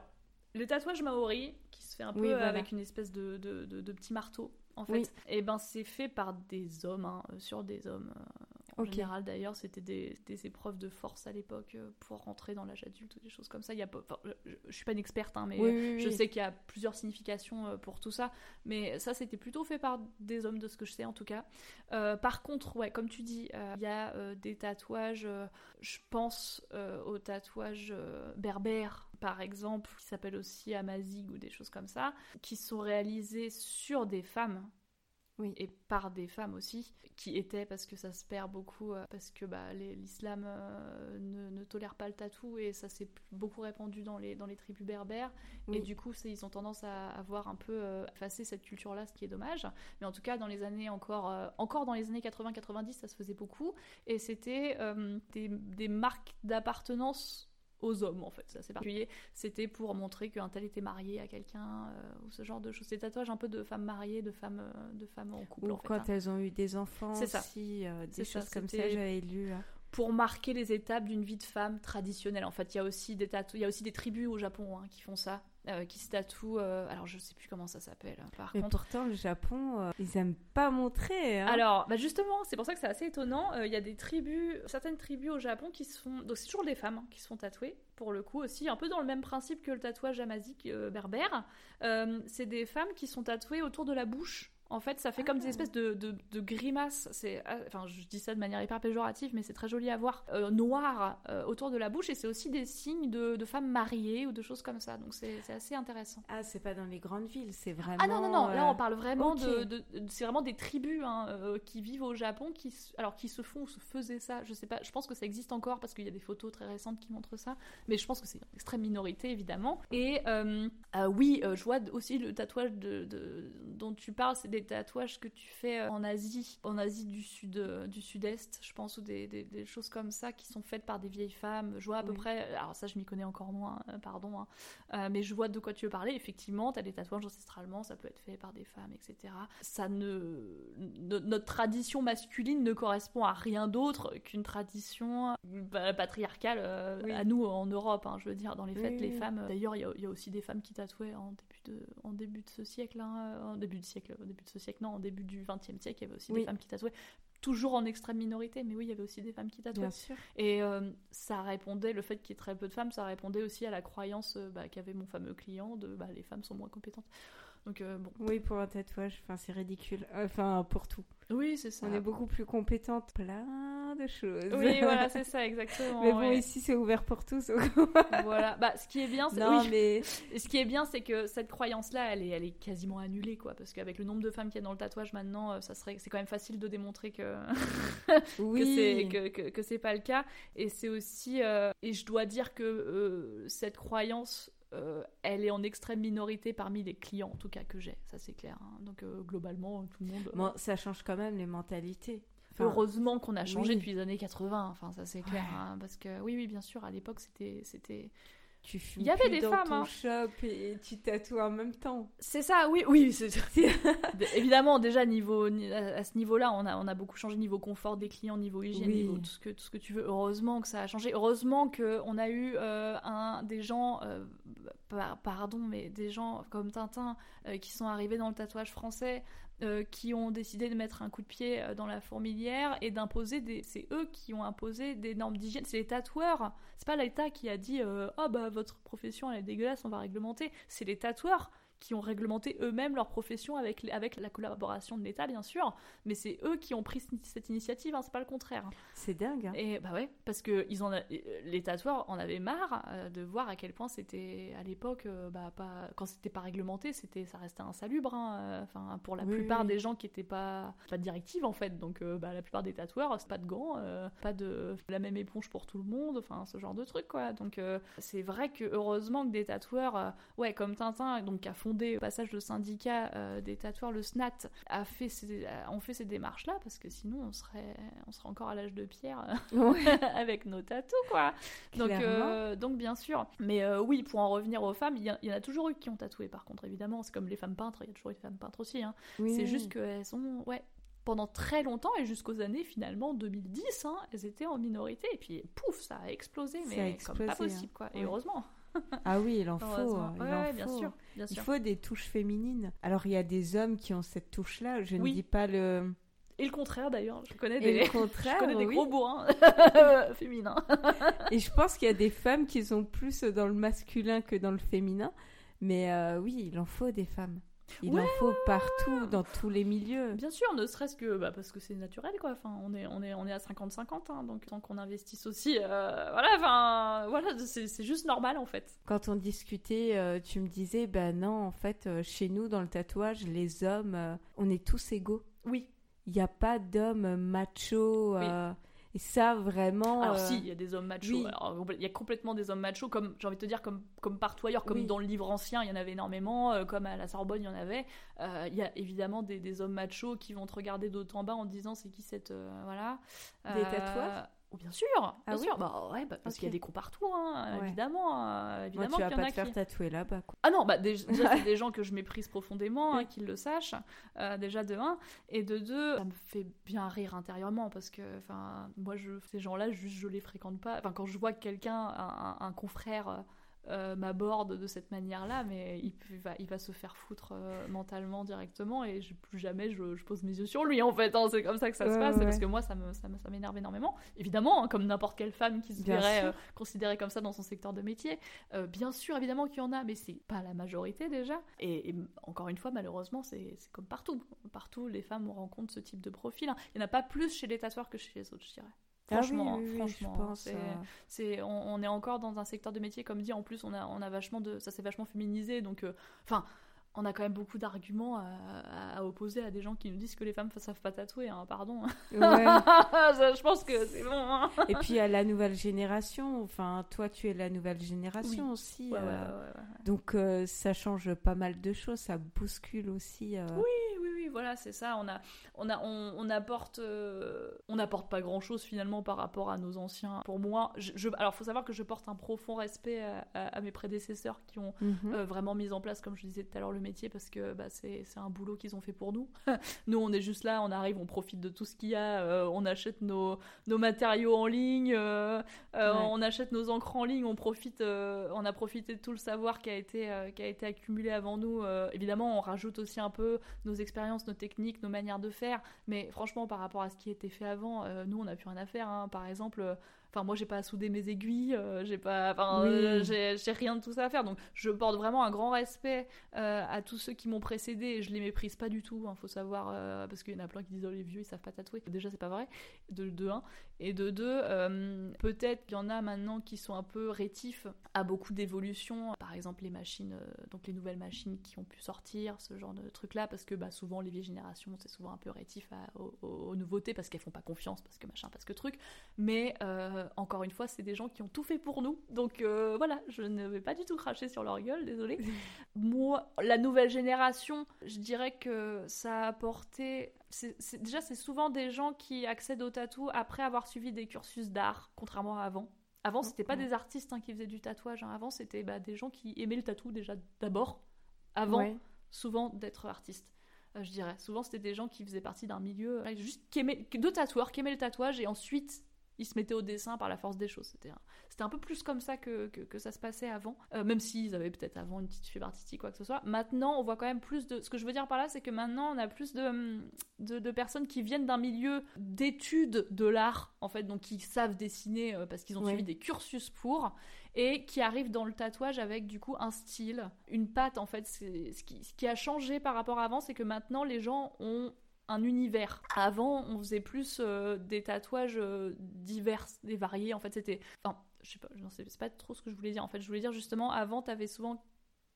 le tatouage maori, qui se fait un peu avec une espèce de, de, petit marteau, en fait, et eh ben c'est fait par des hommes, hein, sur des hommes. Euh, en général, d'ailleurs, c'était des, épreuves de force à l'époque euh, pour rentrer dans l'âge adulte ou des choses comme ça. Il y a je, ne suis pas une experte, hein, mais je sais qu'il y a plusieurs significations euh, pour tout ça. Mais ça, c'était plutôt fait par des hommes, de ce que je sais en tout cas. Euh, par contre, ouais, comme tu dis, il y a des tatouages. je pense aux tatouages berbères par exemple, qui s'appellent aussi Amazigh ou des choses comme ça, qui sont réalisés sur des femmes oui. et par des femmes aussi, qui étaient, parce que ça se perd beaucoup, euh, parce que bah, l'islam euh, ne, ne, tolère pas le tatou, et ça s'est beaucoup répandu dans les, dans les tribus berbères, et du coup, ils ont tendance à avoir un peu euh, effacé cette culture-là, ce qui est dommage. Mais en tout cas, dans les années encore, encore dans les années 80-90, ça se faisait beaucoup, et c'était des, des marques d'appartenance aux hommes en fait, c'est assez particulier. C'était pour montrer qu'un tel était marié à quelqu'un euh, ou ce genre de choses. Ces tatouages un peu de femmes mariées, de femmes, euh, de femmes en couple. Ou quand hein. elles ont eu des enfants aussi, euh, des choses comme ça, j'avais lu. Hein. Pour marquer les étapes d'une vie de femme traditionnelle. En fait, il y a aussi des il y a aussi des tribus au Japon hein, qui font ça. Euh, qui se tatoue. Euh, alors, je sais plus comment ça s'appelle. Hein, par Mais pourtant, le Japon, euh, ils aiment pas montrer. Hein. Alors, bah justement, c'est pour ça que c'est assez étonnant. Il y a des tribus, certaines tribus au Japon qui se font. Donc, c'est toujours des femmes hein, qui se font tatouer, pour le coup aussi, un peu dans le même principe que le tatouage amazique berbère. c'est des femmes qui sont tatouées autour de la bouche en fait, ça fait comme des ah. espèces de, de, grimaces. C'est, ah, enfin, je dis ça de manière hyper péjorative, mais c'est très joli à voir. Euh, noir euh, autour de la bouche, et c'est aussi des signes de, de, femmes mariées ou de choses comme ça. Donc c'est, assez intéressant. Ah, c'est pas dans les grandes villes, c'est vraiment. Ah non non non. Là, on parle vraiment de, c'est vraiment des tribus hein, euh, qui vivent au Japon, qui, alors qui se font ou se faisaient ça. Je sais pas. Je pense que ça existe encore parce qu'il y a des photos très récentes qui montrent ça. Mais je pense que c'est une extrême minorité évidemment. Et oui, je vois aussi le tatouage de, dont tu parles, c'est des tatouages que tu fais euh, en Asie, en Asie du sud, euh, du sud-est, je pense, ou des, des, choses comme ça qui sont faites par des vieilles femmes. Je vois à peu près, alors ça je m'y connais encore moins, euh, pardon, hein, mais je vois de quoi tu veux parler. Effectivement, tu as des tatouages ancestralement, ça peut être fait par des femmes, etc. Ça ne, notre tradition masculine ne correspond à rien d'autre qu'une tradition patriarcale à nous en Europe. Hein, je veux dire, dans les fêtes, les femmes. D'ailleurs, il y, a aussi des femmes qui tatouaient en début de, en début de ce siècle, hein, en début de siècle, au début ce siècle, non, au début du XXe siècle, il y avait aussi des femmes qui tatouaient, toujours en extrême minorité, mais oui, il y avait aussi des femmes qui tatouaient. Bien sûr. Et euh, ça répondait, le fait qu'il y ait très peu de femmes, ça répondait aussi à la croyance euh, bah, qu'avait mon fameux client de bah, les femmes sont moins compétentes. Donc, euh, bon. Oui, pour un tatouage, enfin, c'est ridicule. Enfin, pour tout. Oui, c'est ça. On est beaucoup plus compétente. Plein de choses. Oui, <laughs> voilà, c'est ça, exactement. mais bon, ici, c'est ouvert pour tous. <laughs> voilà. Bah, ce qui est bien, c'est oui. mais... <laughs> ce qui est bien, c'est que cette croyance-là, elle est, elle est quasiment annulée, quoi. Parce qu'avec le nombre de femmes qu'il y a dans le tatouage maintenant, euh, ça serait, c'est quand même facile de démontrer que, oui. que c'est que, que, c'est pas le cas. Et c'est aussi, euh, et je dois dire que cette croyance euh, elle est en extrême minorité parmi les clients, en tout cas que j'ai, ça c'est clair. Hein. Donc euh, globalement, tout le monde. Bon, ça change quand même les mentalités. heureusement qu'on a changé depuis les années 80. Enfin, ça c'est clair. Hein, parce que oui, oui, bien sûr, à l'époque, c'était, c'était, tu fumes Il y avait des dans femmes, ton hein. shop et tu tatoues en même temps. C'est ça, oui, oui. <laughs> Évidemment, déjà niveau à ce niveau-là, on a on a beaucoup changé niveau confort des clients, niveau hygiène, niveau tout ce que tout ce que tu veux. Heureusement que ça a changé. Heureusement que on a eu euh, un des gens, euh, pardon, mais des gens comme Tintin euh, qui sont arrivés dans le tatouage français euh, qui ont décidé de mettre un coup de pied euh, dans la fourmilière et d'imposer des. C'est eux qui ont imposé des normes d'hygiène. C'est les tatoueurs. C'est pas l'État qui a dit oh bah votre profession elle est dégueulasse, on va réglementer. C'est les tatoueurs qui ont réglementé eux-mêmes leur profession avec, avec la collaboration de l'État, bien sûr, mais c'est eux qui ont pris cette initiative, hein, c'est pas le contraire. C'est dingue. Hein. Et bah ouais, parce que ils en les tatoueurs en avaient marre euh, de voir à quel point c'était à l'époque, euh, bah, pas, quand c'était pas réglementé, c'était, ça restait insalubre. Hein, euh, pour la plupart des gens qui étaient pas, pas de directive en fait, donc bah, la plupart des tatoueurs, c'est pas de gants, pas de la même éponge pour tout le monde, enfin ce genre de truc quoi. Donc c'est vrai que heureusement que des tatoueurs, ouais, comme Tintin, donc à fond au passage de syndicat euh, des tatoueurs, le SNAT, a fait ces, ont fait ces démarches-là, parce que sinon on serait, on serait encore à l'âge de pierre <laughs> avec nos tatous, quoi. Donc, euh, donc bien sûr. Mais euh, oui, pour en revenir aux femmes, il y, en a toujours eu qui ont tatoué, par contre, évidemment. C'est comme les femmes peintres, il y a toujours eu des femmes peintres aussi. Hein. C'est juste qu'elles sont, ouais, pendant très longtemps et jusqu'aux années finalement 2010, hein, elles étaient en minorité et puis pouf, ça a explosé, mais comme pas possible quoi. Et heureusement. <laughs> Ah oui, il en faut. Il bien, sûr, Il faut des touches féminines. Alors il y a des hommes qui ont cette touche-là. Je ne dis pas le. Et le contraire d'ailleurs, je connais des, <laughs> je connais des gros bourrins <laughs> féminins. Et je pense qu'il y a des femmes qui sont plus dans le masculin que dans le féminin. Mais euh, oui, il en faut des femmes. Il en faut partout, dans tous les milieux. Bien sûr, ne serait-ce que bah, parce que c'est naturel, quoi. Enfin, on est, on est, on est à 50-50, hein, donc tant qu'on investisse aussi, euh, voilà, enfin, voilà, c'est juste normal en fait. Quand on discutait, euh, tu me disais, ben non, en fait, euh, chez nous, dans le tatouage, les hommes, on est tous égaux. Oui. Il n'y a pas d'hommes machos. Oui. Et ça, vraiment. Alors, si, il y a des hommes machos. il y a complètement des hommes machos, comme j'ai envie de te dire, comme, comme partout ailleurs, comme dans le livre ancien, il y en avait énormément, euh, comme à la Sorbonne, il y en avait. Euh, il y a évidemment des, des, hommes machos qui vont te regarder d'autre en bas en disant c'est qui cette. Euh, voilà. Des tatouages? Oh, bien sûr, ah bien sûr. Bah, ouais, bah, parce qu'il y a des cons partout, hein, évidemment. Euh, évidemment tu vas pas te faire tatouer là-bas. Ah non, bah, déjà, c'est <laughs> des gens que je méprise profondément, hein, qu'ils le sachent, euh, déjà de un. Et de deux, ça me fait bien rire intérieurement, parce que moi, je, ces gens-là, juste je les fréquente pas. Enfin, quand je vois quelqu'un, un, un, confrère euh, m'aborde de cette manière-là, mais il, va, il va se faire foutre euh, mentalement directement et je, plus jamais je, pose mes yeux sur lui en fait. Hein. c'est comme ça que ça se passe, parce que moi ça me, ça, m'énerve énormément. Évidemment, hein, comme n'importe quelle femme qui se verrait euh, considérée comme ça dans son secteur de métier. bien sûr, évidemment qu'il y en a, mais c'est pas la majorité déjà. Et, encore une fois, malheureusement, c'est, comme partout. Partout, les femmes rencontrent ce type de profil. Hein. Il n'y en a pas plus chez les tatoueurs que chez les autres, je dirais. Ah franchement, franchement, c'est, on, est encore dans un secteur de métier comme dit. En plus, on a, on a vachement de, ça s'est vachement féminisé. Donc, euh, enfin, on a quand même beaucoup d'arguments à, opposer à des gens qui nous disent que les femmes ne savent pas tatouer. Hein, pardon. <laughs> je pense que c'est bon. Hein. Et puis à la nouvelle génération. Enfin, toi, tu es la nouvelle génération aussi. Euh, donc, euh, ça change pas mal de choses. Ça bouscule aussi. Oui, Voilà, c'est ça. On a, on a, on, apporte, euh, on n'apporte pas grand chose finalement par rapport à nos anciens. Pour moi, je, alors faut savoir que je porte un profond respect à, mes prédécesseurs qui ont mhm. euh, vraiment mis en place, comme je disais tout à l'heure, le métier parce que bah, c'est un boulot qu'ils ont fait pour nous. <laughs> nous, on est juste là, on arrive, on profite de tout ce qu'il y a, euh, on achète nos, nos matériaux en ligne, on achète nos encres en ligne, on profite, on a profité de tout le savoir qui a été, qui a été accumulé avant nous. évidemment, on rajoute aussi un peu nos expériences, nos techniques, nos manières de faire. Mais franchement, par rapport à ce qui était fait avant, euh, nous, on n'a plus rien à faire. Hein. Par exemple, euh, Enfin, moi, j'ai pas à souder mes aiguilles, euh, j'ai pas, enfin, j'ai rien de tout ça à faire. Donc, je porte vraiment un grand respect à tous ceux qui m'ont précédé. Et je les méprise pas du tout. il hein, faut savoir, parce qu'il y en a plein qui disent oh, les vieux ils savent pas tatouer. Déjà, c'est pas vrai. De, de un et de deux, peut-être qu'il y en a maintenant qui sont un peu rétifs à beaucoup d'évolutions. Par exemple, les machines, donc les nouvelles machines qui ont pu sortir, ce genre de trucs là, parce que bah, souvent les vieilles générations, c'est souvent un peu rétif aux, nouveautés parce qu'elles font pas confiance, parce que machin, parce que truc. Mais encore une fois, c'est des gens qui ont tout fait pour nous. Donc voilà, je ne vais pas du tout cracher sur leur gueule, désolé. <laughs> Moi, la nouvelle génération, je dirais que ça a apporté. Déjà, c'est souvent des gens qui accèdent au tatou après avoir suivi des cursus d'art, contrairement à avant. Avant, c'était pas des artistes hein, qui faisaient du tatouage. Hein. Avant, c'était bah, des gens qui aimaient le tatou déjà d'abord, avant souvent d'être artistes. Euh, je dirais. Souvent, c'était des gens qui faisaient partie d'un milieu juste qui aimaient, de tatoueurs, qui aimaient le tatouage et ensuite ils se mettaient au dessin par la force des choses. C'était un, c'était un peu plus comme ça que, que, ça se passait avant, euh, même s'ils avaient peut-être avant une petite fibre artistique, quoi que ce soit. Maintenant, on voit quand même plus de. Ce que je veux dire par là, c'est que maintenant, on a plus de, de, personnes qui viennent d'un milieu d'études de l'art, en fait, donc qui savent dessiner euh, parce qu'ils ont suivi des cursus pour, et qui arrivent dans le tatouage avec du coup un style, une patte, en fait. Ce qui, ce qui a changé par rapport à avant, c'est que maintenant, les gens ont un univers. Avant, on faisait plus euh, des tatouages euh, divers, des variés. En fait, c'était. Enfin, je sais pas, c'est pas trop ce que je voulais dire. En fait, je voulais dire justement, avant, t'avais souvent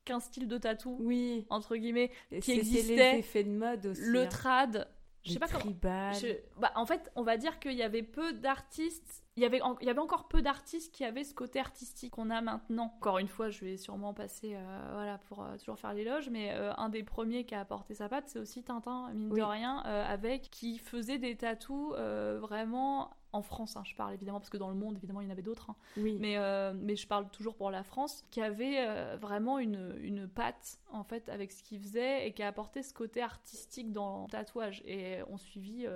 qu'un style de tatou, oui. entre guilguets, qui existait. les effets de mode aussi. Le hein. trad. Je sais pas comment. Bah, en fait, on va dire qu'il y avait peu d'artistes il y, avait il y avait encore peu d'artistes qui avaient ce côté artistique qu'on a maintenant. Encore une fois, je vais sûrement passer euh, voilà, pour euh, toujours faire l'éloge, mais euh, un des premiers qui a apporté sa patte, c'est aussi Tintin, mine de rien, avec qui faisait des tatous vraiment en France, hein, je parle évidemment, parce que dans le monde, évidemment, il y en avait d'autres. Hein. Oui. Mais, mais je parle toujours pour la France, qui avait vraiment une, une patte, en fait, avec ce qu'il faisait et qui a apporté ce côté artistique dans le tatouage. Et on suivit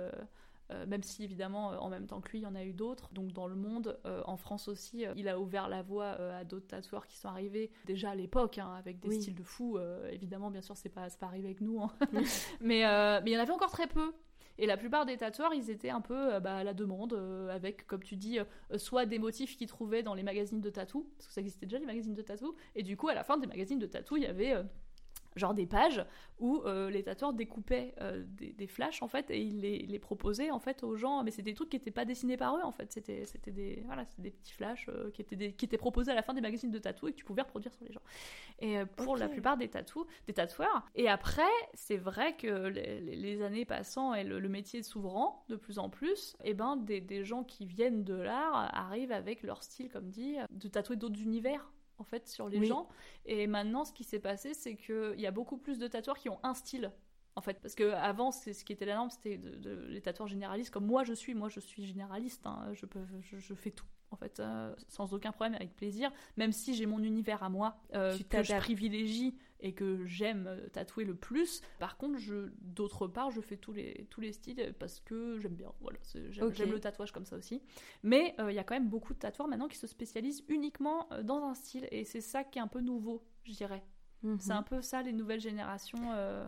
euh, même si évidemment euh, en même temps que lui il y en a eu d'autres. Donc dans le monde, euh, en France aussi, il a ouvert la voie à d'autres tatoueurs qui sont arrivés déjà à l'époque hein, avec des styles de fou. évidemment, bien sûr, c'est pas, pas arrivé avec nous, hein. <laughs> mais mais il y en avait encore très peu. Et la plupart des tatoueurs, ils étaient un peu bah, à la demande, avec, comme tu dis, soit des motifs qu'ils trouvaient dans les magazines de tatou, parce que ça existait déjà les magazines de tatou, et du coup, à la fin des magazines de tatou, il y avait genre des pages où euh, les tatoueurs découpaient euh, des, flashs en fait et ils les, proposaient en fait aux gens. Mais c'est des trucs qui n'étaient pas dessinés par eux en fait. C'était c'était des voilà des petits flashs euh, qui étaient qui étaient proposés à la fin des magazines de tatou et que tu pouvais reproduire sur les gens. Et pour la plupart des tatous des tatoueurs. Et après c'est vrai que les, années passant et le, métier s'ouvrant de plus en plus et eh ben des, des gens qui viennent de l'art arrivent avec leur style comme dit de tatouer d'autres univers en fait sur les gens. Et maintenant, ce qui s'est passé, c'est qu'il y a beaucoup plus de tatoueurs qui ont un style. En fait, parce que avant, c'est ce qui était la norme, c'était de, les tatoueurs généralistes, comme moi je suis. Moi, je suis généraliste. Hein. je peux, je, fais tout en fait, euh, sans aucun problème, avec plaisir, même si j'ai mon univers à moi euh, que je privilégie et que j'aime euh, tatouer le plus. Par contre, je, d'autre part, je fais tous les, tous les styles parce que j'aime bien. Voilà, j'aime, le tatouage comme ça aussi. Mais il y a quand même beaucoup de tatoueurs maintenant qui se spécialisent uniquement dans un style et c'est ça qui est un peu nouveau, je dirais. C'est un mhm. peu ça, les nouvelles générations, euh,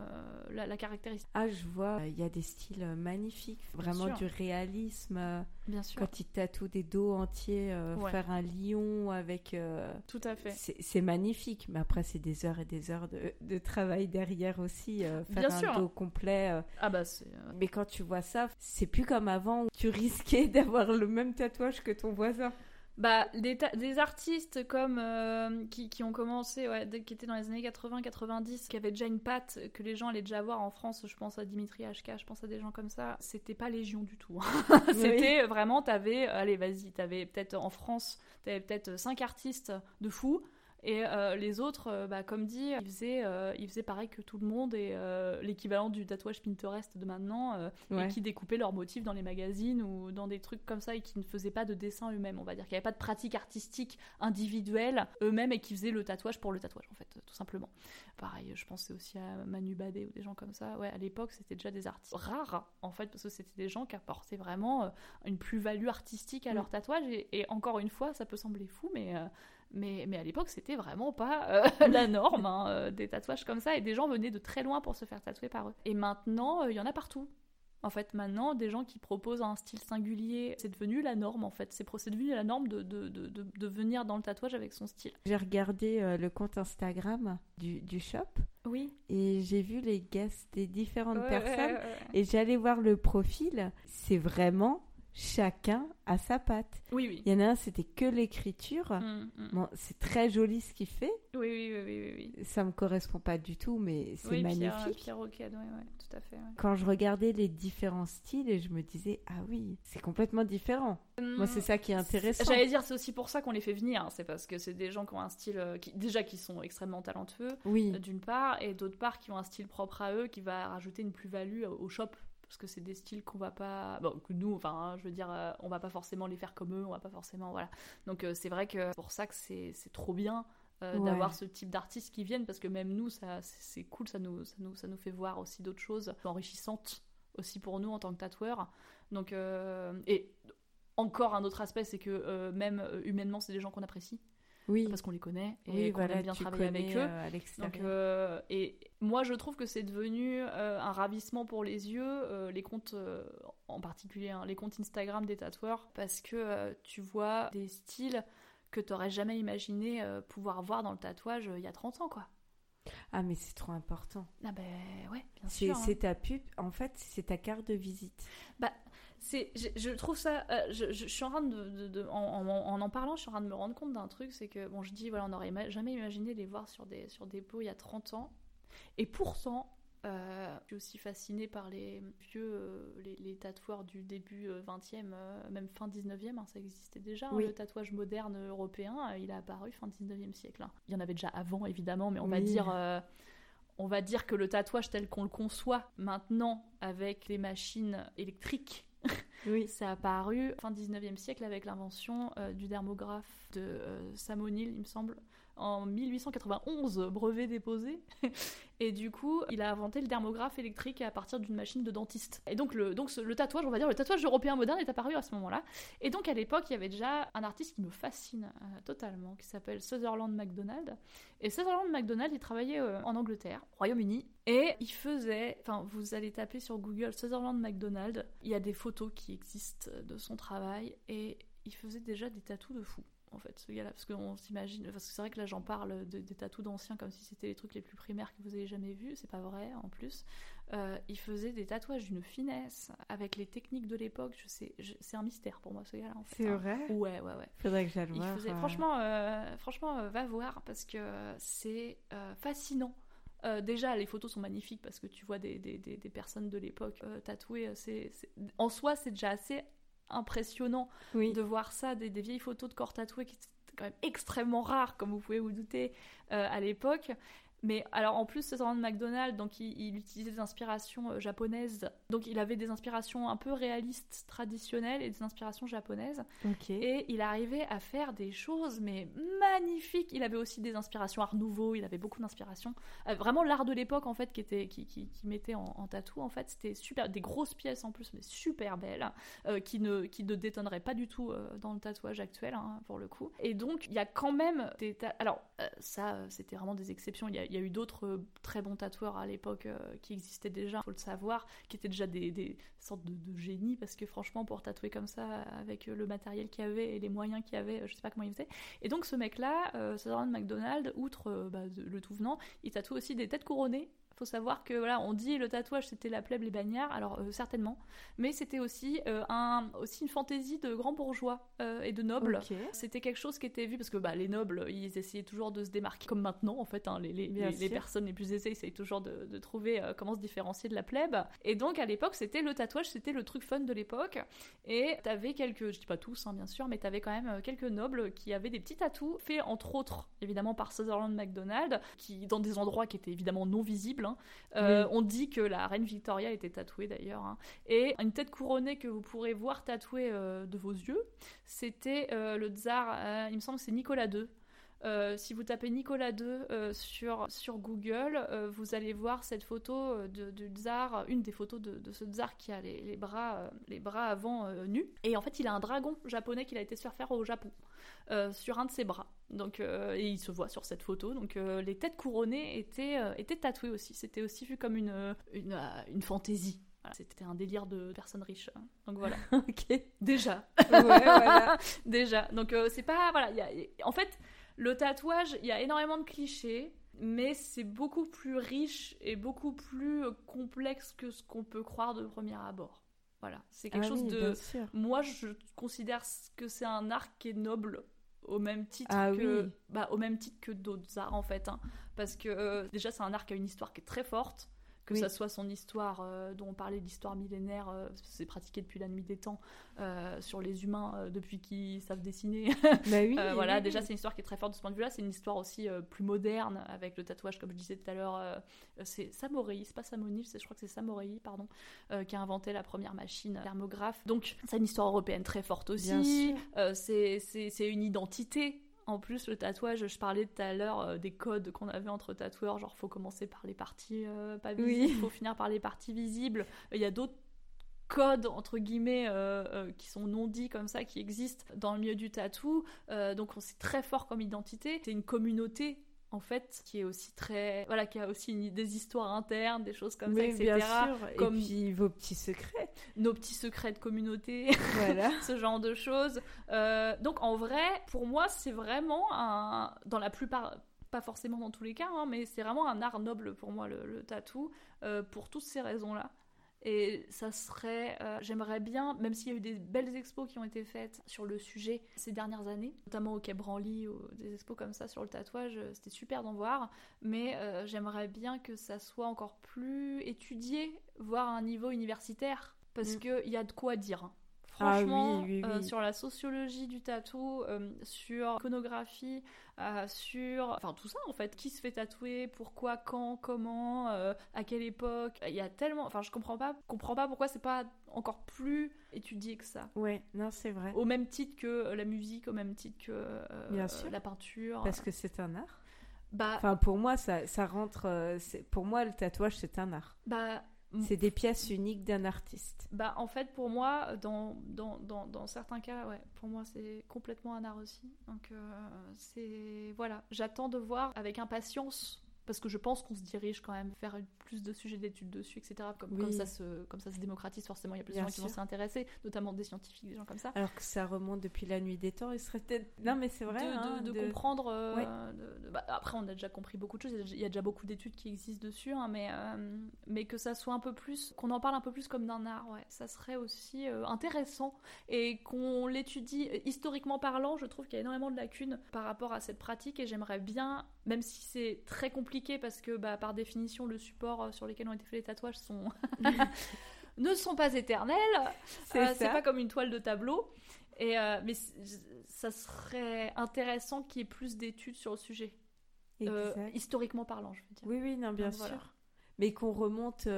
la, caractéristique. Ah, je vois, il y a des styles magnifiques, vraiment du réalisme. Bien sûr. Quand ils tatouent des dos entiers, euh, faire un lion avec. Euh, Tout à fait. C'est magnifique, mais après, c'est des heures et des heures de, de travail derrière aussi. faire Bien un sûr. dos complet. Ah, bah, c'est. Mais quand tu vois ça, c'est plus comme avant où tu <laughs> risquais d'avoir le même tatouage que ton voisin. Bah, des, des artistes comme euh, qui, qui, ont commencé, ouais, qui étaient dans les années 80-90, qui avaient déjà une patte que les gens allaient déjà voir en France. Je pense à Dimitri HK, je pense à des gens comme ça. C'était pas légion du tout. Hein. <laughs> C'était vraiment, t'avais, allez, vas-y, t'avais peut-être en France, t'avais peut-être cinq artistes de fous. Et euh, les autres, euh, bah, comme dit, ils faisaient, euh, ils faisaient pareil que tout le monde et l'équivalent du tatouage Pinterest de maintenant, et qui découpaient leurs motifs dans les magazines ou dans des trucs comme ça et qui ne faisaient pas de dessin eux-mêmes, on va dire, qu'il n'y avait pas de pratique artistique individuelle eux-mêmes et qui faisaient le tatouage pour le tatouage, en fait, tout simplement. Pareil, je pensais aussi à Manu Badé ou des gens comme ça. Ouais, à l'époque, c'était déjà des artistes rares, en fait, parce que c'était des gens qui apportaient vraiment une plus-value artistique à mm. leur tatouage. Et, et, encore une fois, ça peut sembler fou, mais mais, mais à l'époque, c'était vraiment pas euh, <laughs> la norme, hein, euh, des tatouages comme ça. Et des gens venaient de très loin pour se faire tatouer par eux. Et maintenant, euh, il y en a partout. En fait, maintenant, des gens qui proposent un style singulier, c'est devenu la norme, en fait. C'est devenu la norme de, de, de, de, venir dans le tatouage avec son style. J'ai regardé le compte Instagram du, du shop. Oui. Et j'ai vu les guests des différentes personnes. et j'allais voir le profil. C'est vraiment chacun a sa patte. Oui, oui. Il y en a un, c'était que l'écriture. Mm, mm. Bon, c'est très joli ce qu'il fait. Oui, oui, oui, oui, oui. Ça me correspond pas du tout, mais c'est magnifique. Pierre, Pierre tout à fait. Quand je regardais les différents styles, et je me disais, ah oui, c'est complètement différent. Moi, c'est ça qui est intéressant. J'allais dire, c'est aussi pour ça qu'on les fait venir. Hein. C'est parce que c'est des gens qui ont un style, euh, qui, déjà qui sont extrêmement talentueux, oui. Euh, d'une part, et d'autre part, qui ont un style propre à eux, qui va rajouter une plus-value au shop parce que c'est des styles qu'on va pas bon que nous enfin hein, je veux dire euh, on va pas forcément les faire comme eux on va pas forcément voilà. Donc euh, c'est vrai que c'est pour ça que c'est trop bien euh, d'avoir ce type d'artistes qui viennent parce que même nous ça c'est cool ça nous, ça nous ça nous fait voir aussi d'autres choses enrichissantes aussi pour nous en tant que tatoueurs. Donc et encore un autre aspect c'est que même humainement c'est des gens qu'on apprécie oui. parce qu'on les connaît et qu'on aime bien travailler avec eux. Euh, Donc, euh, et moi, je trouve que c'est devenu euh, un ravissement pour les yeux, les comptes en particulier, hein, les comptes Instagram des tatoueurs, parce que tu vois des styles que tu n'aurais jamais imaginé pouvoir voir dans le tatouage il y a 30 ans, quoi. Ah mais c'est trop important. Ah ben ouais, bien sûr. C'est hein. ta pub, en fait, c'est ta carte de visite. Bah c'est, je, trouve ça, euh, je, suis en train de, en, en, parlant, je suis en train de me rendre compte d'un truc, c'est que bon, je dis voilà, on n'aurait jamais imaginé les voir sur des sur des pots il y a 30 ans, et pourtant. Euh, je suis aussi fascinée par les vieux, euh, les, tatoueurs du début 20e, même fin 19e, hein, ça existait déjà. Hein, le tatouage moderne européen, il a apparu fin 19e siècle. Hein. Il y en avait déjà avant, évidemment, mais on va dire on va dire que le tatouage tel qu'on le conçoit maintenant avec les machines électriques oui. Ça a apparu fin 19e siècle avec l'invention euh, du dermographe de euh, Sam O'Neill, il me semble, en 1891, brevet déposé. <laughs> Et du coup, il a inventé le dermographe électrique à partir d'une machine de dentiste. Et donc, le, donc le tatouage, on va dire, le tatouage européen moderne est apparu à ce moment-là. Et donc, à l'époque, il y avait déjà un artiste qui me fascine euh, totalement, qui s'appelle Sutherland MacDonald. Et Sutherland MacDonald, il travaillait euh, en Angleterre, Royaume-Uni, et il faisait, enfin, vous allez taper sur Google Sutherland MacDonald, il y a des photos qui existent de son travail, et il faisait déjà des tatous de fou en fait, ce gars-là. Parce qu'on s'imagine. Parce que c'est vrai que là, j'en parle de, des tatous d'anciens comme si c'était les trucs les plus primaires que vous avez jamais vus. C'est pas vrai, en plus. Euh, il faisait des tatouages d'une finesse avec les techniques de l'époque. Je sais, c'est un mystère pour moi, ce gars-là. En fait, c'est hein. vrai? Ouais, ouais, ouais. Faudrait que j'aille voir. Euh. Franchement, euh, franchement va voir parce que c'est fascinant. déjà, les photos sont magnifiques parce que tu vois des, des, des, des personnes de l'époque tatouées. C'est, en soi, c'est déjà assez impressionnant de voir ça, des, vieilles photos de corps tatoués qui étaient quand même extrêmement rares, comme vous pouvez vous douter, euh, à l'époque. Mais alors en plus, ce de McDonald's, donc il, utilisait des inspirations euh, japonaises. Donc il avait des inspirations un peu réalistes, traditionnelles et des inspirations japonaises. Et il arrivait à faire des choses mais magnifiques. Il avait aussi des inspirations Art Nouveau. Il avait beaucoup d'inspirations. Euh, vraiment l'art de l'époque en fait qui était qui, qui, mettait en, tatou en fait. C'était super, des grosses pièces en plus mais super belles euh, qui ne qui ne détonneraient pas du tout dans le tatouage actuel hein, pour le coup. Et donc il y a quand même des alors ça c'était vraiment des exceptions. Il y a y a eu d'autres euh, très bons tatoueurs à l'époque euh, qui existaient déjà, il faut le savoir, qui étaient déjà des, sortes de, génies, parce que franchement, pour tatouer comme ça, avec euh, le matériel qu'il y avait et les moyens qu'il y avait, je sais pas comment il faisait. Et donc ce mec-là, euh, McDonald, outre bah, le tout venant, il tatoue aussi des têtes couronnées faut savoir que voilà, on dit le tatouage c'était la plèbe les bagnards, alors euh, certainement, mais c'était aussi euh, un aussi une fantaisie de grands bourgeois euh, et de nobles. C'était quelque chose qui était vu parce que bah, les nobles ils essayaient toujours de se démarquer comme maintenant en fait, hein, les, les, les, personnes les plus aisées essayent toujours de, de trouver comment se différencier de la plèbe. Et donc à l'époque c'était le tatouage, c'était le truc fun de l'époque. Et t'avais quelques, je dis pas tous hein, bien sûr, mais t'avais quand même quelques nobles qui avaient des petits tatous faits entre autres évidemment par Sutherland MacDonald, qui dans des endroits qui étaient évidemment non visibles. Hein. Euh, on dit que la reine Victoria était tatouée d'ailleurs. Hein. Et une tête couronnée que vous pourrez voir tatouée euh, de vos yeux, c'était euh, le tsar, il me semble que c'est Nicolas II. Si vous tapez Nicolas II sur, sur Google, vous allez voir cette photo de, du tsar, une des photos de, ce tsar qui a les, bras, les bras avant nus. Et en fait, il a un dragon japonais qu'il a été se faire faire au Japon. Euh, sur un de ses bras. Donc, euh, et il se voit sur cette photo. Donc, euh, les têtes couronnées étaient, étaient tatouées aussi. C'était aussi vu comme une, une, une fantaisie. C'était un délire de personnes riches. Hein. Donc voilà. <laughs> ok. Déjà. Ouais, voilà. <laughs> Déjà. Donc c'est pas. Voilà. Y a, en fait, le tatouage, il y a énormément de clichés, mais c'est beaucoup plus riche et beaucoup plus complexe que ce qu'on peut croire de premier abord. Voilà, c'est quelque ah chose de. Moi, je considère que c'est un art qui est noble au même titre ah que bah, au même titre que d'autres arts en fait, hein. parce que euh, déjà c'est un art qui a une histoire qui est très forte que ça soit son histoire, euh, dont on parlait d'histoire millénaire, euh, c'est pratiqué depuis la nuit des temps, euh, sur les humains depuis qu'ils savent dessiner. <laughs> Bah oui, voilà, déjà c'est une histoire qui est très forte de ce point de vue-là. C'est une histoire aussi plus moderne avec le tatouage, comme je disais tout à l'heure. c'est Samorei, c'est pas Samonif, je crois que c'est Samorei, pardon, qui a inventé la première machine thermographe. Donc c'est une histoire européenne très forte aussi. c'est une identité en plus, le tatouage, je parlais tout à l'heure euh, des codes qu'on avait entre tatoueurs, genre faut commencer par les parties euh, pas visibles, il faut finir par les parties visibles. Il y a d'autres codes entre guillemets euh, qui sont non dits comme ça qui existent dans le milieu du tatou. Donc c'est très fort comme identité. C'est une communauté en fait, qui est aussi très, voilà, qui a aussi des histoires internes, des choses comme ça, etc. Bien sûr. Comme Et puis vos petits secrets, nos petits secrets de communauté, voilà, <laughs> ce genre de choses. Euh, donc en vrai, pour moi, c'est vraiment un, dans la plupart, pas forcément dans tous les cas, hein, mais c'est vraiment un art noble pour moi le, tatou, euh, pour toutes ces raisons-là. Et ça serait, euh, j'aimerais bien, même s'il y a eu des belles expos qui ont été faites sur le sujet ces dernières années, notamment au Quai Branly, ou des expos comme ça sur le tatouage, euh, c'était super d'en voir, mais euh, j'aimerais bien que ça soit encore plus étudié, voire à un niveau universitaire, parce mm. qu'il y a de quoi dire. Ah Franchement, euh, sur la sociologie du tatou, euh, sur l'iconographie, euh, sur. Enfin, tout ça en fait. Qui se fait tatouer, pourquoi, quand, comment, à quelle époque. Il y a tellement. Enfin, je comprends pas, comprends pas pourquoi c'est pas encore plus étudié que ça. Ouais, non, c'est vrai. Au même titre que la musique, au même titre que Bien sûr. la peinture. Parce que c'est un art. Bah, enfin, pour moi, ça, ça rentre. pour moi, le tatouage, c'est un art. Bah, c'est des pièces uniques d'un artiste. Bah, en fait, pour moi, dans, dans, dans, dans, certains cas, ouais, pour moi, c'est complètement un art aussi. Donc, euh, c'est. Voilà, j'attends de voir avec impatience parce que je pense qu'on se dirige quand même vers plus de sujets d'études dessus, etc. Comme, comme, ça se, comme ça se démocratise, forcément, il y a plus de gens qui vont s'intéresser, notamment des scientifiques, des gens comme ça. Alors que ça remonte depuis la nuit des temps, il serait peut-être. Non, mais c'est vrai. De, hein, de, comprendre. Euh, bah, après, on a déjà compris beaucoup de choses, il y a déjà beaucoup d'études qui existent dessus, hein, mais, euh, mais que ça soit un peu plus. qu'on en parle un peu plus comme d'un art, ouais, ça serait aussi euh, intéressant. Et qu'on l'étudie historiquement parlant, je trouve qu'il y a énormément de lacunes par rapport à cette pratique, et j'aimerais bien, même si c'est très compliqué, parce que bah, par définition le support euh, sur lequel ont été faits les tatouages sont <laughs> <laughs> ne sont pas éternels. Euh, c'est pas comme une toile de tableau. Et euh, mais ça serait intéressant qu'il y ait plus d'études sur le sujet, historiquement parlant, je veux dire. Oui, oui, non, bien sûr. Mais qu'on remonte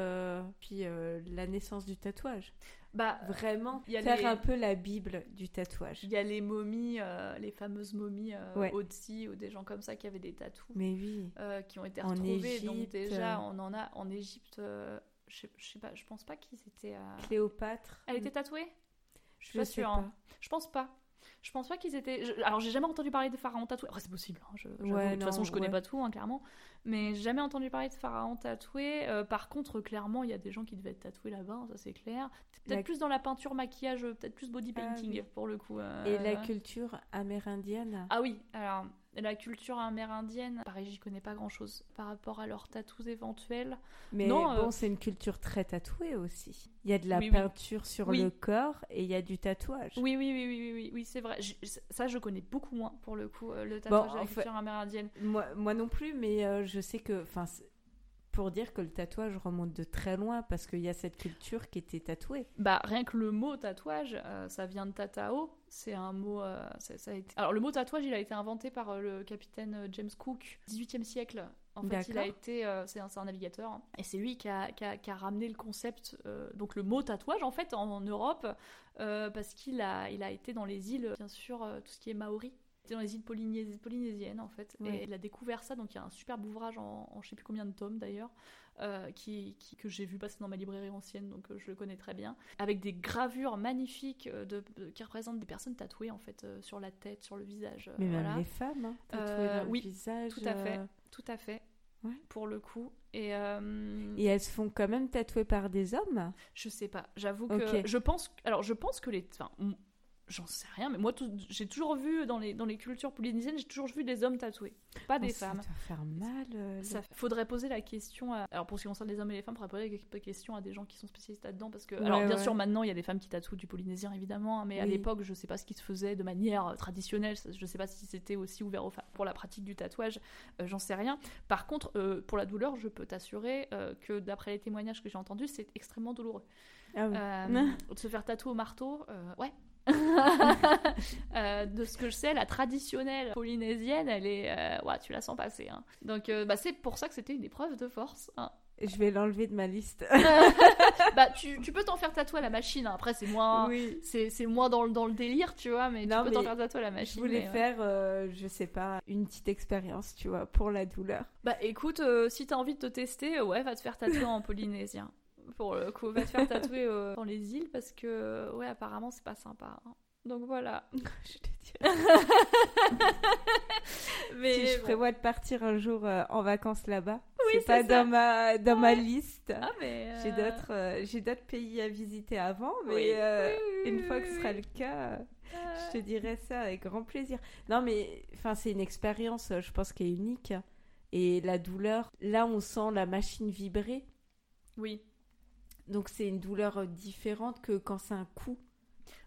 puis la naissance du tatouage. Bah, vraiment, y a faire un peu la Bible du tatouage. Il y a les momies, euh, les fameuses momies euh, Otzi ou des gens comme ça qui avaient des tatous. Mais oui. Euh, qui ont été retrouvés. Donc déjà, on en a en Égypte. je, sais pas, je pense pas qu'ils étaient. Cléopâtre. Elle était tatouée? Je suis pas sûre. Hein. Je pense pas. Je pense pas qu'ils étaient. Alors, j'ai jamais entendu parler de pharaons tatoués. Après, c'est possible. Hein, de toute façon, je connais pas tout, hein, clairement. Mais j'ai jamais entendu parler de pharaons tatoués. Euh, par contre, clairement, il y a des gens qui devaient être tatoués là-bas, hein, ça c'est clair. Peut-être plus dans la peinture, maquillage, peut-être plus body ah painting pour le coup. Euh, Et la culture amérindienne Ah oui, alors la culture amérindienne, pareil, j'y connais pas grand chose par rapport à leurs tatous éventuels. Mais non, bon, euh, c'est une culture très tatouée aussi. Il y a de la peinture sur le corps et il y a du tatouage. Oui, oui, oui, oui, oui, oui, c'est vrai. ça, je connais beaucoup moins pour le coup, le tatouage de la culture amérindienne. Moi, moi non plus, mais je sais que, pour dire que le tatouage remonte de très loin parce qu'il y a cette culture qui était tatouée. Bah rien que le mot tatouage, euh, ça vient de tatao. C'est un mot. Euh, ça, a été... Alors le mot tatouage, il a été inventé par euh, le capitaine James Cook, 18e siècle. En fait, il a été, c'est un, un, navigateur, hein. et c'est lui qui a, qui, a, qui a, ramené le concept, donc le mot tatouage en fait en, en Europe, parce qu'il a, il a été dans les îles, bien sûr, tout ce qui est maori, dans les îles polynésiennes en fait. Et il a découvert ça, donc il y a un superbe ouvrage en, en je sais plus combien de tomes d'ailleurs, euh, qui, que j'ai vu passer dans ma librairie ancienne, donc euh, je le connais très bien, avec des gravures magnifiques euh, de, qui représentent des personnes tatouées en fait sur la tête, sur le visage. Mais même les femmes, hein, tatouées oui, le visage. Tout à fait, tout à fait. Pour le coup. Et, Et elles se font quand même tatouer par des hommes? Je sais pas. J'avoue que je pense. Alors, je pense que les J'en sais rien, mais moi, j'ai toujours vu dans les, dans les cultures polynésiennes, j'ai toujours vu des hommes tatoués, pas des oh, femmes. Ça va faire mal. Euh, ça faudrait poser la question. À... Alors, pour ce qui concerne les hommes et les femmes, faudrait poser la question à des gens qui sont spécialistes là-dedans. Parce que, alors, bien sûr, maintenant, il y a des femmes qui tatouent du polynésien, évidemment, hein, mais à l'époque, je sais pas ce qui se faisait de manière euh, traditionnelle. Je sais pas si c'était aussi ouvert aux femmes pour la pratique du tatouage, euh, j'en sais rien. Par contre, pour la douleur, je peux t'assurer que d'après les témoignages que j'ai entendus, c'est extrêmement douloureux. Ah <laughs> de se faire tatouer au marteau, ouais, <laughs> Euh, de ce que je sais, la traditionnelle polynésienne, elle est, euh, ouais, tu la sens passer. Hein. Donc, euh, bah, c'est pour ça que c'était une épreuve de force. Hein. Je vais l'enlever de ma liste. <laughs> bah, tu, tu peux t'en faire tatouer à la machine. Hein. Après, c'est moins, oui. c'est, moins dans, dans, le délire, tu vois, mais tu peux t'en faire tatouer à la machine. Je voulais faire, je sais pas, une petite expérience, tu vois, pour la douleur. Bah, écoute, si t'as envie de te tester, ouais, va te faire tatouer en <laughs> polynésien pour le coup. Va te faire tatouer euh, dans les îles parce que, ouais, apparemment, c'est pas sympa. Hein. Donc voilà. <laughs> je te dis. <laughs> Mais si je prévois de partir un jour euh, en vacances là-bas, oui, c'est pas dans ma dans ma liste. Ah, J'ai euh, d'autres j'ai d'autres pays à visiter avant, mais une fois que ce sera le cas, je te dirai ça avec grand plaisir. Non, mais enfin, c'est une expérience, je pense, qui est unique. Et la douleur, là, on sent la machine vibrer. Oui. Donc c'est une douleur euh, différente que quand c'est un coup.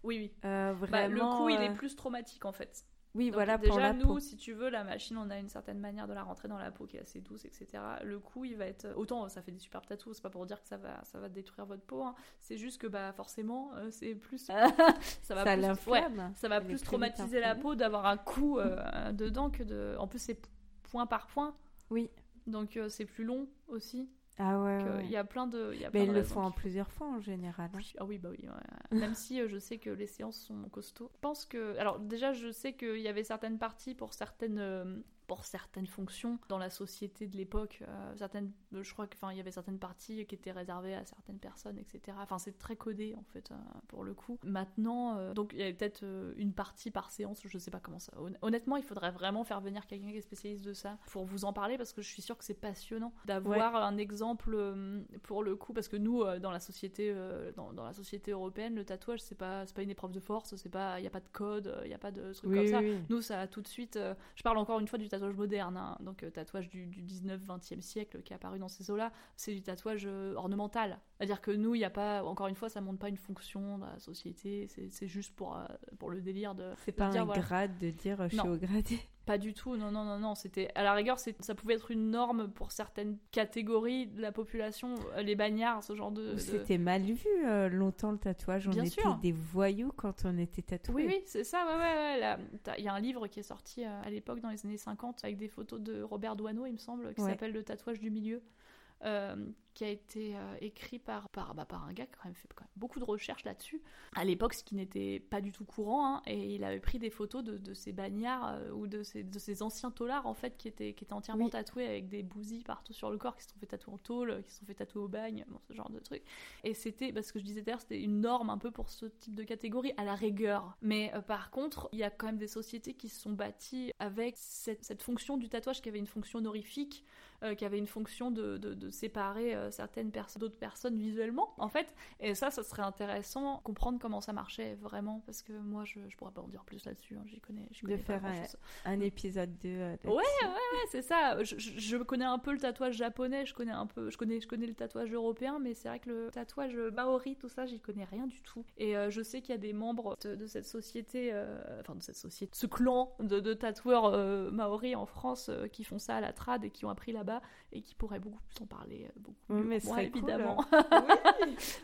Oui, oui. Euh, vraiment, bah, le coup, il est euh, plus traumatique en fait. Oui, voilà, déjà, pour la nous, si tu veux, la machine, on a une certaine manière de la rentrer dans la peau qui est assez douce, etc. Le coup, il va être. Autant ça fait des super tatous, c'est pas pour dire que ça va, ça va détruire votre peau, hein. c'est juste que bah, forcément, c'est plus. <laughs> ça va ça plus, ouais, ça va plus traumatiser la peau d'avoir un coup <laughs> dedans que de. En plus, c'est point par point. Oui. Donc c'est plus long aussi. Ah ouais. Il y a plein de. Y a mais ils le font en plusieurs fois en général. Hein. Ah oui, bah oui. Même si euh, je sais que les séances sont costauds. Je pense que. Alors déjà, je sais qu'il y avait certaines parties pour certaines euh, pour certaines fonctions dans la société de l'époque. Euh, certaines, je crois qu'il y avait certaines parties qui étaient réservées à certaines personnes, etc. Enfin, c'est très codé en fait euh, pour le coup. Maintenant, euh, donc il y a peut-être une partie par séance, je sais pas comment ça. Honnêtement, il faudrait vraiment faire venir quelqu'un qui est spécialiste de ça pour vous en parler parce que je suis sûre que c'est passionnant d'avoir un exemple pour le coup parce que nous dans la société dans, la société européenne le tatouage c'est pas c'est pas une épreuve de force c'est pas il y a pas de code il y a pas de trucs comme ça nous ça a tout de suite je parle encore une fois du tatouage moderne, hein. donc euh, tatouage du, 19-20e siècle qui est apparu dans ces eaux-là, c'est du tatouage euh, ornemental. C'est-à-dire que nous, il n'y a pas, encore une fois, ça montre pas une fonction dans la société, c'est juste pour, euh, pour le délire de. C'est pas un grade de dire je suis au gradé. Pas du tout, non, non, non, non. C'était à la rigueur, ça pouvait être une norme pour certaines catégories de la population, les bagnards, ce genre de. C'était mal vu longtemps le tatouage. On était des voyous quand on était tatoués. Oui, oui, c'est ça. Ouais, ouais, Il y a un livre qui est sorti à l'époque dans les années 50 avec des photos de Robert Doisneau, il me semble, qui s'appelle Le tatouage du milieu. Euh, qui a été euh, écrit par, par, bah, par un gars qui a quand même fait quand même beaucoup de recherches là-dessus. À l'époque, ce qui n'était pas du tout courant, hein, et il avait pris des photos de, de ces bagnards euh, ou de ces, de ces anciens taulards en fait qui étaient, qui étaient entièrement tatoués avec des bousilles partout sur le corps, qui se sont fait tatouer en tôle, qui se sont fait tatouer au bagne, ce genre de truc. Et c'était, parce que je disais d'ailleurs, c'était une norme un peu pour ce type de catégorie, à la rigueur. Mais par contre, il y a quand même des sociétés qui se sont bâties avec cette, cette fonction du tatouage qui avait une fonction honorifique euh, qui avait une fonction de, de, séparer euh, certaines personnes d'autres personnes visuellement, en fait. Et ça, ça serait intéressant comprendre comment ça marchait vraiment, parce que moi, je, je pourrais pas en dire plus là-dessus. Hein, j'y connais, De faire un, épisode 2. Euh, ouais, ouais, ouais, c'est ça. Je, je, connais un peu le tatouage japonais, je connais un peu, je connais, je connais le tatouage européen, mais c'est vrai que le tatouage maori, tout ça, j'y connais rien du tout. Et je sais qu'il y a des membres de, cette société, enfin de cette société, ce clan de, de tatoueurs maori en France qui font ça à la trad et qui ont appris la et qui pourrait beaucoup plus en parler, euh, beaucoup oui, mais <laughs> évidemment.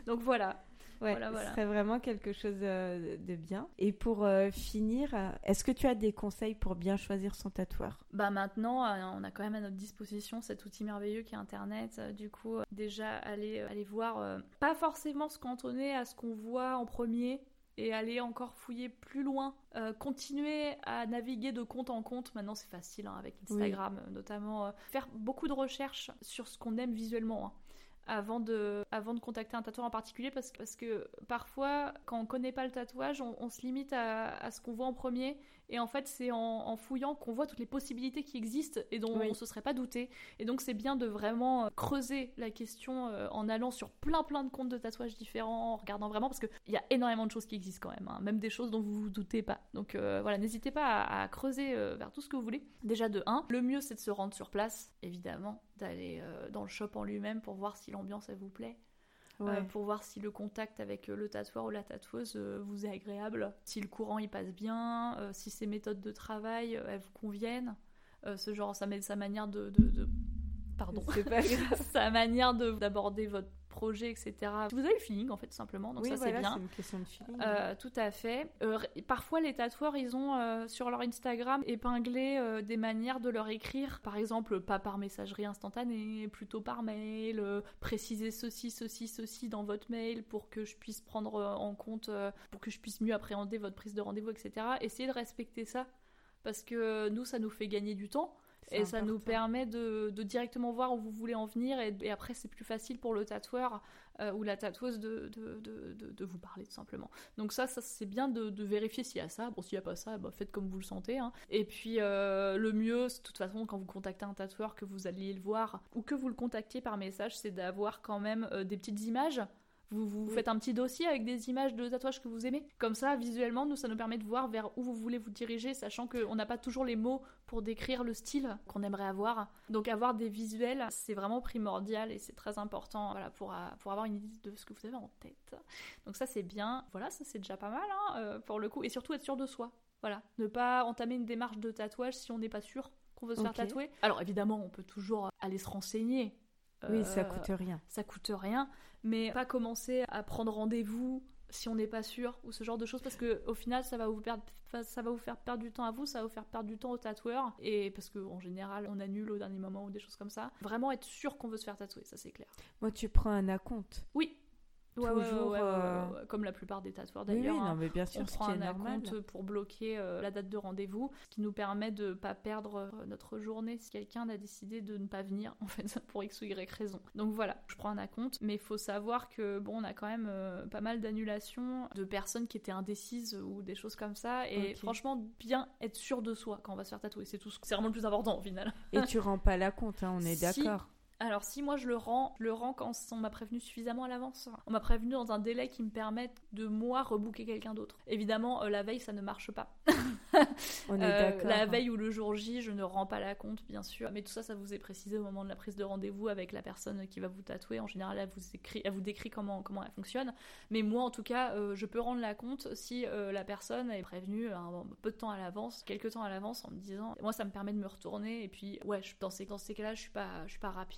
Donc voilà. Ouais, voilà, ce serait vraiment quelque chose euh, de bien. Et pour euh, finir, est-ce que tu as des conseils pour bien choisir son tatoueur? Bah maintenant, on a quand même à notre disposition cet outil merveilleux qui est Internet. Du coup, déjà aller aller voir, pas forcément se cantonner à ce qu'on voit en premier, et aller encore fouiller plus loin, euh, continuer à naviguer de compte en compte. Maintenant, c'est facile hein, avec Instagram, notamment. Euh, faire beaucoup de recherches sur ce qu'on aime visuellement. Hein, avant de, avant de contacter un tatoueur en particulier parce, parce que parfois quand on connaît pas le tatouage on, se limite à, à ce qu'on voit en premier Et en fait, c'est en, fouillant qu'on voit toutes les possibilités qui existent et dont on ne se serait pas douté. Et donc, c'est bien de vraiment euh, creuser la question euh, en allant sur plein plein de comptes de tatouages différents, en regardant vraiment, parce qu'il y a énormément de choses qui existent quand même, hein. même des choses dont vous vous doutez pas. Donc euh, voilà, n'hésitez pas à, creuser vers tout ce que vous voulez. Déjà de 1, le mieux c'est de se rendre sur place, évidemment, d'aller dans le shop en lui-même pour voir si l'ambiance elle vous plaît. Euh, pour voir si le contact avec euh, le tatoueur ou la tatoueuse euh, vous est agréable, si le courant y passe bien, si ses méthodes de travail elles vous conviennent, ce genre, sa, sa manière de, de, de... pardon, <laughs> sa manière d'aborder votre projet, etc. Vous avez le feeling, en fait, tout simplement. Donc ça, c'est bien. une question de feeling. Euh, tout à fait. Euh, parfois, les tatoueurs, ils ont euh, sur leur Instagram épinglé des manières de leur écrire. Par exemple, pas par messagerie instantanée, plutôt par mail. préciser ceci, ceci, ceci dans votre mail pour que je puisse prendre en compte, pour que je puisse mieux appréhender votre prise de rendez-vous, etc. Essayez de respecter ça. Parce que nous, ça nous fait gagner du temps. Et ça nous permet de, directement voir où vous voulez en venir. Et, après, c'est plus facile pour le tatoueur euh, ou la tatoueuse de, de, vous parler, tout simplement. Donc ça, ça c'est bien de, vérifier s'il y a ça. Bon, s'il n'y a pas ça, bah, faites comme vous le sentez. Hein. Et puis, euh, le mieux, de toute façon, quand vous contactez un tatoueur, que vous alliez le voir, ou que vous le contactiez par message, c'est d'avoir quand même euh, des petites images vous, vous faites un petit dossier avec des images de tatouages que vous aimez. Comme ça, visuellement, nous, ça nous permet de voir vers où vous voulez vous diriger, sachant qu'on n'a pas toujours les mots pour décrire le style qu'on aimerait avoir. Donc avoir des visuels, c'est vraiment primordial et c'est très important voilà, pour, euh, pour avoir une idée de ce que vous avez en tête. Donc ça, c'est bien. Voilà, ça, c'est déjà pas mal hein, euh, pour le coup. Et surtout être sûr de soi. Voilà, ne pas entamer une démarche de tatouage si on n'est pas sûr qu'on veut se faire tatouer. Alors évidemment, on peut toujours aller se renseigner. Oui, ça euh, coûte rien. Ça coûte rien mais pas commencer à prendre rendez-vous si on n'est pas sûr ou ce genre de choses parce que au final ça va vous perdre ça va vous faire perdre du temps à vous ça va vous faire perdre du temps au tatoueur et parce que en général on annule au dernier moment ou des choses comme ça. Vraiment être sûr qu'on veut se faire tatouer ça c'est clair. Moi tu prends un acompte. Oui Toujours, euh, comme la plupart des tatoueurs d'ailleurs. Oui, non, hein. mais bien sûr, on prend un compte pour bloquer euh, la date de rendez-vous, ce qui nous permet de ne pas perdre euh, notre journée si quelqu'un a décidé de ne pas venir, en fait, <laughs> pour X ou Y raison. Donc voilà, je prends un compte, mais il faut savoir que bon, on a quand même pas mal d'annulations de personnes qui étaient indécises ou des choses comme ça, et franchement, bien être sûr de soi quand on va se faire tatouer, c'est tout, c'est vraiment le plus important au final. Et tu rends pas la compte, hein, on est <laughs> d'accord. Alors si moi je le rends, je le rends quand on m'a prévenu suffisamment à l'avance. On m'a prévenu dans un délai qui me permette de moi rebooker quelqu'un d'autre. Évidemment, euh, la veille ça ne marche pas. <laughs> <laughs> on est euh. La veille ou le jour J, je ne rends pas la compte bien sûr. Mais tout ça, ça vous est précisé au moment de la prise de rendez-vous avec la personne qui va vous tatouer. En général, elle vous, écrit, elle vous décrit comment, comment elle fonctionne. Mais moi en tout cas, euh, je peux rendre la compte si la personne est prévenue un peu de temps à l'avance, quelques temps à l'avance en me disant, moi ça me permet de me retourner et puis ouais, je, dans ces, dans ces cas-là, je suis pas, je suis pas rapide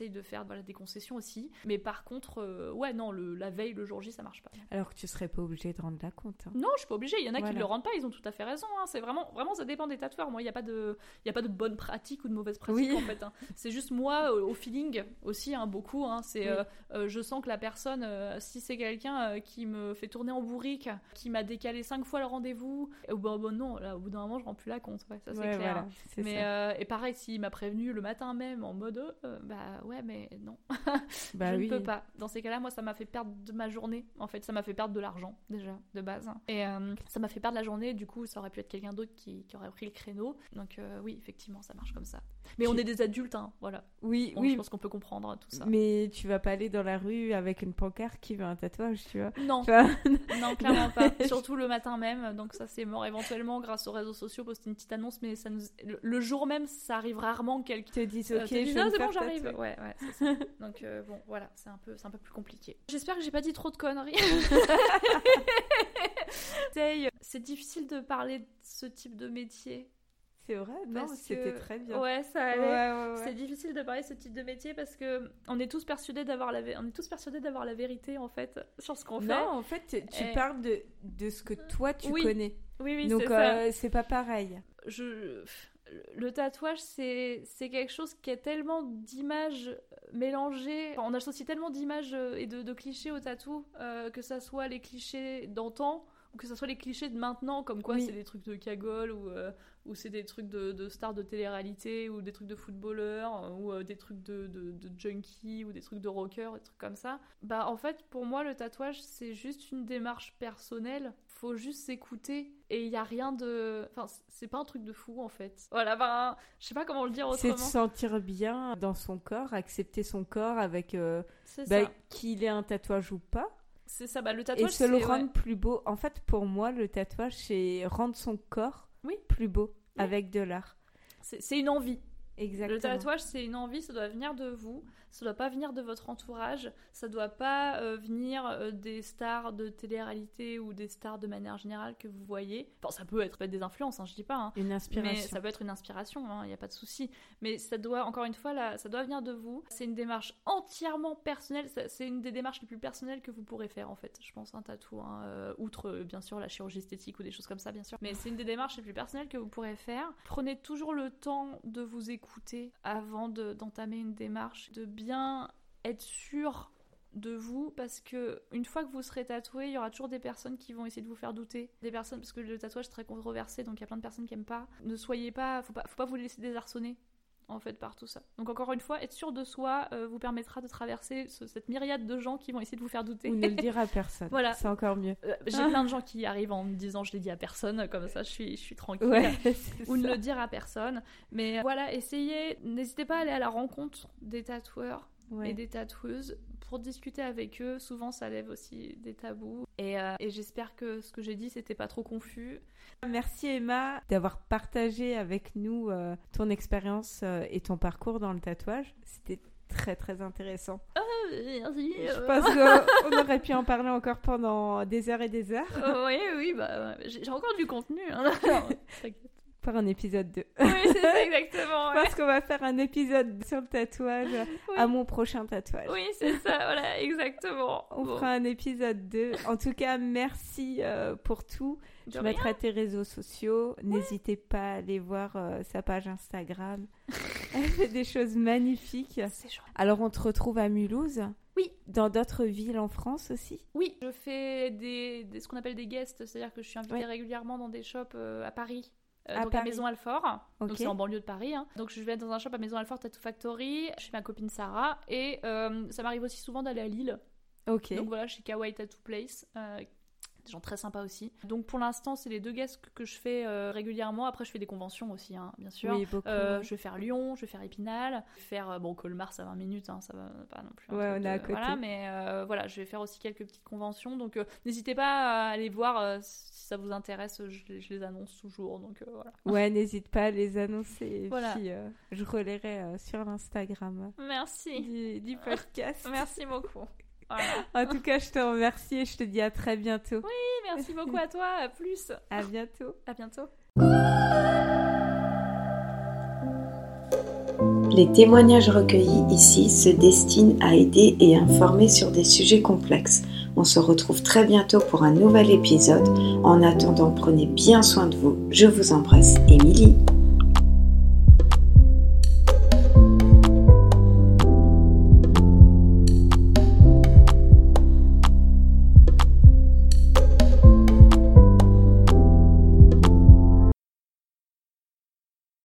et de faire voilà, des concessions aussi. Mais par contre, euh, ouais, non, le, la veille, le jour J, ça marche pas. Alors que tu serais pas obligé de rendre la compte. Hein. Non, je suis pas obligée. Il y en a qui ne le rendent pas, ils ont tout à fait raison. Hein. C'est vraiment, vraiment, ça dépend des tatoueurs. Moi, il n'y a pas de, y a pas de bonne pratique ou de mauvaise pratique en fait. Hein. C'est juste moi au feeling aussi, beaucoup. C'est, euh, euh, je sens que la personne, si c'est quelqu'un qui me fait tourner en bourrique, qui m'a décalé cinq fois le rendez-vous, et bon, bon, non, là, au bout d'un moment, je rends plus la compte. Ouais, ça c'est clair. mais et pareil, s'il m'a prévenu le matin même en mode, bah ouais, mais non. <laughs> Bah je ne peux pas. Dans ces cas-là, moi, ça m'a fait perdre de ma journée. En fait, ça m'a fait perdre de l'argent, déjà, de base. Et euh, ça m'a fait perdre la journée. Du coup, ça aurait pu être quelqu'un d'autre qui, aurait pris le créneau. Donc, euh, oui, effectivement, ça marche comme ça. Mais on est des adultes, hein, voilà. Oui, oui. Je pense qu'on peut comprendre tout ça. Mais tu vas pas aller dans la rue avec une pancarte qui veut un tatouage, tu vois Non. <laughs> non, clairement pas. Surtout le matin même. Donc, ça, c'est mort. Éventuellement, grâce aux réseaux sociaux, poster une petite annonce. Mais ça nous... le jour même, ça arrive rarement que quelqu'un te dise, ok, je c'est bon, j'arrive. Ouais, ouais, ça. <laughs> Donc euh, bon, voilà, c'est un peu, c'est un peu plus compliqué. J'espère que j'ai pas dit trop de conneries. <laughs> c'est difficile de parler ce type de métier. C'est vrai, non, c'était très bien. Ouais, ça allait. C'est difficile de parler de ce type de métier parce que on est tous persuadés d'avoir la, on est tous persuadés d'avoir la vérité en fait sur ce qu'on fait. Non, en fait, tu parles de, de ce que toi tu connais. Oui, oui, Donc euh, c'est pas pareil. Je le tatouage, c'est quelque chose qui a tellement d'images mélangées. on associe tellement d'images et de, clichés au tatou, euh, que ça soit les clichés d'antan ou que ce soit les clichés de maintenant, comme quoi c'est des trucs de cagole ou, euh, ou c'est des trucs de, de stars de télé-réalité ou des trucs de footballeurs ou euh, des trucs de, de, de junkies ou des trucs de rockers, des trucs comme ça. Bah en fait, pour moi, le tatouage, c'est juste une démarche personnelle. Faut juste s'écouter et il y a rien de. Enfin, c'est pas un truc de fou en fait. Voilà, ben, je sais pas comment le dire autrement. C'est de sentir bien dans son corps, accepter son corps avec euh, bah, qu'il ait un tatouage ou pas. C'est ça, bah, le tatouage. Et se le rendre plus beau. En fait, pour moi, le tatouage, c'est rendre son corps oui. plus beau avec de l'art. C'est une envie. Exactement. Le tatouage, c'est une envie, ça doit venir de vous ça doit pas venir de votre entourage, ça doit pas euh, venir euh, des stars de télé-réalité ou des stars de manière générale que vous voyez. Enfin, ça peut être, peut être des influences, hein, je dis pas. Hein. une inspiration. Mais ça peut être une inspiration, il hein, n'y a pas de souci. Mais ça doit, encore une fois, là, ça doit venir de vous. C'est une démarche entièrement personnelle. C'est une des démarches les plus personnelles que vous pourrez faire, en fait. Je pense un tatou, euh, outre bien sûr la chirurgie esthétique ou des choses comme ça, bien sûr. Mais c'est une des démarches les plus personnelles que vous pourrez faire. Prenez toujours le temps de vous écouter avant d'entamer une démarche, de bien être sûr de vous parce que une fois que vous serez tatoué, il y aura toujours des personnes qui vont essayer de vous faire douter. Des personnes parce que le tatouage est très controversé donc il y a plein de personnes qui aiment pas. Ne soyez pas faut pas faut pas vous laisser désarçonner en fait par tout ça. Donc encore une fois, être sûr de soi euh, vous permettra de traverser cette myriade de gens qui vont essayer de vous faire douter. Ou ne le dire à <laughs> personne. voilà. C'est encore mieux. Euh, j'ai <laughs> plein de gens qui arrivent en me disant je l'ai dit à personne, comme ça je suis, je suis tranquille. <laughs> Ou ne le dire à personne. Mais voilà, essayez, n'hésitez pas à aller à la rencontre des tatoueurs et des tatoueuses pour discuter avec eux. Souvent, ça lève aussi des tabous. Et, euh, et j'espère que ce que j'ai dit, c'était pas trop confus. Merci Emma d'avoir partagé avec nous euh, ton expérience euh, et ton parcours dans le tatouage. C'était très très intéressant. Ah, merci. Je pense qu'on <laughs> aurait pu en parler encore pendant des heures et des heures. oui, oui, bah, j'ai encore du contenu. Hein. <laughs> faire un épisode 2. Oui, c'est ça, <laughs> exactement. Parce qu'on va faire un épisode sur le tatouage à mon prochain tatouage. Oui, c'est ça, voilà, exactement. <laughs> On fera un épisode 2. En tout cas, merci euh, pour tout. Je mettrai tes réseaux sociaux. N'hésitez pas à aller voir euh, sa page Instagram. <laughs> Elle fait des choses magnifiques. Alors, on te retrouve à Mulhouse Oui. Dans d'autres villes en France aussi Oui, je fais des, ce qu'on appelle des guests, c'est-à-dire que je suis invitée régulièrement dans des shops euh, à Paris. Euh, à donc à Maison Alfort, donc c'est en banlieue de Paris. Hein. Donc je vais dans un shop à Maison Alfort Tattoo Factory, suis ma copine Sarah, et euh, ça m'arrive aussi souvent d'aller à Lille. Donc voilà, chez Kawaii Tattoo Place, euh, des gens très sympas aussi. Donc pour l'instant, c'est les deux guests que, je fais régulièrement. Après, je fais des conventions aussi, hein, bien sûr. Oui, beaucoup, Je vais faire Lyon, je vais faire Épinal, je vais faire bon Colmar, ça 20 minutes, hein, ça va pas non plus. Ouais, on est à côté. Voilà, mais voilà, je vais faire aussi quelques petites conventions. Donc n'hésitez pas à aller voir ça vous intéresse, je, les annonce toujours. Donc euh, voilà. <laughs> Ouais, n'hésite pas à les annoncer. voilà. Puis, euh, je relayerai euh, sur l'Instagram. Merci. Du, podcast. merci beaucoup. <laughs> En tout cas, je te remercie et je te dis à très bientôt. Oui, merci beaucoup à toi. À plus. À bientôt. À bientôt. Les témoignages recueillis ici se destinent à aider et informer sur des sujets complexes. On se retrouve très bientôt pour un nouvel épisode. En attendant, prenez bien soin de vous. Je vous embrasse, Émilie.